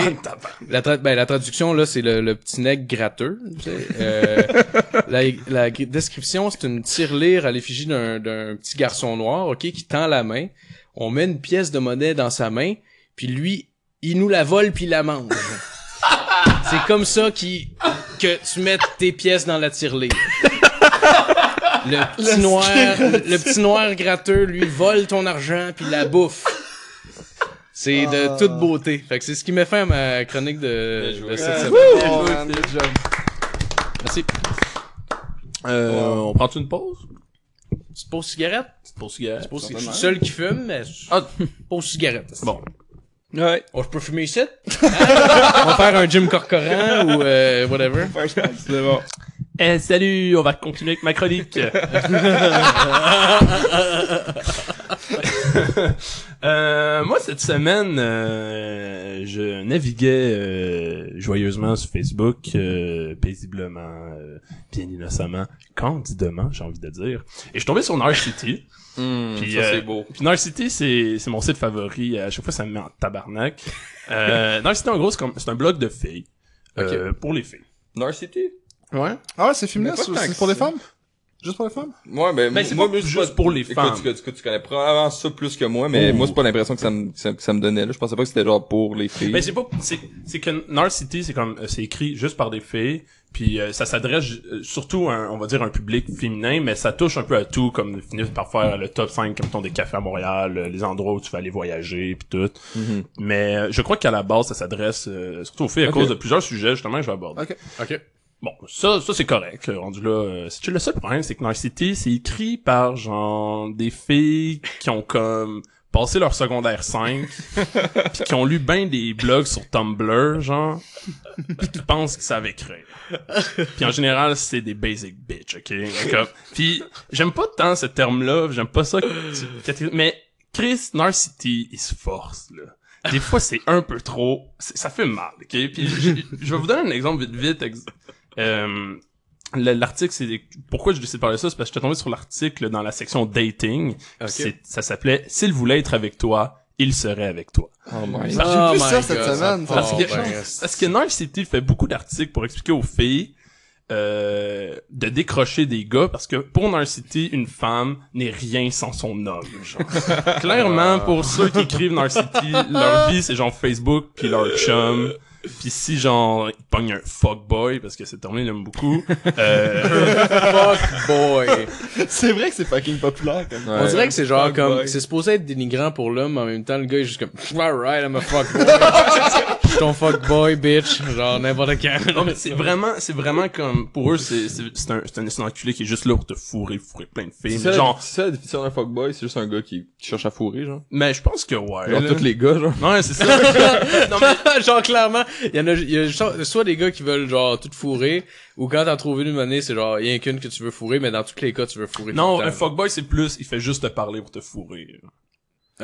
La, tra- ben, la traduction là, c'est le, le petit nègre gratteux. tu sais. Euh, [laughs] la, la description, c'est une tirelire à l'effigie d'un d'un petit garçon noir, ok, qui tend la main. On met une pièce de monnaie dans sa main, puis lui, il nous la vole puis il la mange. [laughs] c'est comme ça qui que tu mets tes pièces dans la tirelire. [laughs] Le petit noir, le petit noir gratteux, lui, vole ton argent puis la bouffe. C'est de Ah. toute beauté. Fait que c'est ce qui met fin à ma chronique de, de cette Ouais, semaine. oh, man. Merci. Euh, on prend une pause? Petite pause cigarette? Petite pause cigarette. Je suis seul qui fume, mais Ah. pause cigarette. Bon. Ouais. Oh, je peux fumer ici? Hein? [laughs] On va faire un Jim Corcoran ou euh, whatever. C'est bon. Eh, salut, on va continuer avec ma chronique. [laughs] Euh, moi, cette semaine, euh, je naviguais euh, joyeusement sur Facebook, euh, paisiblement, euh, bien innocemment, candidement, j'ai envie de dire. Et je suis tombé sur Narcity. Puis, ça, euh, c'est beau. Puis Narcity, c'est c'est mon site favori. À chaque fois, ça me met en tabarnak. Euh, [laughs] Narcity, en gros, c'est comme- c'est un blog de filles. euh, pour les filles. Narcity? Ouais. Ah ouais, c'est féministe, Mais c'est que pour les femmes? Juste pour les femmes? Ouais, ben, Ben, c'est moi, pas moi, je juste pas- pour les Écoute, femmes. Tu, tu, tu connais probablement ça plus que moi, mais Oh. moi, c'est pas l'impression que ça me, que ça, que ça me donnait, là. Je pensais pas que c'était genre pour les filles. Ben c'est pas c'est c'est que Narcity c'est comme euh, c'est écrit juste par des filles puis euh, ça s'adresse euh, surtout à un, on va dire un public féminin mais ça touche un peu à tout comme finir par faire le top 5 comme ton des cafés à Montréal euh, les endroits où tu vas aller voyager puis tout Mhm. mais euh, je crois qu'à la base ça s'adresse euh, surtout aux filles à cause de plusieurs sujets justement que je vais aborder Ok. Ok. Bon, ça, ça c'est correct. Rendu là, euh, le seul problème, c'est que Narcity, c'est écrit par genre des filles qui ont comme passé leur secondaire 5, [laughs] puis qui ont lu ben des blogs sur Tumblr, genre, puis qui pensent qu'ils savent écrire. Puis en général, c'est des basic bitch, ok? Puis j'aime pas tant ce terme-là, j'aime pas ça. que tu- Mais Chris Narcity, il se force là. Des fois, c'est un peu trop. Ça fait mal, ok? Puis je, je vais vous donner un exemple vite vite. euh, L'article, c'est pourquoi je décide de parler de ça, c'est parce que j'étais tombé sur l'article dans la section dating. Ok. C'est- Ça s'appelait S'il voulait être avec toi, il serait avec toi. Oh my J'ai Oh vu my ça cette God, semaine, ça ça. Parce que, parce que Narcity fait beaucoup d'articles pour expliquer aux filles euh, de décrocher des gars parce que pour Narcity, une femme n'est rien sans son homme. genre. [laughs] Clairement, pour ceux qui écrivent Narcity, leur [laughs] vie c'est genre Facebook puis leur chum. Puis si genre ils pognent un fuckboy parce que c'est terminé, il aime beaucoup. [laughs] Euh, Fuck boy. C'est vrai que c'est fucking populaire, comme. On dirait que c'est genre Fuck comme, c'est supposé être dénigrant pour l'homme, mais en même temps, le gars est juste comme, [laughs] alright, I'm a fuck boy. [laughs] suis ton fuckboy, bitch. Genre, n'importe quand. Non, mais c'est vraiment, c'est vraiment comme, pour eux, c'est, c'est, c'est un, c'est un, enculé qui est juste là pour te fourrer, fourrer plein de filles. C'est genre, c'est ça la définition d'un fuckboy, c'est juste un gars qui, qui cherche à fourrer, genre. mais je pense que ouais. Genre là. tous les gars, genre. Ouais, c'est ça. non, mais, genre, clairement, [laughs] il y en a, il y a so- soit des gars qui veulent, genre, tout fourrer, ou quand t'en trouves une monnaie, c'est genre, il y a qu'une que tu veux fourrer, mais dans tous les cas, tu veux fourrer non, tout le un fuckboy, c'est plus, il fait juste te parler pour te fourrer.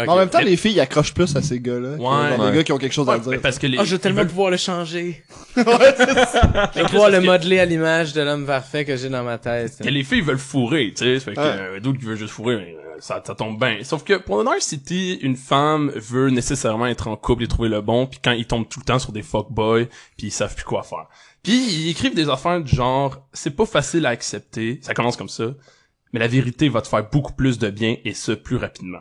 En même temps, les filles, ils accrochent plus à ces Ouais. gars-là. que genre Ouais. des gars qui ont quelque chose à dire. parce que les, Ah, je veux tellement veulent- pouvoir le changer. [laughs] ouais, ça. Je veux pouvoir le modeler à l'image de l'homme parfait que j'ai dans ma tête. que les filles veulent fourrer, tu sais, fait que euh, d'autres qui veulent juste fourrer, mais, euh, ça, tombe bien. Sauf que pour City, une femme veut nécessairement être en couple et trouver le bon, puis quand ils tombent tout le temps sur des fuckboys, puis ils savent plus quoi faire. Puis ils écrivent des affaires du genre, c'est pas facile à accepter, ça commence comme ça, mais la vérité va te faire beaucoup plus de bien et ce plus rapidement.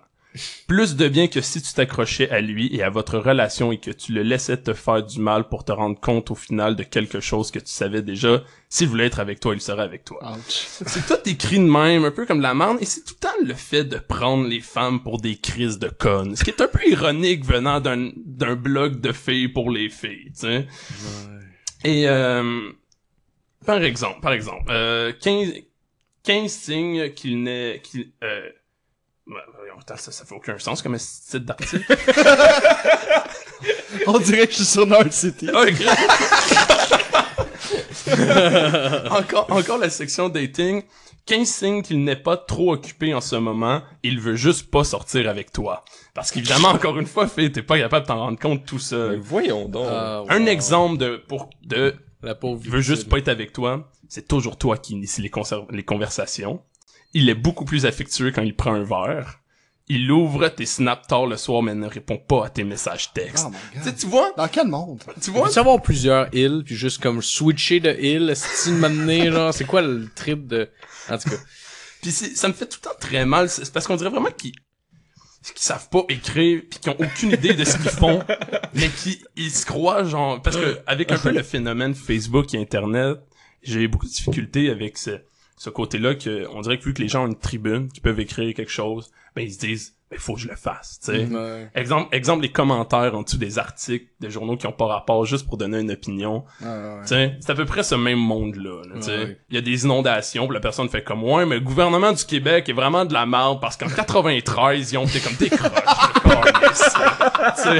Plus de bien que si tu t'accrochais à lui et à votre relation et que tu le laissais te faire du mal pour te rendre compte au final de quelque chose que tu savais déjà. S'il voulait être avec toi, il serait avec toi. C'est tout écrit de même, un peu comme la merde, et c'est tout le temps le fait de prendre les femmes pour des crises de connes. Ce qui est un peu ironique venant d'un, d'un blog de filles pour les filles, tu sais. Et, euh, par exemple, par exemple, euh, 15, 15 signes qu'il n'est, qu'il, euh, ça, ça fait aucun sens comme un titre d'article. [laughs] On dirait que je suis sur North City. Ah, [laughs] encore, encore la section dating. 15 signes qu'il n'est pas trop occupé en ce moment, il veut juste pas sortir avec toi. Parce qu'évidemment, encore une fois, Phil, t'es pas capable de t'en rendre compte tout Mais seul. voyons donc. Ah, Un wow. exemple de, pour, de, La pauvre il veut juste pas être avec toi, c'est toujours toi qui initie les conversations. Il est beaucoup plus affectueux quand il prend un verre. Il ouvre tes snaps tard le soir, mais ne répond pas à tes messages textes. Oh my Tu god. tu vois? Dans quel monde? Tu vois? peut savoir plusieurs îles, puis juste comme switcher de île, si m'amener, [laughs] genre, c'est quoi le trip de... En tout cas. Puis ça me fait tout le temps très mal. C'est parce qu'on dirait vraiment qu'ils qu'ils savent pas écrire puis qu'ils ont aucune idée de ce qu'ils font [laughs] mais qui ils se croient genre parce que avec un peu le phénomène Facebook et internet j'ai eu beaucoup de difficultés avec ce, ce côté-là que on dirait que vu que les gens ont une tribune qui peuvent écrire quelque chose ben ils se disent ben faut que je le fasse tu sais Ouais. exemple exemple les commentaires en dessous des articles des journaux qui ont pas rapport juste pour donner une opinion Ah, ouais. tu sais, c'est à peu près ce même monde-là. là. Il y a des inondations, puis la personne fait comme ouais, mais le gouvernement du Québec est vraiment de la merde parce qu'en 93, ils ont été comme des croches. de câlisse. Tu sais.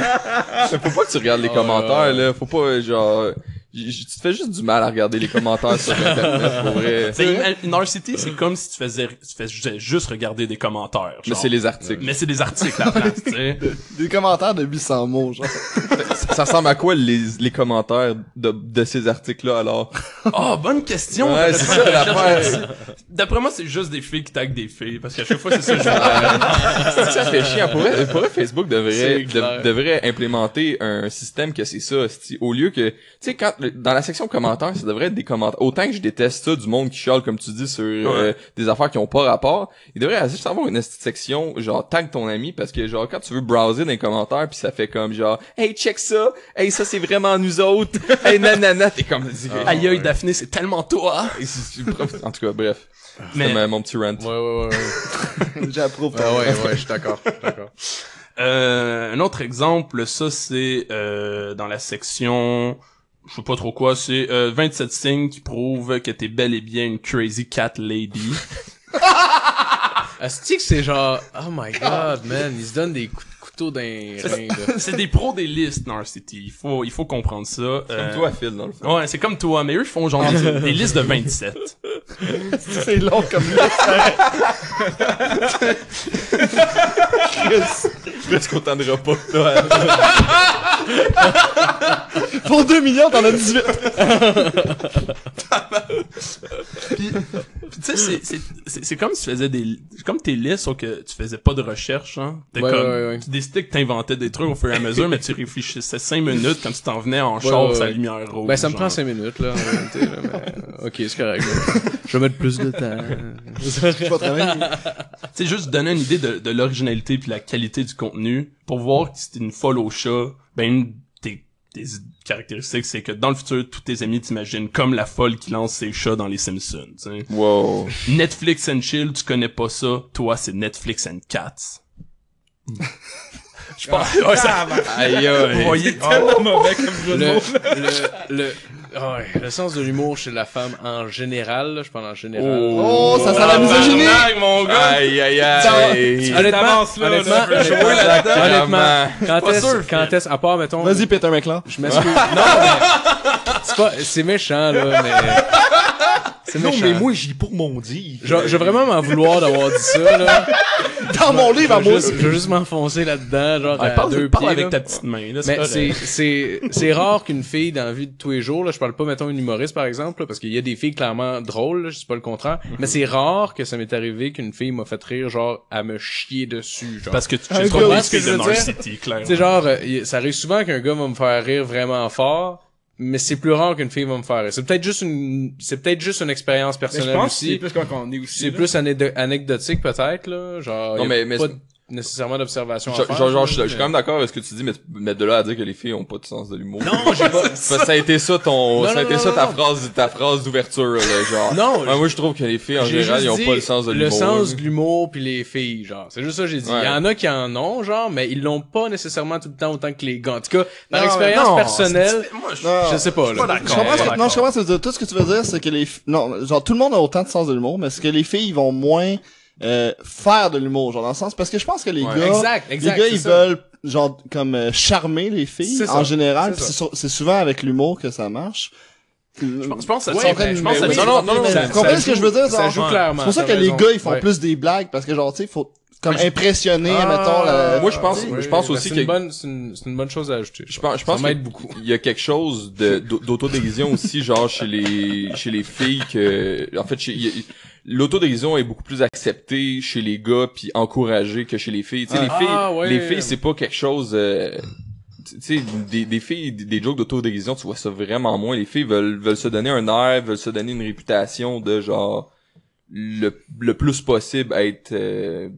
Mais faut pas que tu regardes les commentaires, là. Faut pas, genre... Tu te fais juste du mal à regarder les commentaires sur Internet, pour vrai. [laughs] Une RCT, c'est comme si tu faisais, tu faisais juste regarder des commentaires. Mais genre. c'est les articles. Mais c'est des articles à la place, tu sais. [laughs] Des commentaires de 800 mots, genre. Ça, ça ressemble à quoi les, les commentaires de, de ces articles-là, alors? Oh, bonne question. Ouais, c'est ça, l'affaire. D'après moi, c'est juste des filles qui taguent des filles, parce qu'à chaque fois, c'est ça [laughs] que je ça fait chiant. Pour vrai, pour vrai, Facebook devrait, de- devrait implémenter un système que c'est ça. Au lieu que, tu sais, quand, dans la section commentaires, ça devrait être des commentaires. Autant que je déteste ça, du monde qui chiale, comme tu dis, sur euh, des affaires qui ont pas rapport, il devrait juste avoir une section, genre, tag ton ami, parce que, genre, quand tu veux browser dans les commentaires, puis ça fait comme, genre, hey, check ça, hey, ça, c'est vraiment nous autres, hey, nanana, t'es comme, Aïe, aïe, Daphné, c'est tellement toi. [laughs] en tout cas, bref. Mais- ma- mon petit rant. Ouais, ouais, ouais, ouais. [laughs] J'approuve. Ah ouais, ouais, je suis d'accord, d'accord. Euh, un autre exemple, ça c'est euh, dans la section, je sais pas trop quoi, c'est euh, 27 signes qui prouvent que t'es bel et bien une crazy cat lady. [laughs] Asti que c'est genre, oh my god, man, ils se donnent des coups de couteau dans les reins, là. [laughs] c'est des pros des listes Narcity, il faut il faut comprendre ça. Euh, Comme toi, Phil, dans le fond. Ouais, c'est comme toi, mais eux ils font genre des, des listes de 27. [laughs] C'est long comme Chris. Presque content de repas, là. Pour 2 millions, t'en as 18. Puis, puis tu sais c'est c'est c'est c'est comme si tu faisais des c'est comme tes listes sauf que tu faisais pas de recherche hein. T'es Ouais, comme ouais, ouais. tu décidais que t'inventais des trucs au fur et à mesure mais tu réfléchissais 5 minutes quand tu t'en venais en Ouais, char ouais, sa lumière rouge. Ben, ça me genre. prend 5 minutes, là, en réalité, là, mais... Ok, c'est correct, là. Je vais mettre plus de temps. [laughs] Je vais travailler. C'est juste donner une idée de, de l'originalité puis la qualité du contenu pour voir que si t'es une folle au chat, ben une des, des caractéristiques c'est que dans le futur tous tes amis t'imaginent comme la folle qui lance ses chats dans les Simpsons. Wow. Netflix and chill, tu connais pas ça, toi c'est Netflix and cats. [laughs] Je pense, ouais, ça, Aïe, vous aïe. voyez, Tellement mauvais comme jeu de le, mots. le, le, ah ouais, le sens de l'humour chez la femme en général, là, je parle en général. Oh, ça sent la misogynie! Mon gars! Aïe, aïe, aïe. Honnêtement, honnêtement, honnêtement, jouer là-dedans. honnêtement, quand est-ce, quand est-ce, à part, mettons, Vas-y, Peter McLean. je m'excuse. [laughs] non, mais, c'est pas, c'est méchant, là, mais, c'est Non, méchant. mais moi, j'y pour mon dire. Je, je vais vraiment m'en vouloir d'avoir dit ça, là. [laughs] Dans mon livre, à Je moi juste, je veux juste m'enfoncer là-dedans, genre, Ouais, à parle, deux parle pieds, avec là. ta petite main, là, Mais correct. c'est, c'est, c'est rare qu'une fille dans la vie de tous les jours, là, je parle pas, mettons, une humoriste, par exemple, là, parce qu'il y a des filles clairement drôles, là, je dis pas le contraire, mais c'est rare que ça m'est arrivé qu'une fille m'a fait rire, genre, à me chier dessus, genre. Parce que tu gars, trop ce que ce je de veux North? City, clairement. Sais, genre, euh, ça arrive souvent qu'un gars va me faire rire vraiment fort, mais c'est plus rare qu'une fille va me faire. C'est peut-être juste une, c'est peut-être juste une expérience Mais je personnelle pense que c'est aussi. plus quand on est aussi. C'est plus anédo- anecdotique, peut-être, là. Genre, Non, mais- mais pas c'est- nécessairement d'observation à Genre, faire. genre, genre, je suis quand même d'accord avec ce que tu dis, mais, mais de là à dire que les filles ont pas de sens de l'humour. Non, j'ai pas, [laughs] Ça, ça a été ça ton, Non, ça a non, été non, ça non, ta non. phrase, ta phrase d'ouverture, là, genre. Non, Ouais, moi, je trouve que les filles, en général, ils ont pas le sens de l'humour. Le sens de l'humour puis les filles, genre. C'est juste ça que j'ai dit. Il Ouais. y en a qui en ont, genre, mais ils l'ont pas nécessairement tout le temps autant que les gars. En tout cas, par expérience personnelle, moi, je- sais pas, là. Je comprends, non, je comprends ce que tu veux dire. Tout ce que tu veux dire, c'est que les, f- non, genre, tout le monde a autant de sens de l'humour, mais c'est que les filles, ils vont moins, euh, faire de l'humour, genre, dans le sens, parce que je pense que les Ouais. gars, Exact, exact. les gars, c'est ils ça. veulent, genre, comme, euh, charmer les filles, C'est ça. en général, C'est c'est c'est souvent avec l'humour que ça marche. Je pense, je pense que ça, Ouais, ça- ben, je pense que oui. Non, non, non, non, Ça- Vous comprenez ça ce que je veux dire, Ça joue clairement. C'est pour ça que les raison. gars, ils font Ouais. plus des blagues, parce que genre, tu sais, faut, comme impressionner, Ah, mettons, la... Moi, je pense- oui, je pense aussi c'est que- une bonne, c'est une, c'est une bonne chose à ajouter. Je pense, je pense ça m'aide beaucoup. Il y a quelque chose de, d'au- d'autodérision aussi, genre, chez les, chez les filles que, en fait, chez, il y a- l'autodérision est beaucoup plus acceptée chez les gars puis encouragée que chez les filles. Tu sais, les Ah, filles, ouais. les filles, c'est pas quelque chose, euh, tu sais, des, des filles, des, des jokes d'autodérision, tu vois ça vraiment moins. Les filles veulent, veulent se donner un air, veulent se donner une réputation de genre, le, le plus possible être, euh,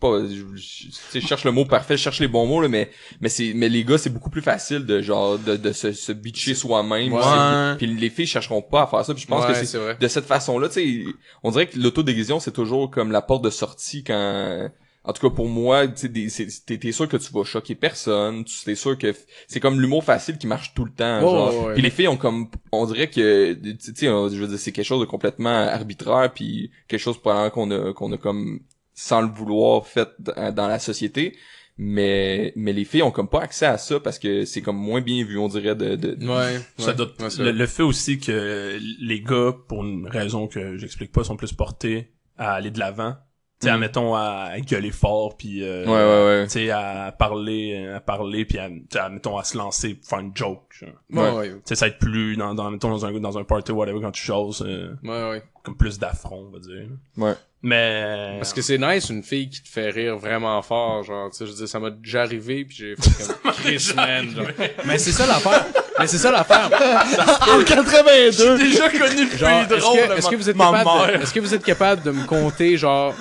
pas, je, je- cherche le mot parfait, je cherche les bons mots, là, mais, mais c'est, mais les gars, c'est beaucoup plus facile de genre, de, de se, se bitcher soi-même. Ouais. Puis les filles chercheront pas à faire ça, puis je pense Ouais, que c'est de cette façon-là, tu sais, on dirait que l'autodérision, c'est toujours comme la porte de sortie quand, en tout cas pour moi, t'es, t'es sûr que tu vas choquer personne, tu t'es sûr que c'est comme l'humour facile qui marche tout le temps, genre. ouais. Puis les filles ont comme, on dirait que, tu sais, je veux dire, c'est quelque chose de complètement arbitraire, puis quelque chose probablement qu'on a, qu'on a comme sans le vouloir fait dans, dans la société. Mais, mais les filles ont comme pas accès à ça parce que c'est comme moins bien vu, on dirait, de, de, Ouais. Ça ouais. doit- Ouais, c'est le, fait aussi que les gars, pour une raison que j'explique pas, sont plus portés à aller de l'avant. Tu sais, Mhm. admettons, à gueuler fort, puis euh, Ouais, ouais, ouais. tu sais, à parler, à parler, puis à, tu sais, admettons, à se lancer, pour faire une joke. genre. Ouais. Tu sais, ça être plus dans, dans, mettons, dans un, dans un party, whatever, quand tu choses, euh, Ouais, ouais. comme plus d'affront, on va dire. Ouais. Mais... Parce que c'est nice une fille qui te fait rire vraiment fort, genre, tu sais, je veux dire, ça m'a déjà arrivé puis j'ai fait comme [laughs] Chris man, genre. Mais c'est ça l'affaire. Mais c'est ça l'affaire. [laughs] En 82! déjà connu le Genre, est-ce que, est-ce que vous êtes ma capable, de, mère. est-ce que vous êtes capable de me compter, genre,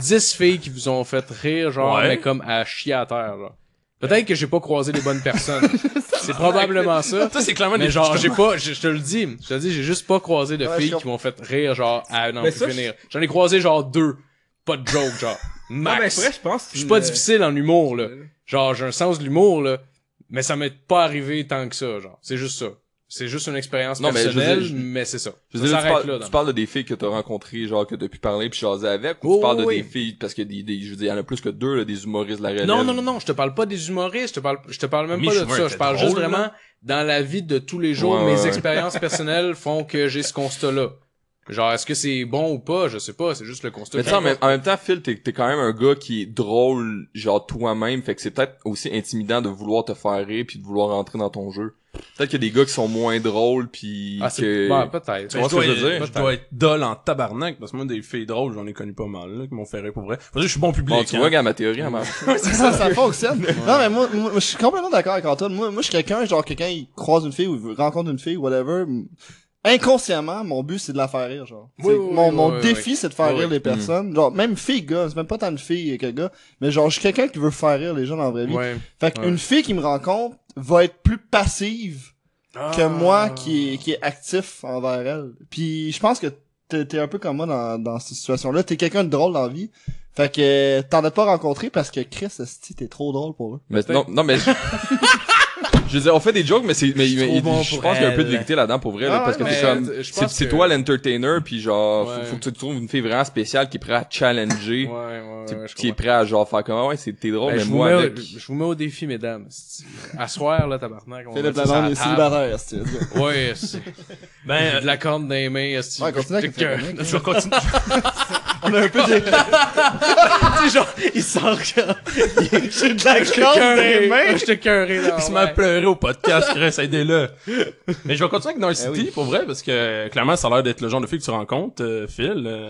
10 filles qui vous ont fait rire, genre, Ouais. mais comme à chier à terre, genre. Peut-être que j'ai pas croisé les bonnes personnes. [laughs] c'est probablement ça. Ça, c'est clairement Mais des genre, j'ai pas, je, je te le dis, je te le dis, j'ai juste pas croisé de Ouais, filles je qui m'ont fait rire, genre, à n'en Mais plus ça, finir. J'en ai croisé, genre, deux. Pas de joke, genre. Non, mais Max. vrai, je pense. Je suis pas difficile en humour, là. Genre, j'ai un sens de l'humour, là. Mais ça m'est pas arrivé tant que ça, genre. C'est juste ça. C'est juste une expérience Non, mais je veux personnelle, dire, je- mais c'est ça. Je Ça veux dire, tu, parles, là. tu dans- parles de des filles que t'as rencontrées, genre que t'as pu parler puis jaser avec, ou Oh, tu parles de des filles parce que des, des, je veux dire, il y en a plus que deux, là, des humoristes de la relève. Non, non, non, non, je te parle pas des humoristes, je te parle, je te parle même Mais pas de ça. Je parle drôle, juste là. vraiment dans la vie de tous les jours, Ouais, mes ouais, expériences personnelles font que j'ai ce constat-là. Genre, est-ce que c'est bon ou pas? Je sais pas, c'est juste le constat. Mais en même, en même temps, Phil, t'es, t'es quand même un gars qui est drôle, genre toi-même, fait que c'est peut-être aussi intimidant de vouloir te faire rire puis de vouloir rentrer dans ton jeu. Peut-être qu'il y a des gars qui sont moins drôles puis Ah, c'est, que... bah, peut-être. Tu vois ce que je veux dire? Je dois être dol en tabarnak, parce que moi, des filles drôles, j'en ai connu pas mal, là, qui m'ont fait rire pour vrai. Faut dire, je suis bon public. Bon, tu hein. vois, regarde ma théorie, [laughs] en même ça, ça fonctionne. Non, mais moi, moi, je suis complètement d'accord avec Antoine. Moi, moi, je suis quelqu'un, genre, quelqu'un, il croise une fille ou il rencontre une fille, whatever. Inconsciemment, mon but, c'est de la faire rire, genre. Oui, C'est- oui, mon oui, mon oui, défi, c'est de faire Oui, rire oui. les personnes. Genre, même fille, gars, c'est même pas tant de filles que gars. Mais genre, je suis quelqu'un qui veut faire rire les gens dans la vraie vie. Ouais. Fait Ouais. qu'une fille qui me rencontre va être plus passive que Ah. moi qui est, qui est actif envers elle. Puis je pense que t'es t'es un peu comme moi dans, dans cette situation-là. T'es quelqu'un de drôle dans la vie. Fait que t'en as pas rencontré parce que Chris, esti, t'es trop drôle pour eux. Mais non, non, mais. [laughs] Je veux dire, on fait des jokes, mais c'est, mais, mais- bon je pour pense qu'il y a un peu de elle. vérité là-dedans pour vrai, là, Ah parce que ouais, t'es mais, comme, je c'est, pense c'est que- toi l'entertainer, puis genre, Ouais. faut, faut que tu trouves une fille vraiment spéciale qui est prête à challenger, Ouais, ouais, qui, ouais, je qui est comprends. prête à genre faire comme, ah ouais, c'est, t'es drôle, Ben, mais je, vous moi mets avec. au, je vous mets au défi, mesdames. C'est- À soir, là, tabarnak. on va Philippe mettre ça Lalonde est sur la table. célibataire, go. [laughs] Ouais, c'est Ben, de la corne dans les mains. Ouais, continue avec ta que- chronique. je vais continuer? [laughs] On a un peu des... [laughs] Tu sais, genre, il sort que- J'ai de la corde dans les mains. J'étais cœuré, là. Il se au podcast, Chris, aidez-le. Mais je vais continuer avec North Eh City, pour vrai, parce que clairement, ça a l'air d'être le genre de fille que tu rencontres, euh, Phil. euh.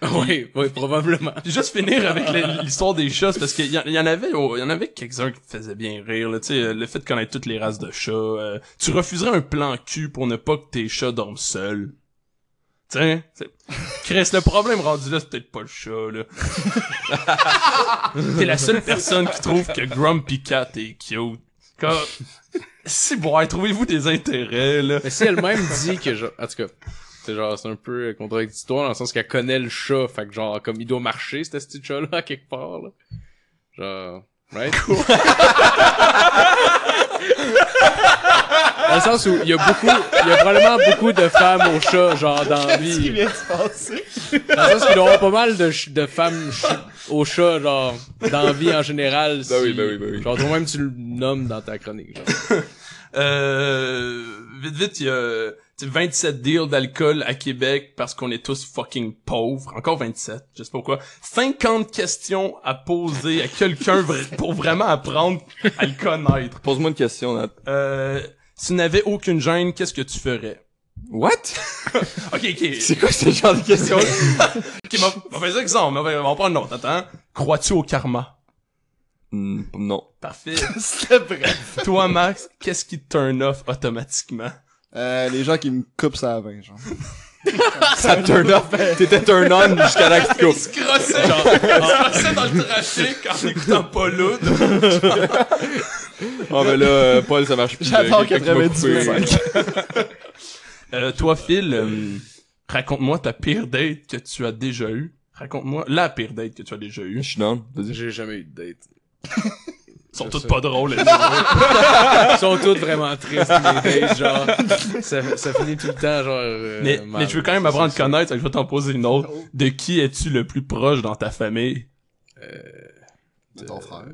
[laughs] Oui, oui, probablement. Puis juste finir avec l'histoire des chats, parce qu'il y, en- il y en avait, oh, il y en avait quelques-uns qui me faisaient bien rire, là, tu sais, euh, le fait de connaître toutes les races de chats. euh, tu refuserais un plan cul pour ne pas que tes chats dorment seuls. Tiens. Chris, le problème rendu là, c'est peut-être pas le chat, là. [laughs] T'es la seule personne qui trouve que Grumpy Cat est cute. Comme... Si, bon, trouvez-vous des intérêts, là. Mais si elle-même dit que, genre, en tout cas, c'est genre, c'est un peu contradictoire dans le sens qu'elle connaît le chat, fait que genre, comme il doit marcher, ce petit chat-là, quelque part, là. Genre, right? [laughs] dans le sens où il y a beaucoup, il y a probablement beaucoup de femmes au chat, genre, dans la Qu'est-ce qui vie. vient de se passer? Dans le sens qu'il doit y avoir pas mal de, ch- de femmes ch- au chat, genre, dans la vie en général. Ben oui, si- ben oui, ben oui. Genre, toi-même, tu le nommes dans ta chronique, genre. [laughs] Euh, vite vite, il y a 27 deals d'alcool à Québec parce qu'on est tous fucking pauvres. Encore 27, je sais pas pourquoi. 50 questions à poser à quelqu'un pour vraiment apprendre à le connaître. Pose-moi une question, Nat. Euh, si tu n'avais aucune gêne, qu'est-ce que tu ferais? What? [laughs] Ok, ok. C'est quoi ce genre de question? [laughs] Ok, on va faire ça exemple. On va, on va prendre une autre. Attends. Crois-tu au karma? Hmm, non. Parfait. [laughs] C'était bref. Toi, Max, qu'est-ce qui te turn off automatiquement? Euh, les gens qui me coupent ça à 20, genre. [laughs] Ça turn off. T'étais turn on jusqu'à la tu Il se crossait, genre, il se crossait dans le trafic en écoutant pas l'autre. Ah, ben là, euh, Paul, ça marche plus. 98. coupé. [laughs] Euh, toi, Phil, euh, raconte-moi ta pire date que tu as déjà eue. Raconte-moi la pire date que tu as déjà eue. Je suis down. Vas-y. J'ai jamais eu de date. Ils sont sais. pas drôles. elles. [laughs] Ils sont toutes vraiment tristes, dates, [laughs] genre. Ça, ça finit tout le temps, genre. euh, mais, mal. mais je veux quand même apprendre à te connaître, fait que je vais t'en poser une autre. De qui es-tu le plus proche dans ta famille? C'est ton frère.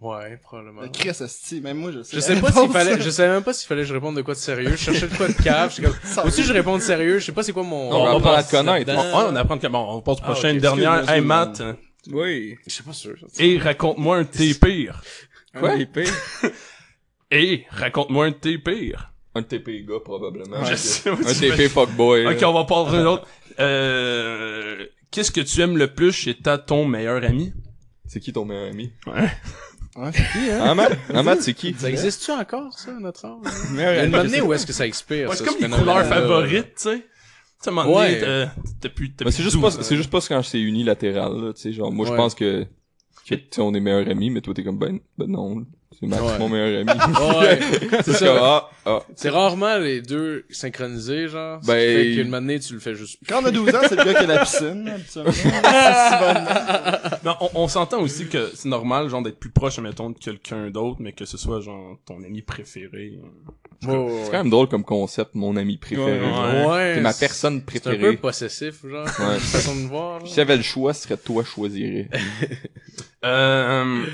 Ouais, probablement. Le Chris, esti, même moi, je sais. Je sais pas s'il [laughs] fallait, je savais même pas s'il fallait que je réponde de quoi de sérieux. Je cherchais de quoi de cave. Comme, aussi je réponds de sérieux? Je sais pas c'est quoi mon. On va on apprendre à te connaître. Bon, on apprend que, bon, on passe au Ah, prochain, ok, une dernière. Hey. Matt. Oui. Je sais pas sûr. Et raconte-moi un de tes pires. Quoi? Les pires? [laughs] Et raconte-moi un de tes pires. Un TP gars, probablement. Je Un sais, un tu TP fuckboy. Ok, on va parler d'un autre. Euh, qu'est-ce que tu aimes le plus chez ta ton meilleur ami? C'est qui ton meilleur ami? Ouais, c'est qui, hein? Ah, Matt? Ah, Matt, c'est qui? Ça existe-tu encore, ça, notre âge? Une ami. année où est-ce que ça expire, Ouais, c'est comme couleurs phénomène-là. favorites, tu sais. Tu sais, à un moment donné, Ouais. t'as- t'as plus, t'as Mais plus c'est juste pas, 12 ans. c'est juste pas quand c'est unilatéral, là, tu sais, genre, moi, je Ouais. pense que, que, tu sais, on est meilleurs amis, mais toi, t'es comme, ben, ben non, c'est Max, Ouais. mon meilleur ami. Ouais, [laughs] c'est ça. ah, ah. C'est rarement les deux synchronisés, genre. Ben-. Fait qu'une année, tu le fais juste. Quand on a 12 ans, c'est le gars qui a la piscine, habituellement. [laughs] Si. Mais on, on s'entend aussi que c'est normal, genre, d'être plus proche, mettons, de quelqu'un d'autre, mais que ce soit, genre, ton ami préféré. Ouais, C'est quand même drôle comme concept, mon ami préféré. Ouais. C'est ma personne C'est un peu préférée. possessif, genre. Ouais. Une façon de voir, Si genre. j'avais le choix, ce serait toi choisirais. Euh,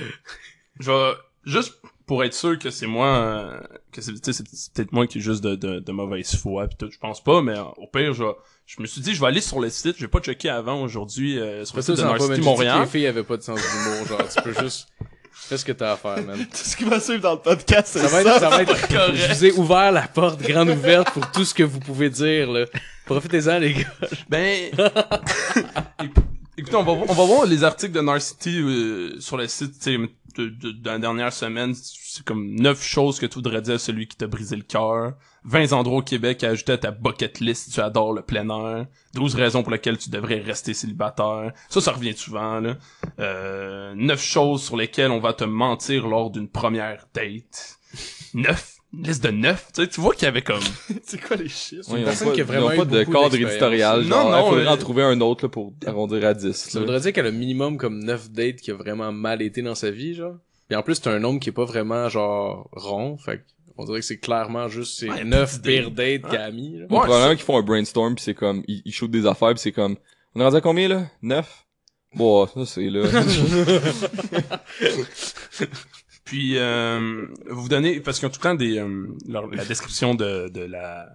je vais, juste pour être sûr que c'est moi, euh, que c'est, tu sais, c'est c'est peut-être moi qui est juste de, de, de mauvaise foi pis tout, je pense pas, mais euh, au pire, je je me suis dit, je vais aller sur le site, je vais pas checker avant aujourd'hui, euh, sur le ça site de Narcity Montréal. les filles avaient pas de sens d'humour, genre. Tu peux juste. Fais ce que t'as à faire, man. [laughs] Tout ce qui va suivre dans le podcast, c'est Ça ça. va être, ça va être [laughs] Correct. Je vous ai ouvert la porte grande ouverte pour tout ce que vous pouvez dire, là. Profitez-en, les gars. Ben, [laughs] éc- écoutez, on va, on va voir les articles de Narcity euh, sur le site, tu sais, de, de la dernière semaine. C'est comme neuf choses que tu voudrais dire à celui qui t'a brisé le cœur. 20 endroits au Québec à ajouter à ta bucket list si tu adores le plein air. 12 raisons pour lesquelles tu devrais rester célibataire. Ça, ça revient souvent, là. Euh, 9 choses sur lesquelles on va te mentir lors d'une première date. 9 une liste de neuf. Tu sais, tu vois qu'il y avait comme... [laughs] C'est quoi les chiffres? Ont personne pas, qui a ils vraiment eu pas de beaucoup cadre d'expérience. éditorial. Non, Genre, non, il faudrait mais- en trouver un autre là, pour arrondir à 10. Ça là. voudrait dire qu'elle a minimum comme 9 dates qui a vraiment mal été dans sa vie, genre. Et en plus, c'est un nombre qui est pas vraiment, genre, rond. Fait on dirait que c'est clairement juste ces Ouais, 9 idée. pires dates qu'elle a mis, là. Ouais, probablement qu'ils font un brainstorm pis c'est comme, ils, ils shootent des affaires pis c'est comme, on est rendu à combien là? 9? Bon, ça c'est là. [laughs] [laughs] Puis, euh, vous donnez, parce qu'ils ont tout le temps des, euh, la description de, de la,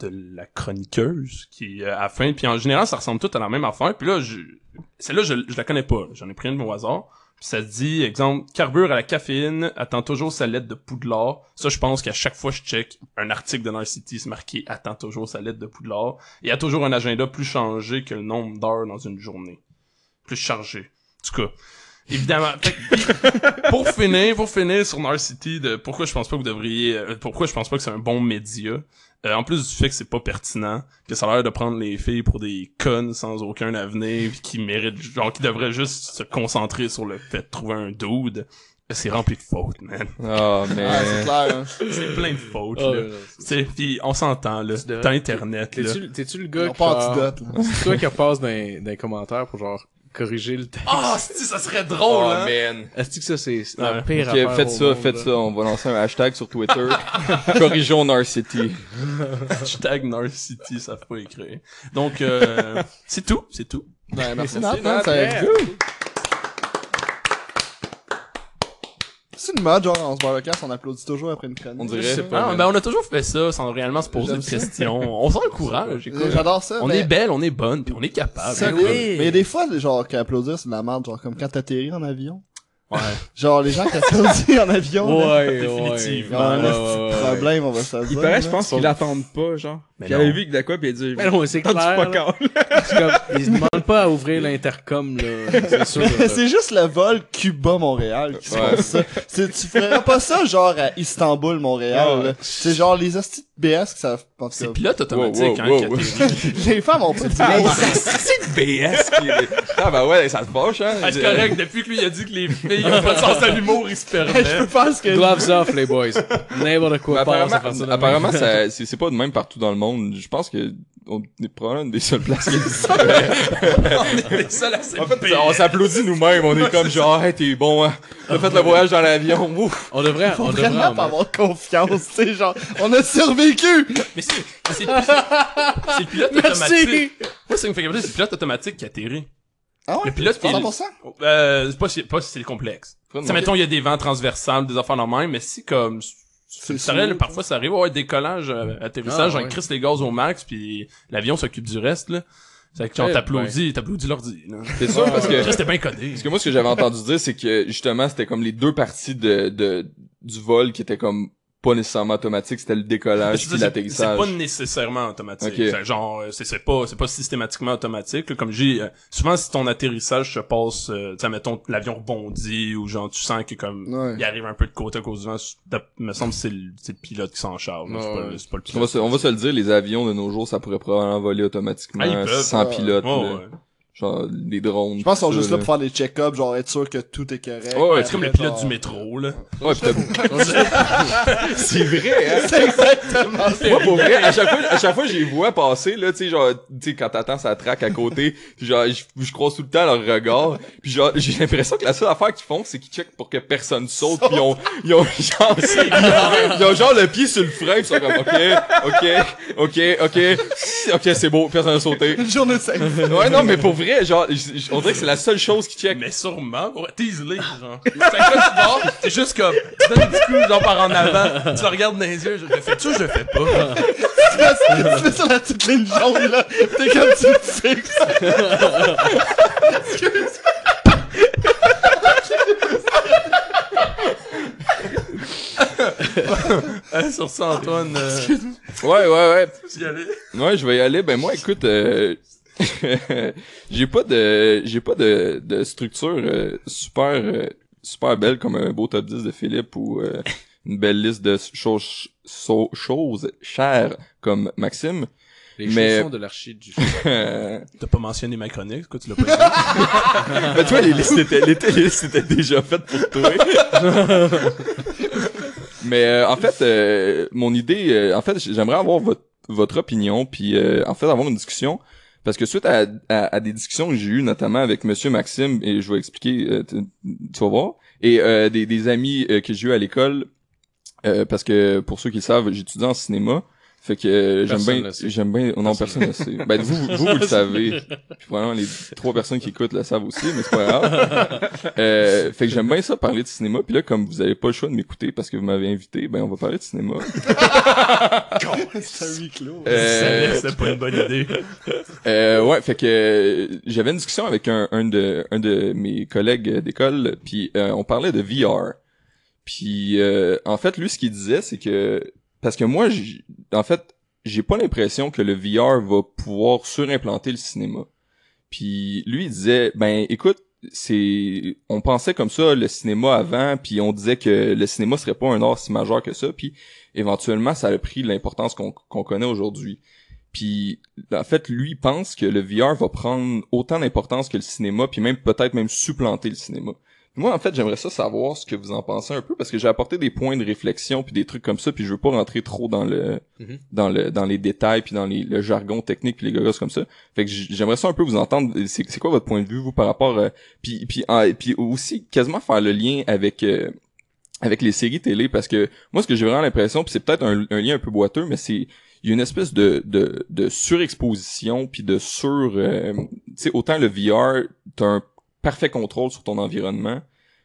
de la chroniqueuse qui, euh, à fin, puis en général, ça ressemble tout à la même affaire. Puis là, je, celle-là, je, la connais pas. J'en ai pris une au hasard. Puis ça dit, exemple, carbure à la caféine, attend toujours sa lettre de Poudlard. Ça, je pense qu'à chaque fois je check un article de Narcity, c'est marqué attend toujours sa lettre de Poudlard. Et a toujours un agenda plus changé que le nombre d'heures dans une journée. Plus chargé. En tout cas. Évidemment. Fait que- pour finir, pour finir sur Narcity de pourquoi je pense pas que vous devriez, euh, pourquoi je pense pas que c'est un bon média. Euh, en plus du fait que c'est pas pertinent, que ça a l'air de prendre les filles pour des connes sans aucun avenir, pis qui méritent, genre, qui devraient juste se concentrer sur le fait de trouver un dude. C'est rempli de fautes, man. Ah, mais... Ah, c'est clair, hein. C'est plein de fautes, Ah, là. c'est- pis on s'entend, là. Dans Internet, là. T'es-tu, t'es-tu le gars qui. C'est toi qui repasse dans, dans les commentaires pour genre corriger le texte. Ah, si, ça serait drôle, Oh, hein? man. Est-ce que ça c'est c'est Ouais. la pire Ok, affaire faites au ça, monde, faites là? ça. On va lancer un hashtag sur Twitter. [laughs] Corrigeons Narcity. Hashtag Narcity, ça faut écrire. Donc, euh, [laughs] c'est tout, c'est tout. Ouais, merci, Merci. C'est une mode, genre, en se barre le casse, on applaudit toujours après une chronique. On Je dirait. sais pas. Ah, ben, on a toujours fait ça sans réellement se poser de questions. On s'encourage, [laughs] écoute. J'adore ça. On mais- est belle, on est bonne, puis on est capable. Ça, comme- oui. Mais il y a des fois, genre, qu'applaudir, c'est de la merde, genre, comme quand t'atterris en avion. Ouais. [laughs] Genre, les gens qui applaudissent en avion, là, Ouais, [laughs] Définitivement. ouais, ouais, ouais, ouais. problème, on va se le Il paraît, je pense qu'ils l'attendent pas, genre. J'avais non. vu que de pis il a dit, Mais non, c'est clair. pas comme, [laughs] ils se demandent pas à ouvrir [laughs] l'intercom, là. C'est sûr. [laughs] c'est juste le vol Cuba-Montréal qui se Ouais. passe ça. Tu ferais pas ça, genre, à Istanbul-Montréal, Ah ouais. C'est genre les hosties de BS qui savent pas C'est ça. pilote automatique, Wow, hein, wow, qui wow. Les femmes ont pas dit Ah, bon. c'est une BS qui est... Ah, bah ouais, ça se fâche, hein. Ah, c'est correct, depuis que lui a dit que les filles ont pas de sens à l'humour, il se permet. Je pense que... Gloves off, les boys. N'importe quoi apparemment, de apparemment ça, c'est pas de même partout dans le monde. Je pense que on est probablement une des seules places qui [laughs] on est les seuls à en fait, on s'applaudit nous-mêmes. On est comme genre, hey, t'es bon, hein. T'as fait le voyage dans l'avion. Ouf. On devrait, on devrait vraiment en pas avoir confiance, tu sais, genre, on a survécu! Mais c'est, c'est, le- c'est le pilote automatique. Moi, ça me fait c'est le pilote automatique qui atterrit. Ah ouais? Le pilote, il- 100%? Euh, c'est pas si, pas si c'est le complexe. Nom. mettons, il y a des vents transversales, des affaires normales, mais si comme, C'est ça arrive, sûr. parfois ça arrive, ouais, décollage, euh, atterrissage, Ah, on ouais. crisse les gaz au max, puis l'avion s'occupe du reste, là. C'est que genre, Eh, t'applaudis, t'applaudis l'ordi, là. C'est sûr parce que, Ça, c'était bien codé. parce que moi, ce que j'avais entendu dire, c'est que justement, c'était comme les deux parties de, de, du vol qui étaient comme pas nécessairement automatiques. C'était le décollage puis l'atterrissage. C'est pas nécessairement automatique. Genre, euh, c'est pas, c'est pas systématiquement automatique. Comme j'ai, euh, souvent si ton atterrissage se passe, euh, tu sais, mettons l'avion rebondit ou genre tu sens que comme Ouais. il arrive un peu de côté à cause du vent, me semble que c'est le, pilote qui s'en charge. C'est pas, le On va, se, on va se le dire, les avions de nos jours, ça pourrait probablement voler automatiquement Ah, peuvent, sans pilote. Ouais. Genre, des drones. Je pense qu'ils sont juste là pour faire des check-ups, genre être sûr que tout est correct. Ouais, ouais, C'est comme les pilotes genre- du métro, là. Ouais, pis [laughs] t'as- c'est vrai, hein? [laughs] C'est exactement ça. Moi, pour vrai, à chaque fois, à chaque fois, les vois passer, là, tu sais, genre, tu sais, quand t'attends sa traque à côté, [laughs] puis genre, je, je croise tout le temps leur regard, puis genre, j'ai l'impression que la seule affaire qu'ils font, c'est qu'ils checkent pour que personne saute, puis ils ont, ils ont, genre, ils ont, ils ont genre le pied sur le frein, pis ils sont comme, ok, ok, ok, ok, ok, c'est beau, personne n'a sauté. Une journée de. Ouais, non, mais pour vrai, genre, j- j- on dirait que c'est la seule chose qu'ils checkent. Mais sûrement, ouais, tease-les, genre. C'est tu dors, t'es juste comme, tu donnes un petit coup, genre par en avant, tu le regardes dans les yeux, je le fais-tu ou je le fais pas? tu fais sur la petite ligne jaune, là. T'es comme tu le fixes. [laughs] Hein, sur ça, Antoine, euh, Ouais, ouais, ouais. tu y allais? Ouais, je vais y aller. Ben moi, écoute, euh, [laughs] j'ai pas de, j'ai pas de, de structure euh, super, euh, super belle comme un beau top 10 de Philippe ou euh, [laughs] une belle liste de choses, so- choses chères comme Maxime. Les Mais- chaussons de l'archi du [laughs] T'as pas mentionné ma chronique, quoi, tu l'as pas dit? ben toi, les listes étaient, les, les listes étaient déjà faites pour toi. Mais euh, en fait, euh, mon idée, euh, en fait, j'aimerais avoir votre votre opinion, puis euh, en fait avoir une discussion. Parce que suite à, à, à des discussions que j'ai eues, notamment avec Monsieur Maxime, et je vais expliquer, euh, tu, vas voir, et euh, des, des amis euh, que j'ai eu à l'école, euh, parce que pour ceux qui le savent, j'étudie en cinéma, fait que euh, j'aime bien, j'aime bien, non personne le sait. Ben vous, vous, vous le savez. Puis vraiment les trois personnes qui écoutent le savent aussi, mais c'est pas grave. [laughs] Euh, fait que j'aime bien ça parler de cinéma. Puis là, comme vous avez pas le choix de m'écouter parce que vous m'avez invité, ben on va parler de cinéma. [laughs] C'est un huis clos. Euh, C'est pas une bonne idée. [laughs] Euh, ouais, fait que euh, j'avais une discussion avec un, un de un de mes collègues d'école, puis euh, on parlait de VR. Puis euh, en fait, lui, ce qu'il disait, c'est que parce que moi, en fait, j'ai pas l'impression que le VR va pouvoir surimplanter le cinéma. Puis lui, il disait, ben écoute, c'est, on pensait comme ça le cinéma avant, puis on disait que le cinéma serait pas un art si majeur que ça, puis éventuellement, ça a pris l'importance qu'on connaît aujourd'hui. Puis en fait, lui pense que le VR va prendre autant d'importance que le cinéma, puis même peut-être même supplanter le cinéma. Moi, en fait, j'aimerais ça savoir ce que vous en pensez un peu, parce que j'ai apporté des points de réflexion puis des trucs comme ça, puis je veux pas rentrer trop dans le Mhm. dans le dans les détails puis dans les, le jargon technique puis les gogos comme ça. Fait que j'aimerais ça un peu vous entendre. C'est quoi votre point de vue vous par rapport euh, puis puis ah, puis aussi quasiment faire le lien avec euh, avec les séries télé parce que moi ce que j'ai vraiment l'impression puis c'est peut-être un, un lien un peu boiteux mais c'est il y a une espèce de de, de surexposition puis de sur euh, tu sais autant le VR t'as un parfait contrôle sur ton environnement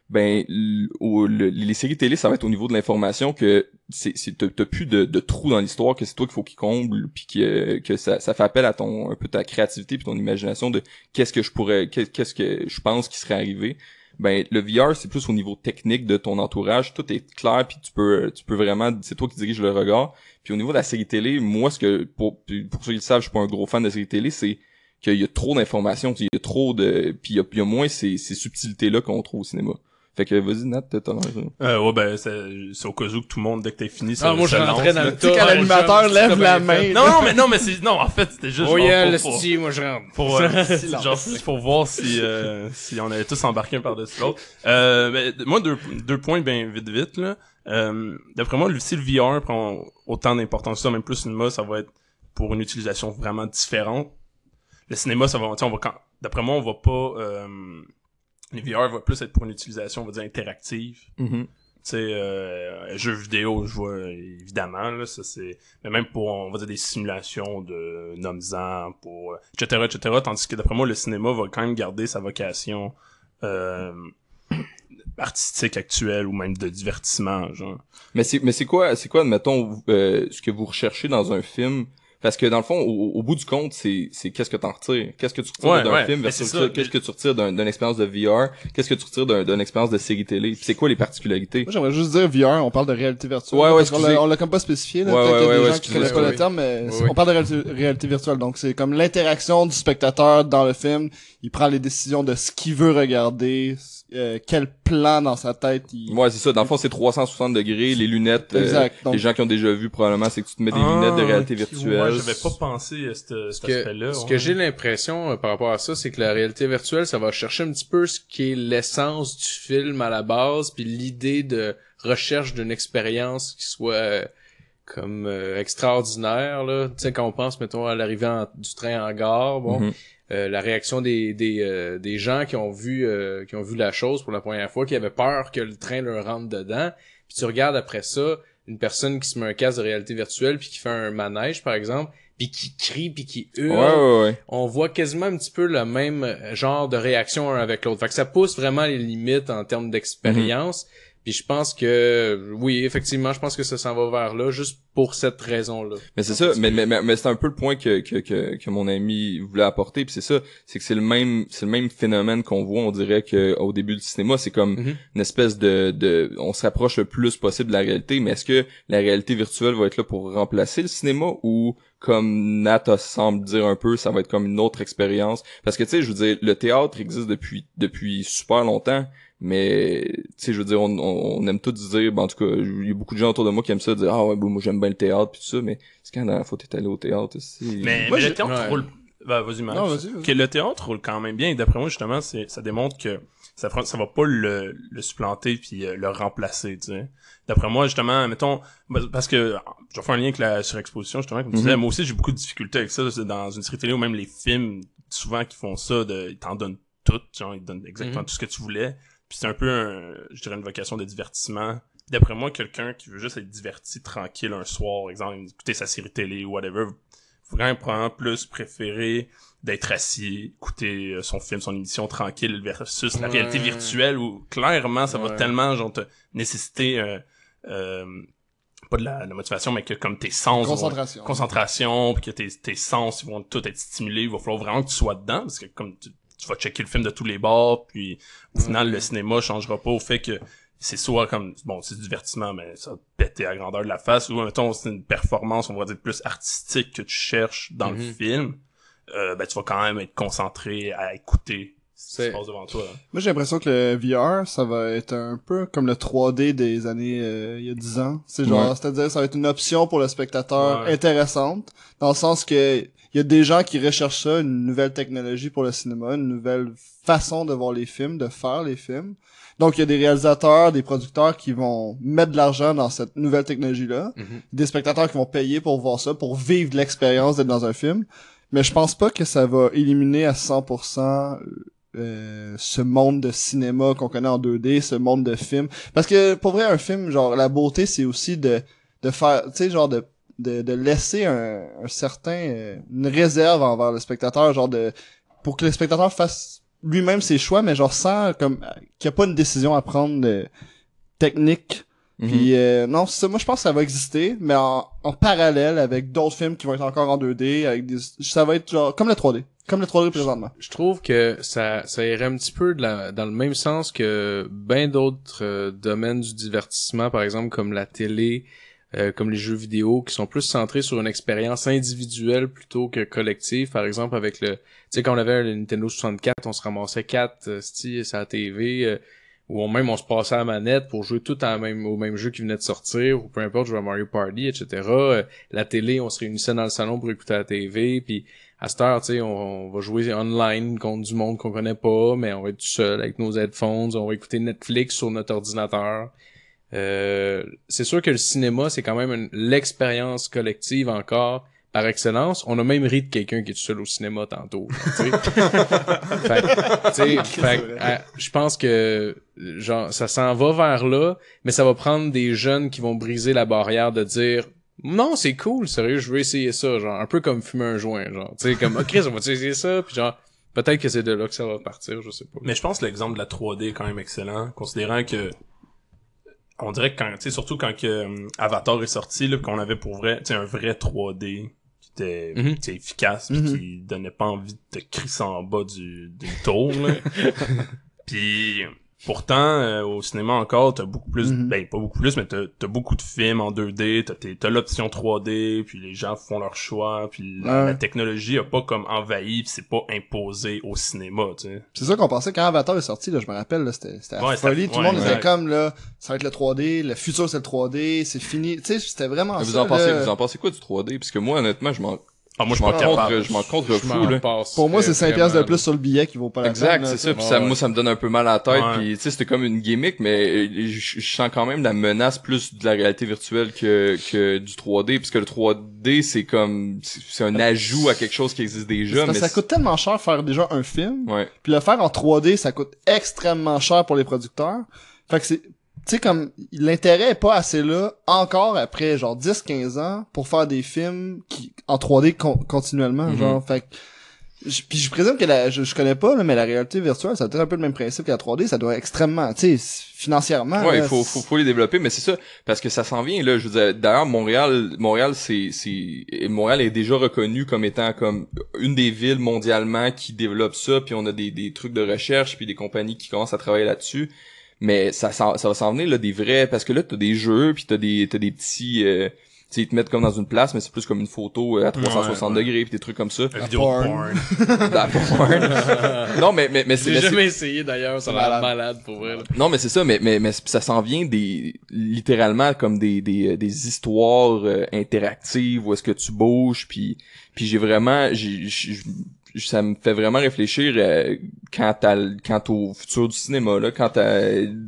ben les séries télé ça va être au niveau de l'information que c'est t'as plus de, trous dans l'histoire que c'est toi qu'il faut qu'il comble puis que ça fait appel à ton un peu ta créativité puis ton imagination de qu'est-ce que je pourrais qu'est- qu'est-ce que je pense qui serait arrivé. Ben le VR c'est plus au niveau technique de ton entourage tout est clair puis tu peux tu peux vraiment c'est toi qui diriges le regard. Puis au niveau de la série télé moi ce que pour pour ceux qui le savent je suis pas un gros fan de série télé c'est qu'il y a trop d'informations il y a trop de puis il y a, il y a moins ces, ces subtilités là qu'on trouve au cinéma fait que vas-y Nat t'as l'air Euh, ouais, ben, c'est c'est au cas où que tout le monde, dès que t'as fini, ça Ah, moi, je rentrais dans le Tu sais, quand tas. l'animateur lève la main. Non, non, mais non, mais c'est, non, en fait, c'était juste Oh yeah, pour- le style, moi je rentre. pour, [laughs] euh, [laughs] genre pour voir si euh, si on allait tous embarquer un par-dessus l'autre. Euh, ben, moi deux deux points bien vite vite là. Euh, d'après moi, le- si le VR prend autant d'importance que ça, même plus le cinéma, ça va être pour une utilisation vraiment différente. Le cinéma, ça va, on va quand, d'après moi, on va pas, euh, le VR va plus être pour une utilisation, on va dire interactive. Mhm. tu sais euh, jeux vidéo je vois euh, évidemment là ça c'est mais même pour on va dire des simulations de noms pour euh, etc etc tandis que d'après moi le cinéma va quand même garder sa vocation euh, artistique actuelle ou même de divertissement genre. Mais c'est mais c'est quoi c'est quoi admettons euh, ce que vous recherchez dans un film parce que dans le fond au, au bout du compte c'est c'est qu'est-ce que t'en retires? Qu'est-ce que tu retires Ouais, d'un ouais, film qu'est-ce que tu retires d'un- d'une expérience de VR qu'est-ce que tu retires d'un- d'une expérience de série télé? C'est quoi les particularités? Moi, j'aimerais juste dire VR, on parle de réalité virtuelle. Ouais, ouais, parce qu'on excusez. l'a- On l'a comme pas spécifié, là. Ouais, Peut-être ouais, qu'il y a ouais, des ouais, gens qui connaissent pas le terme, mais on parle de réalité, réalité virtuelle. Donc, c'est comme l'interaction du spectateur dans le film. Il prend les décisions de ce qu'il veut regarder, euh, quel plan dans sa tête il... ouais c'est ça dans le fond c'est 360 degrés les lunettes euh, Exact. Donc, les gens qui ont déjà vu probablement c'est que tu te mets des lunettes de réalité virtuelle Ah, ouais, j'avais pas pensé à ce cet que- aspect-là ce ouais. que j'ai l'impression euh, par rapport à ça, c'est que la réalité virtuelle, ça va chercher un petit peu ce qui est l'essence du film à la base, puis l'idée de recherche d'une expérience qui soit euh, comme euh, extraordinaire là. Tu sais quand on pense mettons à l'arrivée du train en gare, bon, Mhm. Euh, la réaction des des, euh, des gens qui ont vu euh, qui ont vu la chose pour la première fois, qui avaient peur que le train leur rentre dedans. Puis tu regardes après ça une personne qui se met un casque de réalité virtuelle puis qui fait un manège par exemple, puis qui crie puis qui hurle. ouais ouais On voit quasiment un petit peu le même genre de réaction un avec l'autre. Fait que ça pousse vraiment les limites en termes d'expérience. Puis je pense que oui, effectivement, je pense que ça s'en va vers là juste pour cette raison-là. Mais c'est ça, mais, mais, mais, mais c'est un peu le point que, que, que, que mon ami voulait apporter, puis c'est ça, c'est que c'est le même c'est le même phénomène qu'on voit, on dirait que au début du cinéma, c'est comme Mhm. une espèce de, de on se rapproche le plus possible de la réalité, mais est-ce que la réalité virtuelle va être là pour remplacer le cinéma ou comme Nat semble dire un peu, ça va être comme une autre expérience? Parce que tu sais, je veux dire le théâtre existe depuis depuis super longtemps, mais tu sais je veux dire on, on, on aime tous dire ben, en tout cas il y a beaucoup de gens autour de moi qui aiment ça dire ah ouais bon, moi j'aime bien le théâtre puis tout ça mais c'est quand la t'es allé au théâtre aussi mais, Moi, mais le théâtre ouais. roule bah, vas-y, Max. Non, vas-y, vas-y. Que le théâtre roule quand même bien. Et d'après moi, justement, c'est, ça démontre que ça, ça va pas le, le supplanter puis euh, le remplacer, tu sais. D'après moi, justement, mettons, bah, parce que, je vais faire un lien avec la surexposition, justement, comme tu Mhm. disais, moi aussi, j'ai beaucoup de difficultés avec ça, c'est dans une série télé ou même les films, souvent, qui font ça, de, ils t'en donnent tout, genre, ils te donnent exactement Mhm. tout ce que tu voulais. Puis c'est un peu, un, je dirais, une vocation de divertissement. D'après moi, quelqu'un qui veut juste être diverti tranquille un soir, exemple, écouter sa série télé ou whatever, faut quand même probablement plus préférer d'être assis, écouter euh, son film, son émission tranquille versus la réalité virtuelle où clairement ça va tellement genre te nécessiter euh, euh, pas de la, de la motivation mais que comme tes sens vont- Concentration. concentration puis que tes, tes sens ils vont tout être stimulés il va falloir vraiment que tu sois dedans parce que comme tu, tu vas checker le film de tous les bords puis au final le cinéma changera pas au fait que c'est soit comme bon c'est du divertissement mais ça va te péter à grandeur de la face ou mettons c'est une performance on va dire plus artistique que tu cherches dans le Mhm. film euh, ben tu vas quand même être concentré à écouter qui C'est- se passe devant toi Moi, j'ai l'impression que le VR, ça va être un peu comme le 3D des années euh, il y a 10 ans. C'est genre, Ouais. c'est-à-dire, ça va être une option pour le spectateur Ouais. intéressante, dans le sens que il y a des gens qui recherchent ça, une nouvelle technologie pour le cinéma, une nouvelle façon de voir les films, de faire les films. Donc, il y a des réalisateurs, des producteurs qui vont mettre de l'argent dans cette nouvelle technologie-là. Mhm. Des spectateurs qui vont payer pour voir ça, pour vivre l'expérience d'être dans un film. Mais je pense pas que ça va éliminer à 100% euh, ce monde de cinéma qu'on connaît en 2D, ce monde de film. Parce que pour vrai, un film, genre la beauté, c'est aussi de de faire, tu sais, genre de de, de laisser un, un certain euh, une réserve envers le spectateur, genre de pour que le spectateur fasse lui-même ses choix, mais genre sans comme euh, qu'il n'y a pas une décision à prendre de technique. Mhm. Puis euh, non, ça, moi je pense que ça va exister, mais en, en parallèle avec d'autres films qui vont être encore en 2D, avec des ça va être genre comme le 3D, comme le 3D présentement. Je trouve que ça, ça irait un petit peu de la, dans le même sens que ben d'autres euh, domaines du divertissement, par exemple comme la télé, euh, comme les jeux vidéo, qui sont plus centrés sur une expérience individuelle plutôt que collective. Par exemple, avec le, tu sais, quand on avait le Nintendo 64, on se ramassait quatre, euh, sti, sur la TV, euh, ou même on se passait à la manette pour jouer tout en même, au même jeu qui venait de sortir, ou peu importe, jouer à Mario Party, etc. Euh, la télé, on se réunissait dans le salon pour écouter la TV, puis à cette heure, tu sais, on, on va jouer online contre du monde qu'on connaît pas, mais on va être tout seul avec nos headphones, on va écouter Netflix sur notre ordinateur. Euh, c'est sûr que le cinéma, c'est quand même l'expérience collective encore par excellence. On a même ri de quelqu'un qui est tout seul au cinéma tantôt. je pense que genre ça s'en va vers là, mais ça va prendre des jeunes qui vont briser la barrière de dire non, c'est cool, sérieux, je veux essayer ça, genre un peu comme fumer un joint, genre, tu sais comme Chris, on va essayer ça, puis genre peut-être que c'est de là que ça va partir, je sais pas. Mais je pense que l'exemple de la 3D est quand même excellent, considérant que on dirait que quand, tu sais, surtout quand que euh, Avatar est sorti, là, qu'on avait pour vrai, tu sais, un vrai 3D qui était, Mhm. tu sais, efficace, pis Mhm. qui donnait pas envie de te crisser en bas du, d'une tour, là. [laughs] Puis pourtant, euh, au cinéma encore, t'as beaucoup plus, Mhm. ben pas beaucoup plus, mais t'as, t'as beaucoup de films en 2D, t'as, l'option 3D, puis les gens font leur choix, puis la, Ouais. la technologie a pas comme envahi, pis c'est pas imposé au cinéma, tu sais. C'est ça qu'on pensait quand Avatar est sorti, là, je me rappelle, là, c'était, Ouais, folie. c'était- Tout le monde était comme, là, ça va être le 3D, le futur c'est le 3D, c'est fini. Tu sais, c'était vraiment Vous ça, en pensez, là. vous en pensez quoi du 3D? Parce que moi, honnêtement, je m'en, Ah, moi, je m'en contre, je m'en contre Je fou, passe Pour moi, c'est 5 piastres de plus sur le billet qui vaut pas la peine. Exact, c'est ça. Puis ça, moi, ça me donne un peu mal à la tête. Ouais. Puis tu sais, c'était comme une gimmick, mais euh, je, je sens quand même la menace plus de la réalité virtuelle que que du 3D, puisque le 3D c'est comme c'est un ajout à quelque chose qui existe déjà. parce Mais que ça coûte tellement cher faire déjà un film, puis le faire en 3D, ça coûte extrêmement cher pour les producteurs. Fait que c'est, tu sais, comme, l'intérêt est pas assez là, encore après, genre, 10-15 ans, pour faire des films qui, en 3D con- continuellement, Mhm. genre, fait je- puis je présume que la, je, je connais pas, là, mais la réalité virtuelle, ça doit être un peu le même principe que la 3D, ça doit être extrêmement, tu sais, financièrement. Ouais, il faut, faut, faut les développer, mais c'est ça, parce que ça s'en vient, là, je veux d'ailleurs, Montréal, Montréal, c'est, c'est, et Montréal est déjà reconnu comme étant comme une des villes mondialement qui développe ça, puis on a des, des trucs de recherche, puis des compagnies qui commencent à travailler là-dessus, mais ça, s'en- ça va s'en venir, là, des vrais, parce que là, t'as des jeux, puis t'as des, t'as des petits, euh, sais, ils te mettent comme dans une place, mais c'est plus comme une photo euh, à 360 Ouais, ouais. degrés pis des trucs comme ça. La vidéo porn. [laughs] la porn. [laughs] non, mais, mais, mais c'est, J'ai jamais essayé d'ailleurs, ça a l'air malade pour vrai. là. non, mais c'est ça, mais, mais, mais ça s'en vient des, littéralement comme des, des, euh, des histoires euh, interactives où est-ce que tu bouges, puis, puis j'ai vraiment, j'ai, j'ai- ça me fait vraiment réfléchir euh, quant à, l- quant au futur du cinéma, là, quant à,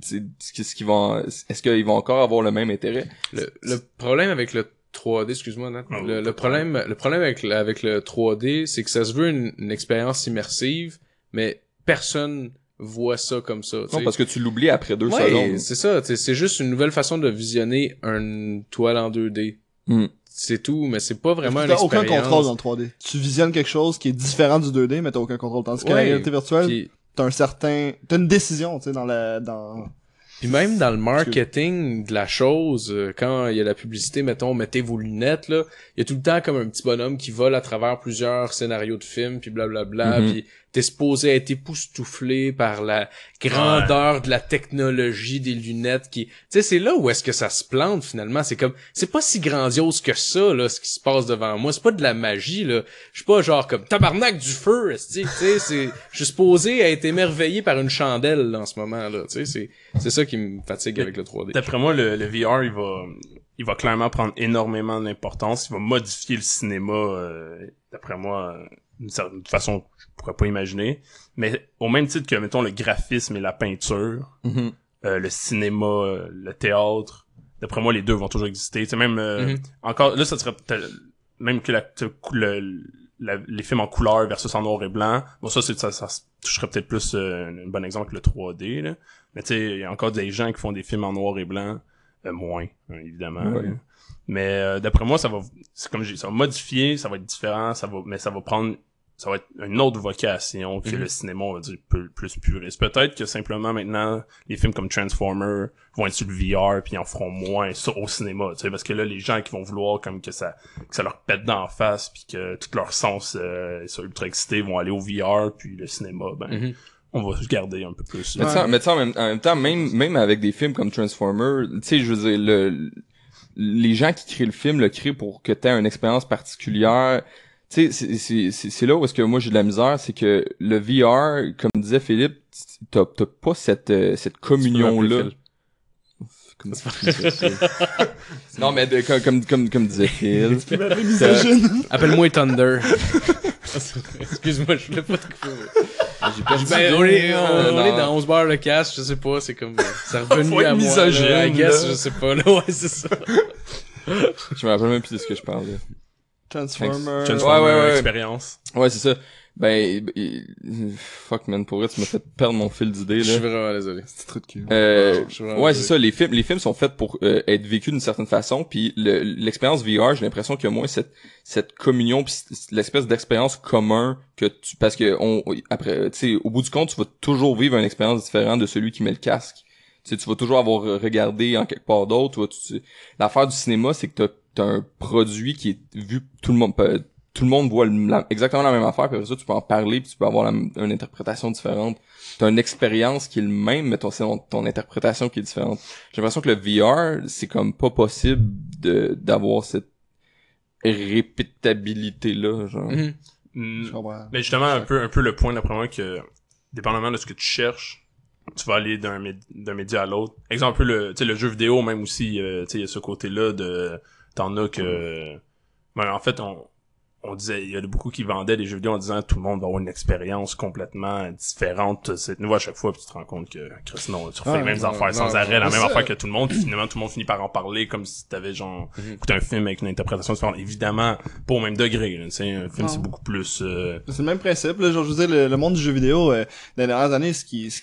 tu sais, ce qu'ils vont, est-ce qu'ils vont encore avoir le même intérêt? Le, le problème avec le 3D, excuse-moi Nat, Ah, le, le problème, le problème avec, le- avec le 3D, c'est que ça se veut une, une expérience immersive, mais personne voit ça comme ça. tu Non, parce que tu l'oublies après deux Ouais, secondes. c'est ça. tu sais, C'est juste une nouvelle façon de visionner une toile en 2D. Hmm. C'est tout, mais c'est pas vraiment une T'as aucun expérience. contrôle dans le 3D. Tu visionnes quelque chose qui est différent du 2D, mais t'as aucun contrôle. Tandis que la réalité virtuelle, t'as un certain, t'as une décision, tu sais, dans la, dans, puis même dans le marketing de la chose, euh, quand il y a la publicité, mettons, mettez vos lunettes, là, il y a tout le temps comme un petit bonhomme qui vole à travers plusieurs scénarios de films, puis blablabla, Mhm. puis t'es supposé être époustouflé par la grandeur de la technologie des lunettes qui... Tu sais, c'est là où est-ce que ça se plante, finalement. C'est comme... C'est pas si grandiose que ça, là, ce qui se passe devant moi. C'est pas de la magie, là. Je suis pas genre comme tabarnak du feu, tu sais, c'est... Je suis supposé être émerveillé par une chandelle, là, en ce moment, là. Tu sais, c'est... C'est ça qui me fatigue avec le 3D. D'après moi, le, le VR, il va, il va clairement prendre énormément d'importance. Il va modifier le cinéma, euh, d'après moi, euh, d'une certaine façon pourrais pas imaginer. Mais au même titre que, mettons, le graphisme et la peinture, Mhm. euh, le cinéma, euh, le théâtre, d'après moi, les deux vont toujours exister. Tu sais, même, euh, Mhm. encore, là, ça serait même que la, le- la- les films en couleur versus en noir et blanc. Bon, ça, ça, ça toucherait peut-être plus euh, un, bon exemple que le 3D, là. Mais tu sais, il y a encore des gens qui font des films en noir et blanc, euh, moins, hein, évidemment. Mais euh, d'après moi, ça va, c'est comme j'ai, ça va modifier, ça va être différent, ça va, mais ça va prendre, ça va être une autre vocation que Mhm. le cinéma, on va dire, plus, plus puriste. Peut-être que simplement maintenant, les films comme Transformer vont être sur le VR puis ils en feront moins ça au cinéma, tu sais, parce que là, les gens qui vont vouloir comme que ça, que ça leur pète d'en face puis que tout leur sens euh, sont ultra excités vont aller au VR puis le cinéma, ben, Mhm. on va se garder un peu plus. Mais tu sais, mais tu sais, en même, en même temps, même, même avec des films comme Transformer, tu sais, je veux dire, le, les gens qui créent le film le créent pour que tu aies une expérience particulière. Tu sais, c'est- c'est- c'est c'est là où est-ce que moi j'ai de la misère, c'est que le VR, comme disait Philippe, t'as t'as pas cette, euh, cette communion-là. Comme [laughs] non, mais de- comme, comme, comme, comme disait Phil. Appelle-moi Thunder. [laughs] Excuse-moi, je voulais pas te couper. Ben, on est, on, on est dans 11 bars le cash, je sais pas, c'est comme, c'est [laughs] revenu à moi. misogyne, là, I guess, je sais pas, là, ouais, c'est ça. Je me rappelle même plus de ce que je parlais. Transformer. Transformer Ouais, ouais, ouais. expérience. Ouais, c'est ça. Ben, fuck man, pour vrai, tu m'as fait perdre mon fil d'idée, Je là. suis vraiment désolé. C'est trop de cul. Euh, Je ouais, c'est ça. Les films, les films sont faits pour euh, être vécus d'une certaine façon. Puis le- l'expérience VR, j'ai l'impression qu'il y a moins cette cette communion, puis l'espèce d'expérience commun que tu, parce que on après, tu sais, au bout du compte, tu vas toujours vivre une expérience différente de celui qui met le casque. Tu sais, tu vas toujours avoir regardé en quelque part d'autre. tu vois, tu- L'affaire du cinéma, c'est que t'as t'as un produit qui est vu tout le monde. peut- Tout le monde voit le- la- exactement la même affaire, puis après ça, tu peux en parler, puis tu peux avoir la- une interprétation différente t'as une expérience qui est le même, mais ton, c'est ton, ton interprétation qui est différente. J'ai l'impression que le VR, c'est comme pas possible de, d'avoir cette répétabilité-là, genre. Mhm. Mm. Mais justement, un peu, un peu le point d'après moi que, dépendamment de ce que tu cherches, tu vas aller d'un, d'un média à l'autre. Exemple, un peu le, tu sais, le jeu vidéo, même aussi, euh, tu sais, il y a ce côté-là de, t'en as que, ben, en fait, on, on disait, il y a beaucoup qui vendaient des jeux vidéo en disant tout le monde va avoir une expérience complètement différente, c'est nouveau à chaque fois, puis tu te rends compte que, Chris, non, tu refais les mêmes non, affaires sans non, arrêt, la même ça. affaire que tout le monde, puis finalement tout le monde finit par en parler comme si t'avais genre Mhm. écouté un film avec une interprétation différente. Évidemment, pas au même degré, là, tu sais, un film c'est beaucoup plus, euh, C'est le même principe, là, genre, je veux dire, le, le monde du jeu vidéo, euh, dans les dernières années, ce qui, ce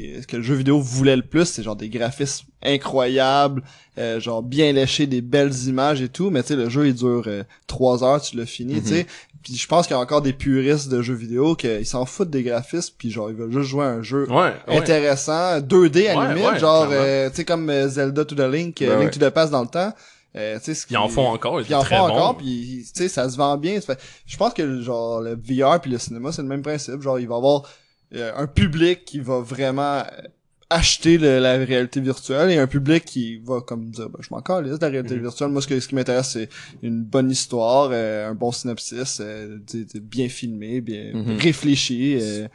qui est- ce que le jeu vidéo voulait le plus, c'est genre des graphismes incroyables, euh, genre bien léchés, des belles images et tout, mais tu sais, le jeu, il dure euh, trois heures, tu l'as fini, tu sais. Puis je pense qu'il y a encore des puristes de jeux vidéo qui s'en foutent des graphismes, puis genre, ils veulent juste jouer à un jeu ouais, ouais. intéressant, 2D à Ouais, limite, genre, euh, tu sais, comme euh, Zelda to the Link, euh, Ben Link to the Past dans le temps. Euh, tu sais, ce Ils en font encore, ils en très font bon. encore, puis tu sais, ça se vend bien. Je pense que genre le VR puis le cinéma, c'est le même principe. Genre, il va y avoir un public qui va vraiment euh, acheter le- la réalité virtuelle et un public qui va comme dire ben, je m'en calisse de la réalité Mhm. virtuelle moi ce, que, ce qui m'intéresse c'est une bonne histoire euh, un bon synopsis euh, bien filmé bien Mhm. réfléchi euh,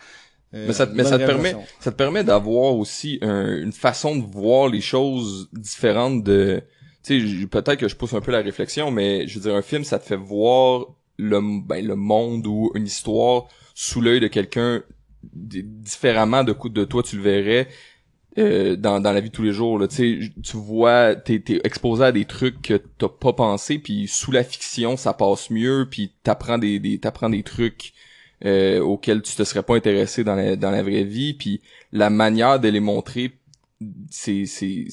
euh, Mais ça te- mais bonne ça te permet- ça te permet d'avoir aussi un- une façon de voir les choses différentes de tu sais peut-être que je pousse un peu la réflexion mais je veux dire un film ça te fait voir le ben, le monde ou une histoire sous l'œil de quelqu'un différemment de de toi tu le verrais euh, dans, dans la vie de tous les jours là. Tu vois t'es t'es exposé à des trucs que t'as pas pensé puis sous la fiction ça passe mieux puis t'apprends des, des t'apprends des trucs euh, auxquels tu te serais pas intéressé dans la, dans la vraie vie puis la manière de les montrer c'est c'est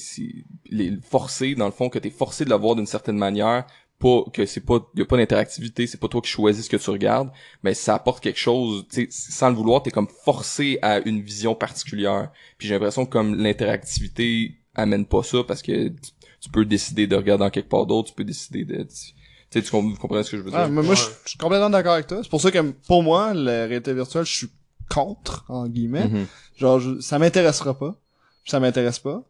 les forcer dans le fond que t'es forcé de le voir d'une certaine manière pas que c'est pas y a pas d'interactivité c'est pas toi qui choisis ce que tu regardes mais ça apporte quelque chose tu sais sans le vouloir t'es comme forcé à une vision particulière puis j'ai l'impression que comme l'interactivité amène pas ça parce que tu, peux décider de regarder dans quelque part d'autre tu peux décider de tu tu sais tu com- vous comprenez ce que je veux dire? Ah, mais moi, je Ouais. je suis complètement d'accord avec toi. C'est pour ça que, pour moi, la réalité virtuelle, je suis contre, en guillemets. Mhm. Genre, je- ça m'intéressera pas. Ça m'intéresse pas.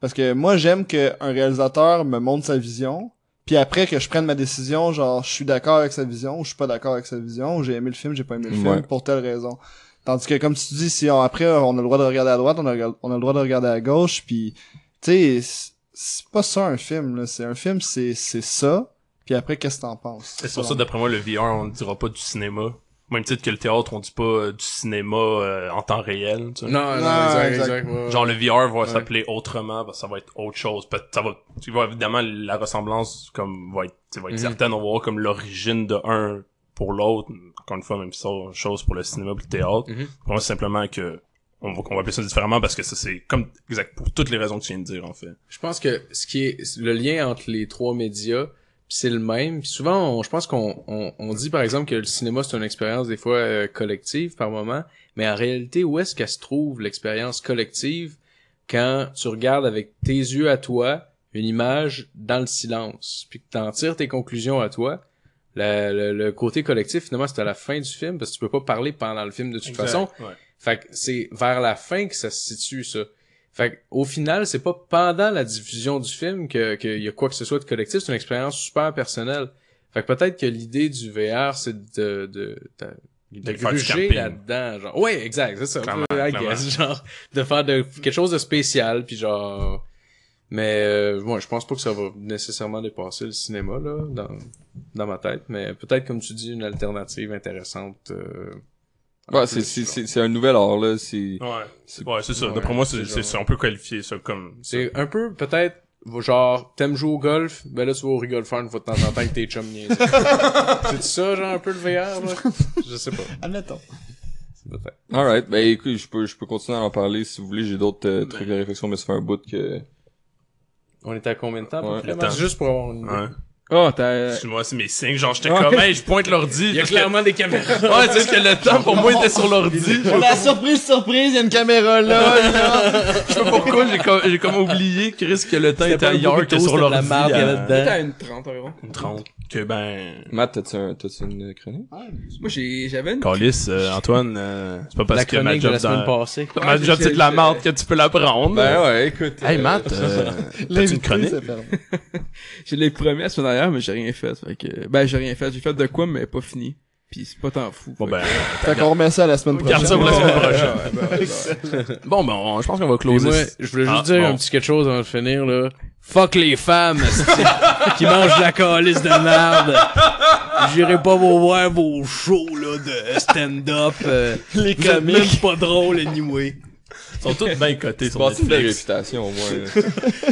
Parce que moi, j'aime qu'un réalisateur me montre sa vision. Puis après que je prenne ma décision, genre, je suis d'accord avec sa vision, ou je suis pas d'accord avec sa vision, ou j'ai aimé le film, j'ai pas aimé le film, Ouais. pour telle raison. Tandis que, comme tu dis, si on- après, on a le droit de regarder à droite, on a, on a le droit de regarder à gauche, puis, tu sais, c'est- c'est pas ça un film, là. C'est un film, c'est, c'est ça. Puis après, qu'est-ce que t'en penses? C'est pour ça, d'après moi, le VR, on ne dira pas du cinéma. Même titre que le théâtre, on dit pas euh, du cinéma euh, en temps réel. tu sais. Non, non, Non, exact, exact. exact. ouais. Genre le VR va s'appeler autrement parce que ça va être autre chose. Peut- Ça va, tu vois évidemment la ressemblance comme va être, tu sais, va être Mhm. certaine. On va voir comme l'origine de un pour l'autre. Encore une fois, même chose pour le cinéma et le théâtre. Mhm. Pour moi, c'est simplement que on va, qu'on va appeler ça différemment parce que ça c'est comme exact pour toutes les raisons que tu viens de dire en fait. Je pense que ce qui est le lien entre les trois médias, c'est le même. Souvent, on- je pense qu'on on, on dit par exemple que le cinéma c'est une expérience des fois euh, collective par moment, mais en réalité, où est-ce qu'elle se trouve l'expérience collective quand tu regardes avec tes yeux à toi une image dans le silence, puis que t'en tires tes conclusions à toi. Le, le côté collectif, finalement, c'est à la fin du film, parce que tu peux pas parler pendant le film de toute façon. Ouais. Fait que c'est vers la fin que ça se situe, ça. Fait que, au final, c'est pas pendant la diffusion du film que qu'il y a quoi que ce soit de collectif, c'est une expérience super personnelle. Fait que peut-être que l'idée du VR, c'est de, de, de, de gruger là-dedans, genre. Ouais, exact, c'est ça. Clairement, I guess, [laughs] genre, de faire de, quelque chose de spécial, puis genre, mais, euh, ouais, je pense pas que ça va nécessairement dépasser le cinéma, là, dans, dans ma tête, mais peut-être, comme tu dis, une alternative intéressante, euh, Ouais, c'est c'est c'est c'est un nouvel art là c'est Ouais, C'est- ouais, c'est ça. ouais, D'après moi, c'est c'est, c'est, genre- c'est- on peut qualifier ça comme. C'est un peu, peut-être, genre, t'aimes jouer au golf, ben là, tu vas au rigole faire une fois de temps en temps avec tes chums. [laughs] C'est ça, genre, un peu le VR, là? Je sais pas. Admettons. C'est peut-être. Alright, ben écoute, je peux je peux continuer à en parler si vous voulez, j'ai d'autres euh, trucs de réflexion mais ça fait un bout que On était à combien de temps, à peu Ouais. temps. Juste pour avoir une idée. Ouais. Oh, t'as... Excuse-moi, c'est mes signes. Genre, j'étais comme, hey, je pointe l'ordi. Il y a que- clairement des caméras. [laughs] Ouais, tu sais que le temps pour moi était sur l'ordi. [laughs] la surprise, surprise, il y a une caméra là, là. Je sais pas pourquoi, j'ai comme, j'ai comme oublié, Chris, que le temps était ailleurs que sur l'ordi. la avait à- dedans. T'as une 30 environ. Une 30. Que ben... Matt, t'as-tu un t'as-tu une chronique? Moi, j'ai, j'avais une... Calice, euh, Antoine, euh, c'est pas parce que ma job la semaine passée. Ma job c'est de la marde que tu peux la prendre. Ben ouais, écoute. Hey euh, Matt, euh, t'as-tu une chronique? Je l'ai promis la semaine dernière, mais j'ai rien fait. Fait que, ben, j'ai rien fait. J'ai fait de quoi, mais pas fini. Pis c'est pas tant fou. Bon Fait ben, Fait qu'on remet ça à la semaine garde prochaine. ça pour la semaine prochaine. Ben, ben, Bon ben, on- je pense qu'on va closer. moi, je voulais juste Ah, dire bon. un petit quelque chose avant de finir, là. Fuck les femmes, [laughs] esti, qui mangent de la calice de merde. J'irai pas vous voir vos shows, là, de stand-up. euh, Les vous êtes comiques. même pas drôle, anyway. Ils sont tous bien cotés sur bâti une belle Netflix. réputation au moins. là.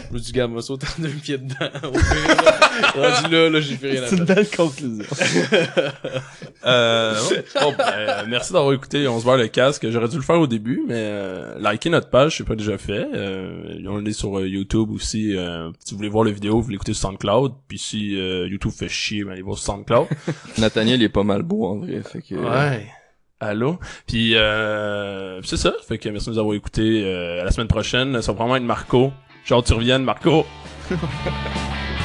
Je me dis, gars, moi, sauter en deux pieds dedans. Au pire, là. [laughs] Rendu là, là, j'ai fait rien à C'est une faire. belle conclusion. [laughs] Euh, bon, ben, euh, merci d'avoir écouté On se voit le casque. J'aurais dû le faire au début, mais euh, likez notre page, c'est pas déjà fait. Euh, on est sur euh, YouTube aussi. euh, si vous voulez voir la vidéo, vous l'écoutez sur SoundCloud. Puis si euh, YouTube fait chier, ben allez voir sur SoundCloud. [laughs] Nathaniel il est pas mal beau en vrai, fait que ouais. Allô? Puis euh, c'est ça. Fait que merci de nous avoir écoutés. Euh, à la semaine prochaine, ça va probablement être Marco. Genre tu reviennes, Marco. [laughs]